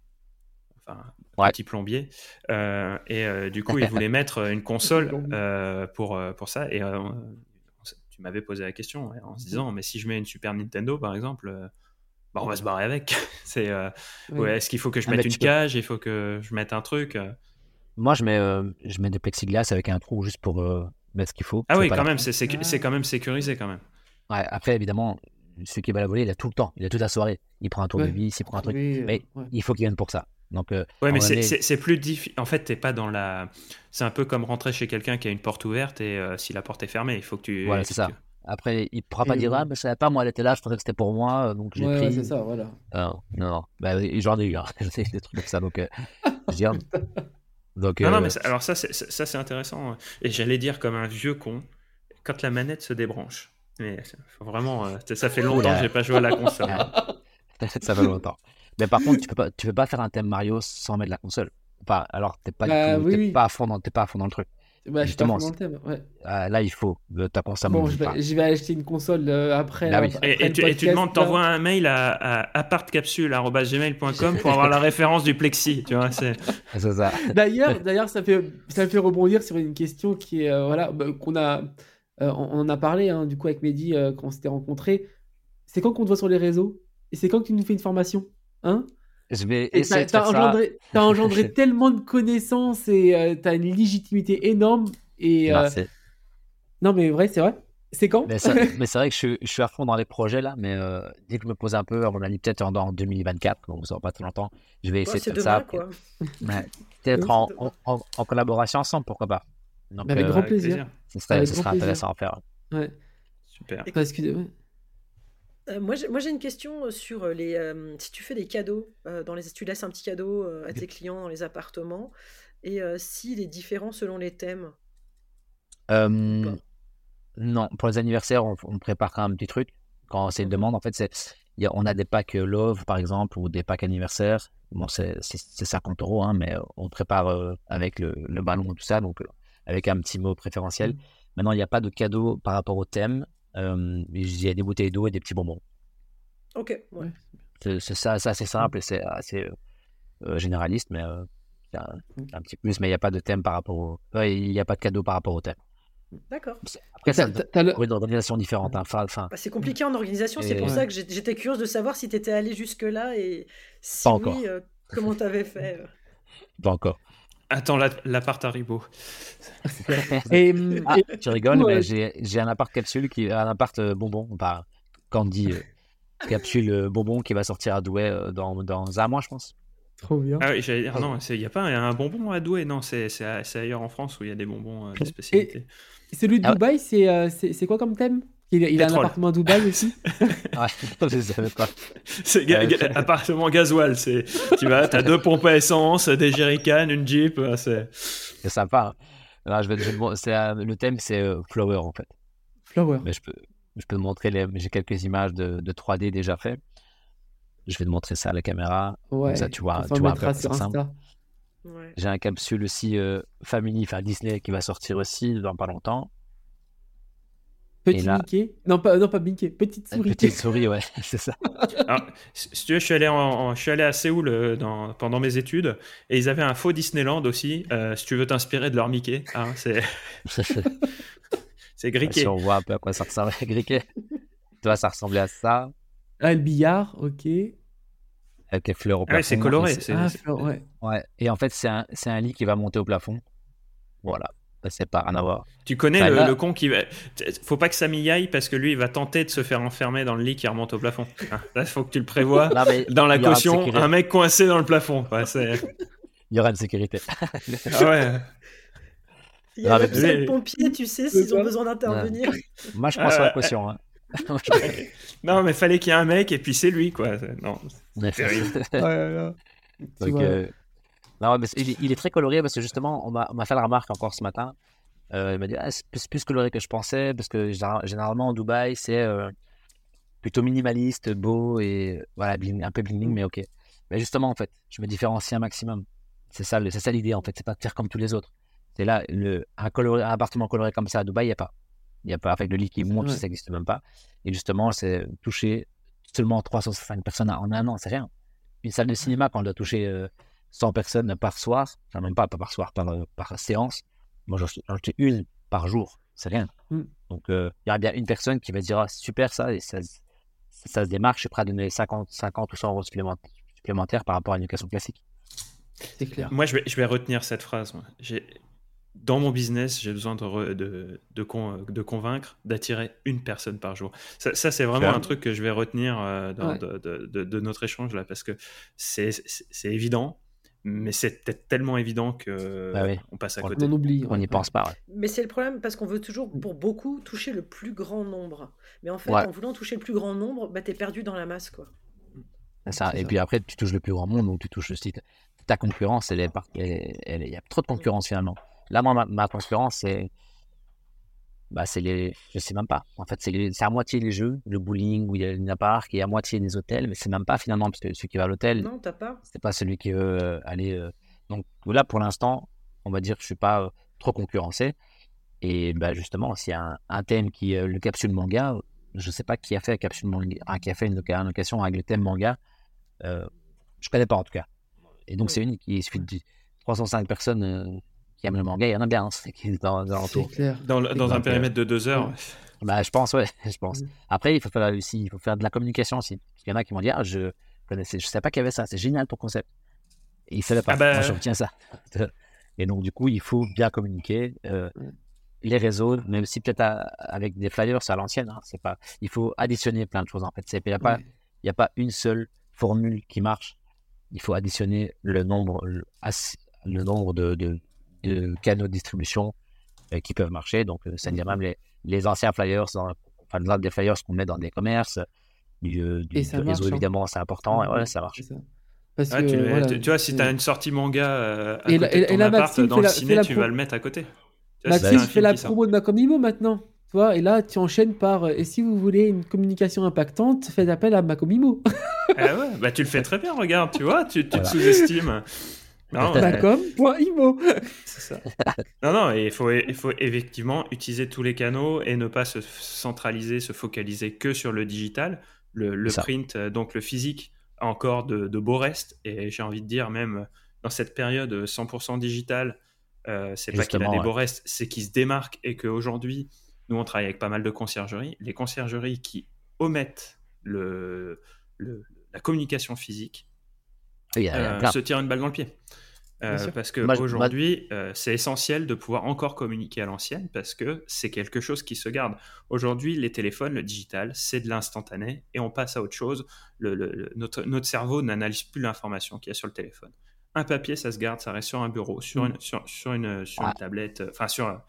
Enfin, petit plombier. Euh, et euh, du coup, il voulait mettre une console euh, pour, pour ça. Et tu m'avais posé la question en se disant, mais si je mets une Super Nintendo, par exemple, bah, on va se barrer avec. C'est, Est-ce qu'il faut que je ah, mette une cage Il faut que je mette un truc Moi, je mets, je mets des plexiglas avec un trou juste pour mettre ce qu'il faut. Ah oui, quand même, c'est, c'est, quand même sécurisé quand même. Ouais, après, évidemment, celui qui va la voler, il a tout le temps, il a toute la soirée. Il prend un tour de vis, il prend un truc. mais il faut qu'il vienne pour ça. Donc, euh, ouais, mais c'est plus difficile. En fait, t'es pas dans la. C'est un peu comme rentrer chez quelqu'un qui a une porte ouverte et euh, si la porte est fermée, il faut que tu. Voilà, c'est ça. Après, il pourra pas dire, ah, mais je savais pas, moi, elle était là, je pensais que c'était pour moi, donc j'ai ouais, c'est ça, voilà. non, non, bah, j'en ai eu, hein. des trucs comme ça, donc. Euh, donc non, non, mais alors ça, c'est intéressant. Et j'allais dire, comme un vieux con, quand la manette se débranche. Mais vraiment. ça fait longtemps que j'ai pas joué à la console. Hein. ça fait longtemps. Mais par contre, tu peux pas, tu peux pas faire un thème Mario sans mettre la console. Enfin, alors, t'es pas, bah, pas, à fond dans, pas à fond dans le truc. Bah, Justement, pas dans le thème, ouais. Ah, là, il faut ta console. Bon, je vais, acheter une console euh, après. Bah et, tu, tu, demandes, t'envoies un mail à, à apartcapsule.gmail.com pour avoir la référence du plexi. Tu vois, c'est ça. D'ailleurs, d'ailleurs, ça fait, ça fait rebondir sur une question qui est, euh, voilà, qu'on a, euh, on, a parlé, hein, du coup, avec Mehdi quand on s'était rencontrés. C'est quand qu'on te voit sur les réseaux Et c'est quand que tu nous fais une formation? Hein? Je vais essayer de faire engendré, T'as engendré tellement de connaissances et euh, t'as une légitimité énorme. Et, euh, Non, mais vrai, c'est vrai. C'est quand? Mais c'est vrai que je, suis à fond dans les projets là, mais euh, dès que je me pose un peu, à mon avis, peut-être en, 2024, donc ça va pas très longtemps, je vais essayer de faire ça. peut-être en, en, collaboration ensemble, pourquoi pas. Donc, avec grand plaisir. Ce serait, ce serait intéressant à faire. Ouais. Super. Parce que, euh, moi, j'ai une question euh, sur euh, les. si tu fais des cadeaux, dans les, tu laisses un petit cadeau à tes clients dans les appartements, et s'il est différent selon les thèmes Non, pour les anniversaires, on, on prépare un petit truc. Quand c'est une demande, en fait, c'est on a des packs Love, par exemple, ou des packs anniversaires. Bon, c'est 50 euros, hein, mais on prépare avec le, ballon et tout ça, donc avec un petit mot préférentiel. Mmh. Maintenant, il n'y a pas de cadeau par rapport au thème. Il y a des bouteilles d'eau et des petits bonbons. Ok, ouais. C'est ça, c'est assez simple et c'est assez généraliste, mais un, mmh. un, petit plus. Mais il n'y a pas de thème par rapport au. Il n'y a pas de cadeau par rapport au thème. D'accord. Après, c'est une organisation différente. Hein. Enfin, bah, c'est compliqué en organisation, c'est pour ça que j'étais curieuse de savoir si tu étais allé jusque-là et si Pas encore. oui, euh, comment tu avais fait. Euh. Pas encore. Attends, l'appart Haribo. et, ah, tu rigoles, mais j'ai un appart capsule, qui, un appart euh, bonbon, enfin, Candy capsule bonbon qui va sortir à Douai dans, dans un mois, je pense. Trop bien. Ah oui, j'allais dire, non, il n'y a pas un bonbon à Douai, non, c'est ailleurs en France où il y a des bonbons de spécialité. Celui de ah Dubaï, euh, c'est quoi comme thème? Il, a un appartement à Dubaï aussi Ouais, je savais pas. C'est un appartement gasoil. Tu vas, as deux pompes à essence, des jerrycans, une Jeep. C'est sympa. Hein. je vais, le thème, c'est euh, Flower en fait. Flower. Mais je peux, je peux te montrer, j'ai quelques images de, de, 3D déjà fait. Je vais te montrer ça à la caméra. Ouais, ça, tu vois, tu vois un peu sur Insta. J'ai un capsule aussi euh, Family, enfin Disney, qui va sortir aussi dans pas longtemps. Petit Mickey Non, pas, non, pas Mickey, petite souris. Petite souris, ouais, c'est ça. si tu veux, je suis allé, en, je suis allé à Séoul euh, dans, pendant mes études et ils avaient un faux Disneyland aussi. Euh, si tu veux t'inspirer de leur Mickey, hein, c'est. c'est Griquet. Si on voit un peu à quoi ça ressemble, Griquet. Toi, ça ressemblait à ça. Ah, le billard, ok avec les fleurs au plafond. c'est coloré. Ah, ouais. ouais. Et en fait, c'est un, un, lit qui va monter au plafond. Voilà. C'est pas rien à voir. Tu connais le, con qui va. Faut pas que ça m'y aille parce que lui, il va tenter de se faire enfermer dans le lit qui remonte au plafond. Hein, là, il faut que tu le prévois. dans la caution, un mec coincé dans le plafond. il y aura une sécurité. ah ouais. Il y a des pompiers, tu sais, s'ils ont besoin d'intervenir. Moi, je pense à la caution. Hein. non, mais fallait qu'il y ait un mec et puis c'est lui, quoi. Non, c'est terrible. Non, mais il, est très coloré parce que justement, on m'a fait la remarque encore ce matin. Euh, il m'a dit ah, c'est plus, coloré que je pensais parce que généralement en Dubaï, c'est euh, plutôt minimaliste, beau et voilà, un peu bling bling, mais ok. Mais justement, en fait, je me différencie un maximum. C'est ça, c'est ça l'idée en fait, c'est pas de faire comme tous les autres. C'est là, le, un, coloré, un appartement coloré comme ça à Dubaï, il n'y a pas. Il n'y a pas, avec le lit qui monte, ça n'existe même pas. Et justement, c'est toucher seulement 365 personnes en un an, c'est rien. Une salle de cinéma, quand on doit toucher 100 euh, personnes par soir, enfin même pas, par soir, par, euh, par séance, moi j'en fais une par jour, c'est rien. Mmh. Donc euh, il y aura bien une personne qui va dire ah, super ça, et ça, ça, se démarque, je suis prêt à donner 50, 50 ou 100 euros supplémentaires par rapport à une éducation classique. C'est clair. Moi je vais, je vais retenir cette phrase. Dans mon business, j'ai besoin de, de, de, convaincre, d'attirer une personne par jour. Ça, c'est vraiment un truc que je vais retenir euh, de, notre échange là, parce que c'est évident, mais c'est peut-être tellement évident que bah on passe à côté. On oublie, on n'y pense pas. Mais c'est le problème parce qu'on veut toujours, pour beaucoup, toucher le plus grand nombre. Mais en fait, en voulant toucher le plus grand nombre, bah, es perdu dans la masse, quoi. Ça. Et puis après, tu touches le plus grand monde, donc tu touches aussi ta concurrence. Il y a trop de concurrence finalement. Là, moi, ma, concurrence, c'est. Bah, c'est les. Je sais même pas. En fait, c'est à moitié les jeux, le bowling où il y a une parc, et à moitié les hôtels, mais c'est même pas finalement, parce que celui qui va à l'hôtel. Non, t'as pas. C'est pas celui qui veut euh, aller. Euh, donc là, pour l'instant, on va dire que je suis pas euh, trop concurrencé. Et bah, justement, s'il y a un, thème qui le capsule manga, je sais pas qui a fait capsule manga, qui a fait une, location avec le thème manga. Euh, je connais pas en tout cas. Et donc, c'est unique. Il suffit de 305 personnes qui aiment le manga, il y en a bien hein, dans, dans, dans, dans un périmètre de deux heures. Bah, je pense, ouais, je pense. Mm. Après, il faut faire aussi, il faut faire de la communication aussi. Il y en a qui vont dire, ah, je connaissais, je sais pas qu'il y avait ça, c'est génial ton concept. Et ils savaient pas. Ah bah... Moi, je retiens ça. Et donc, du coup, il faut bien communiquer. Euh, mm. les réseaux, même si peut-être avec des flyers, c'est à l'ancienne. Hein, c'est pas. Il faut additionner plein de choses en fait. Il n'y a pas, a pas une seule formule qui marche. Il faut additionner le nombre, le, le nombre de, de, de canaux de distribution euh, qui peuvent marcher. Donc, ça veut dire même les, les anciens flyers, dans, enfin, des flyers qu'on met dans des commerces, du, euh, du, réseau, hein. évidemment, c'est important. Et ouais, ça marche. Parce que, tu, tu, vois, si tu as une sortie manga euh, à et côté la, de ton appart, dans le ciné, tu vas le mettre à côté. Maxime fait la promo de Macomibo maintenant. Tu vois, et là, tu enchaînes par et si vous voulez une communication impactante, faites appel à Macomimo. ah ouais, bah tu le fais très bien, regarde, tu vois, tu, te sous-estimes. C'est ça. Non, non, il faut, il faut effectivement utiliser tous les canaux et ne pas se centraliser, se focaliser que sur le digital. Le, le print, donc le physique, a encore de, de beaux restes. Et j'ai envie de dire, même dans cette période 100% digitale, euh, c'est pas qu'il a des beaux restes, c'est qu'il se démarque et qu'aujourd'hui, nous on travaille avec pas mal de conciergeries. Les conciergeries qui omettent le, la communication physique euh, se tirent une balle dans le pied. Euh, parce qu'aujourd'hui, euh, c'est essentiel de pouvoir encore communiquer à l'ancienne parce que c'est quelque chose qui se garde. Aujourd'hui, les téléphones, le digital, c'est de l'instantané et on passe à autre chose. Le, notre, notre, cerveau n'analyse plus l'information qu'il y a sur le téléphone. Un papier, ça se garde, ça reste sur un bureau, sur une, sur, sur une, sur une ah. tablette, enfin sur,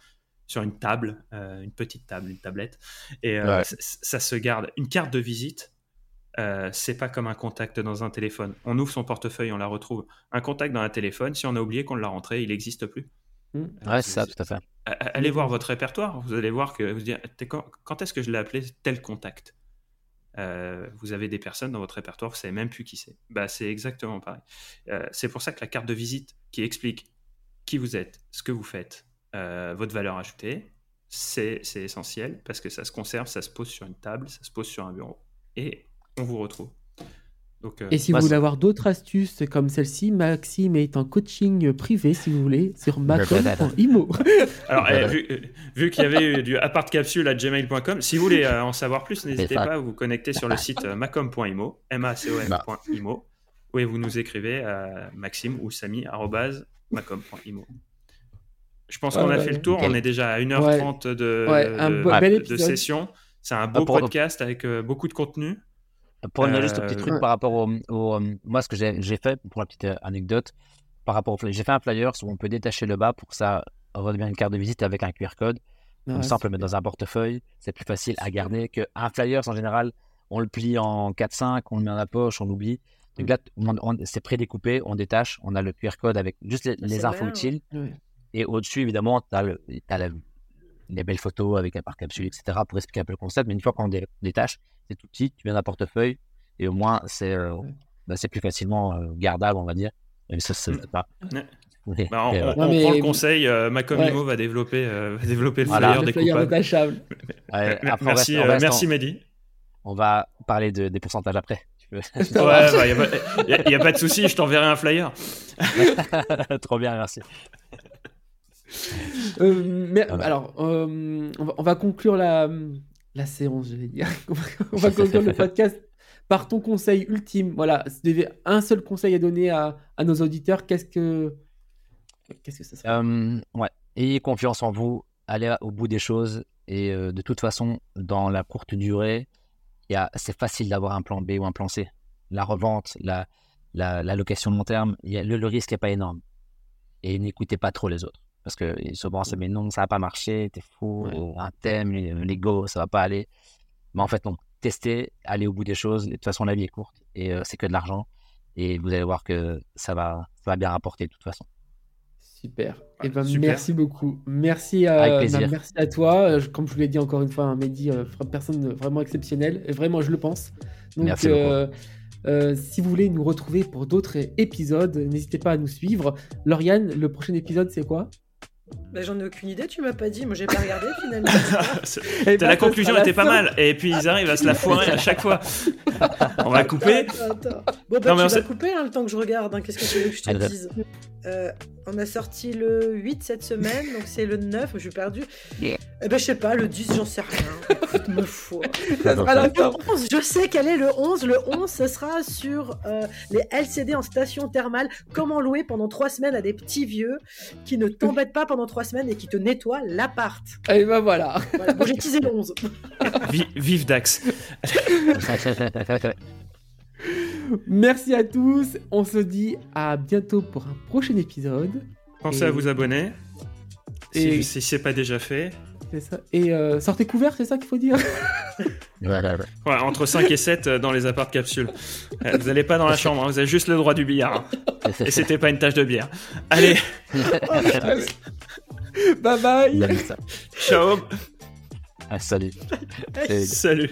sur une table, une petite table, une tablette. Et ça se garde. Une carte de visite, euh, c'est pas comme un contact dans un téléphone. On ouvre son portefeuille, on la retrouve. Un contact dans un téléphone, si on a oublié qu'on l'a rentré, il n'existe plus. Mmh. Ouais, c'est ça, tout à fait. Allez voir votre répertoire, vous allez voir que vous dites quand, est-ce que je l'ai appelé tel contact? Euh, Vous avez des personnes dans votre répertoire, vous savez même plus qui c'est. Bah, c'est exactement pareil. Euh, c'est pour ça que la carte de visite qui explique qui vous êtes, ce que vous faites, votre valeur ajoutée, c'est essentiel parce que ça se conserve, ça se pose sur une table, ça se pose sur un bureau. Et on vous retrouve. Donc, euh, et si vous voulez avoir d'autres astuces comme celle-ci, Maxime est en coaching privé, si vous voulez, sur macom.imo. Alors, eh, vu, euh, vu qu'il y avait du apart capsule à gmail.com, si vous voulez euh, en savoir plus, n'hésitez pas à vous connecter sur le site macom.imo, m a c o m.imo, où vous nous écrivez à maxime ou sami.macom.imo. Je pense qu'on a fait le tour, on est déjà à 1h30 de, de, session. C'est un beau podcast avec beaucoup de contenu. Pour revenir juste un petit truc par rapport au, euh, moi ce que j'ai fait pour la petite euh, anecdote par rapport au j'ai fait un flyer où on peut détacher le bas pour que ça redevienne une carte de visite avec un QR code. Comme ça on peut le mettre dans un portefeuille. C'est plus facile à garder qu'un flyer en général on le plie en 4-5 on le met dans la poche on l'oublie. Donc là c'est prédécoupé on détache on a le QR code avec juste les, infos utiles. Et au-dessus évidemment tu as, as les belles photos avec un par capsule etc pour expliquer un peu le concept mais une fois qu'on détache c'est tout petit, tu viens d'un portefeuille et au moins c'est euh, bah, c'est plus facilement euh, gardable, on va dire. Mais ça, c'est pas. Bah, on, euh, prend le conseil, Macomimo va développer, va développer le flyer découpable. merci, merci Mehdi. On va parler de, des pourcentages après. ouais, il bah, n'y a, pas de souci, je t'enverrai un flyer. Trop bien, merci. Mais, alors, on va, on, va, conclure la, la séance, je vais dire. On va conclure le podcast par ton conseil ultime. Voilà, si tu avais un seul conseil à donner à, nos auditeurs, qu'est-ce que qu'est-ce que ça serait? Euh, Ouais, ayez confiance en vous, allez au bout des choses et euh, de toute façon, dans la courte durée, c'est facile d'avoir un plan B ou un plan C. La revente, la, la, location de long terme, le, le risque n'est pas énorme. Et n'écoutez pas trop les autres. Parce que souvent, c'est mais non, ça va pas marcher, t'es fou, euh, un thème, l'ego, ça va pas aller. Mais en fait, non. Testez, allez au bout des choses. De toute façon, la vie est courte et euh, c'est que de l'argent. Et vous allez voir que ça va, ça va bien rapporter de toute façon. Super. et eh ben, merci beaucoup. Merci à, Avec plaisir. merci à toi. Euh, comme je vous l'ai dit encore une fois, un hein, Mehdi, personne vraiment exceptionnelle. Et vraiment, je le pense. Donc, merci si vous voulez nous retrouver pour d'autres épisodes, n'hésitez pas à nous suivre. Lauriane, le prochain épisode, c'est quoi? Bah, j'en ai aucune idée, tu m'as pas dit. Moi, j'ai pas regardé finalement. la bah, conclusion était pas mal. Et puis ils arrivent à se la foirer à chaque fois. on va couper. Bon, bah, tu vas couper hein, le temps que je regarde. Hein. Qu'est-ce que tu veux que je te dise? Euh, On a sorti le 8 cette semaine, donc c'est le 9. Je suis perdu. Eh ben, je sais pas, le 10, j'en sais rien. Écoute, me je sais quel est le 11. Le 11, ce sera sur euh, les LCD en station thermale. Comment louer pendant 3 semaines à des petits vieux qui ne t'embêtent pas pendant 3 semaines et qui te nettoient l'appart. Et ben voilà. Bon, j'ai teasé le 11. vive Dax. Merci à tous. On se dit à bientôt pour un prochain épisode. Pensez à vous abonner. Et... Si, si c'est pas déjà fait. Ça. Et euh, sortez couvert, c'est ça qu'il faut dire? Ouais, Entre 5 et 7 euh, dans les appart capsules. Vous n'allez pas dans la chambre, hein, vous avez juste le droit du billard. Hein. Et c'était pas une tache de bière. Allez Bye bye Ciao salut. salut.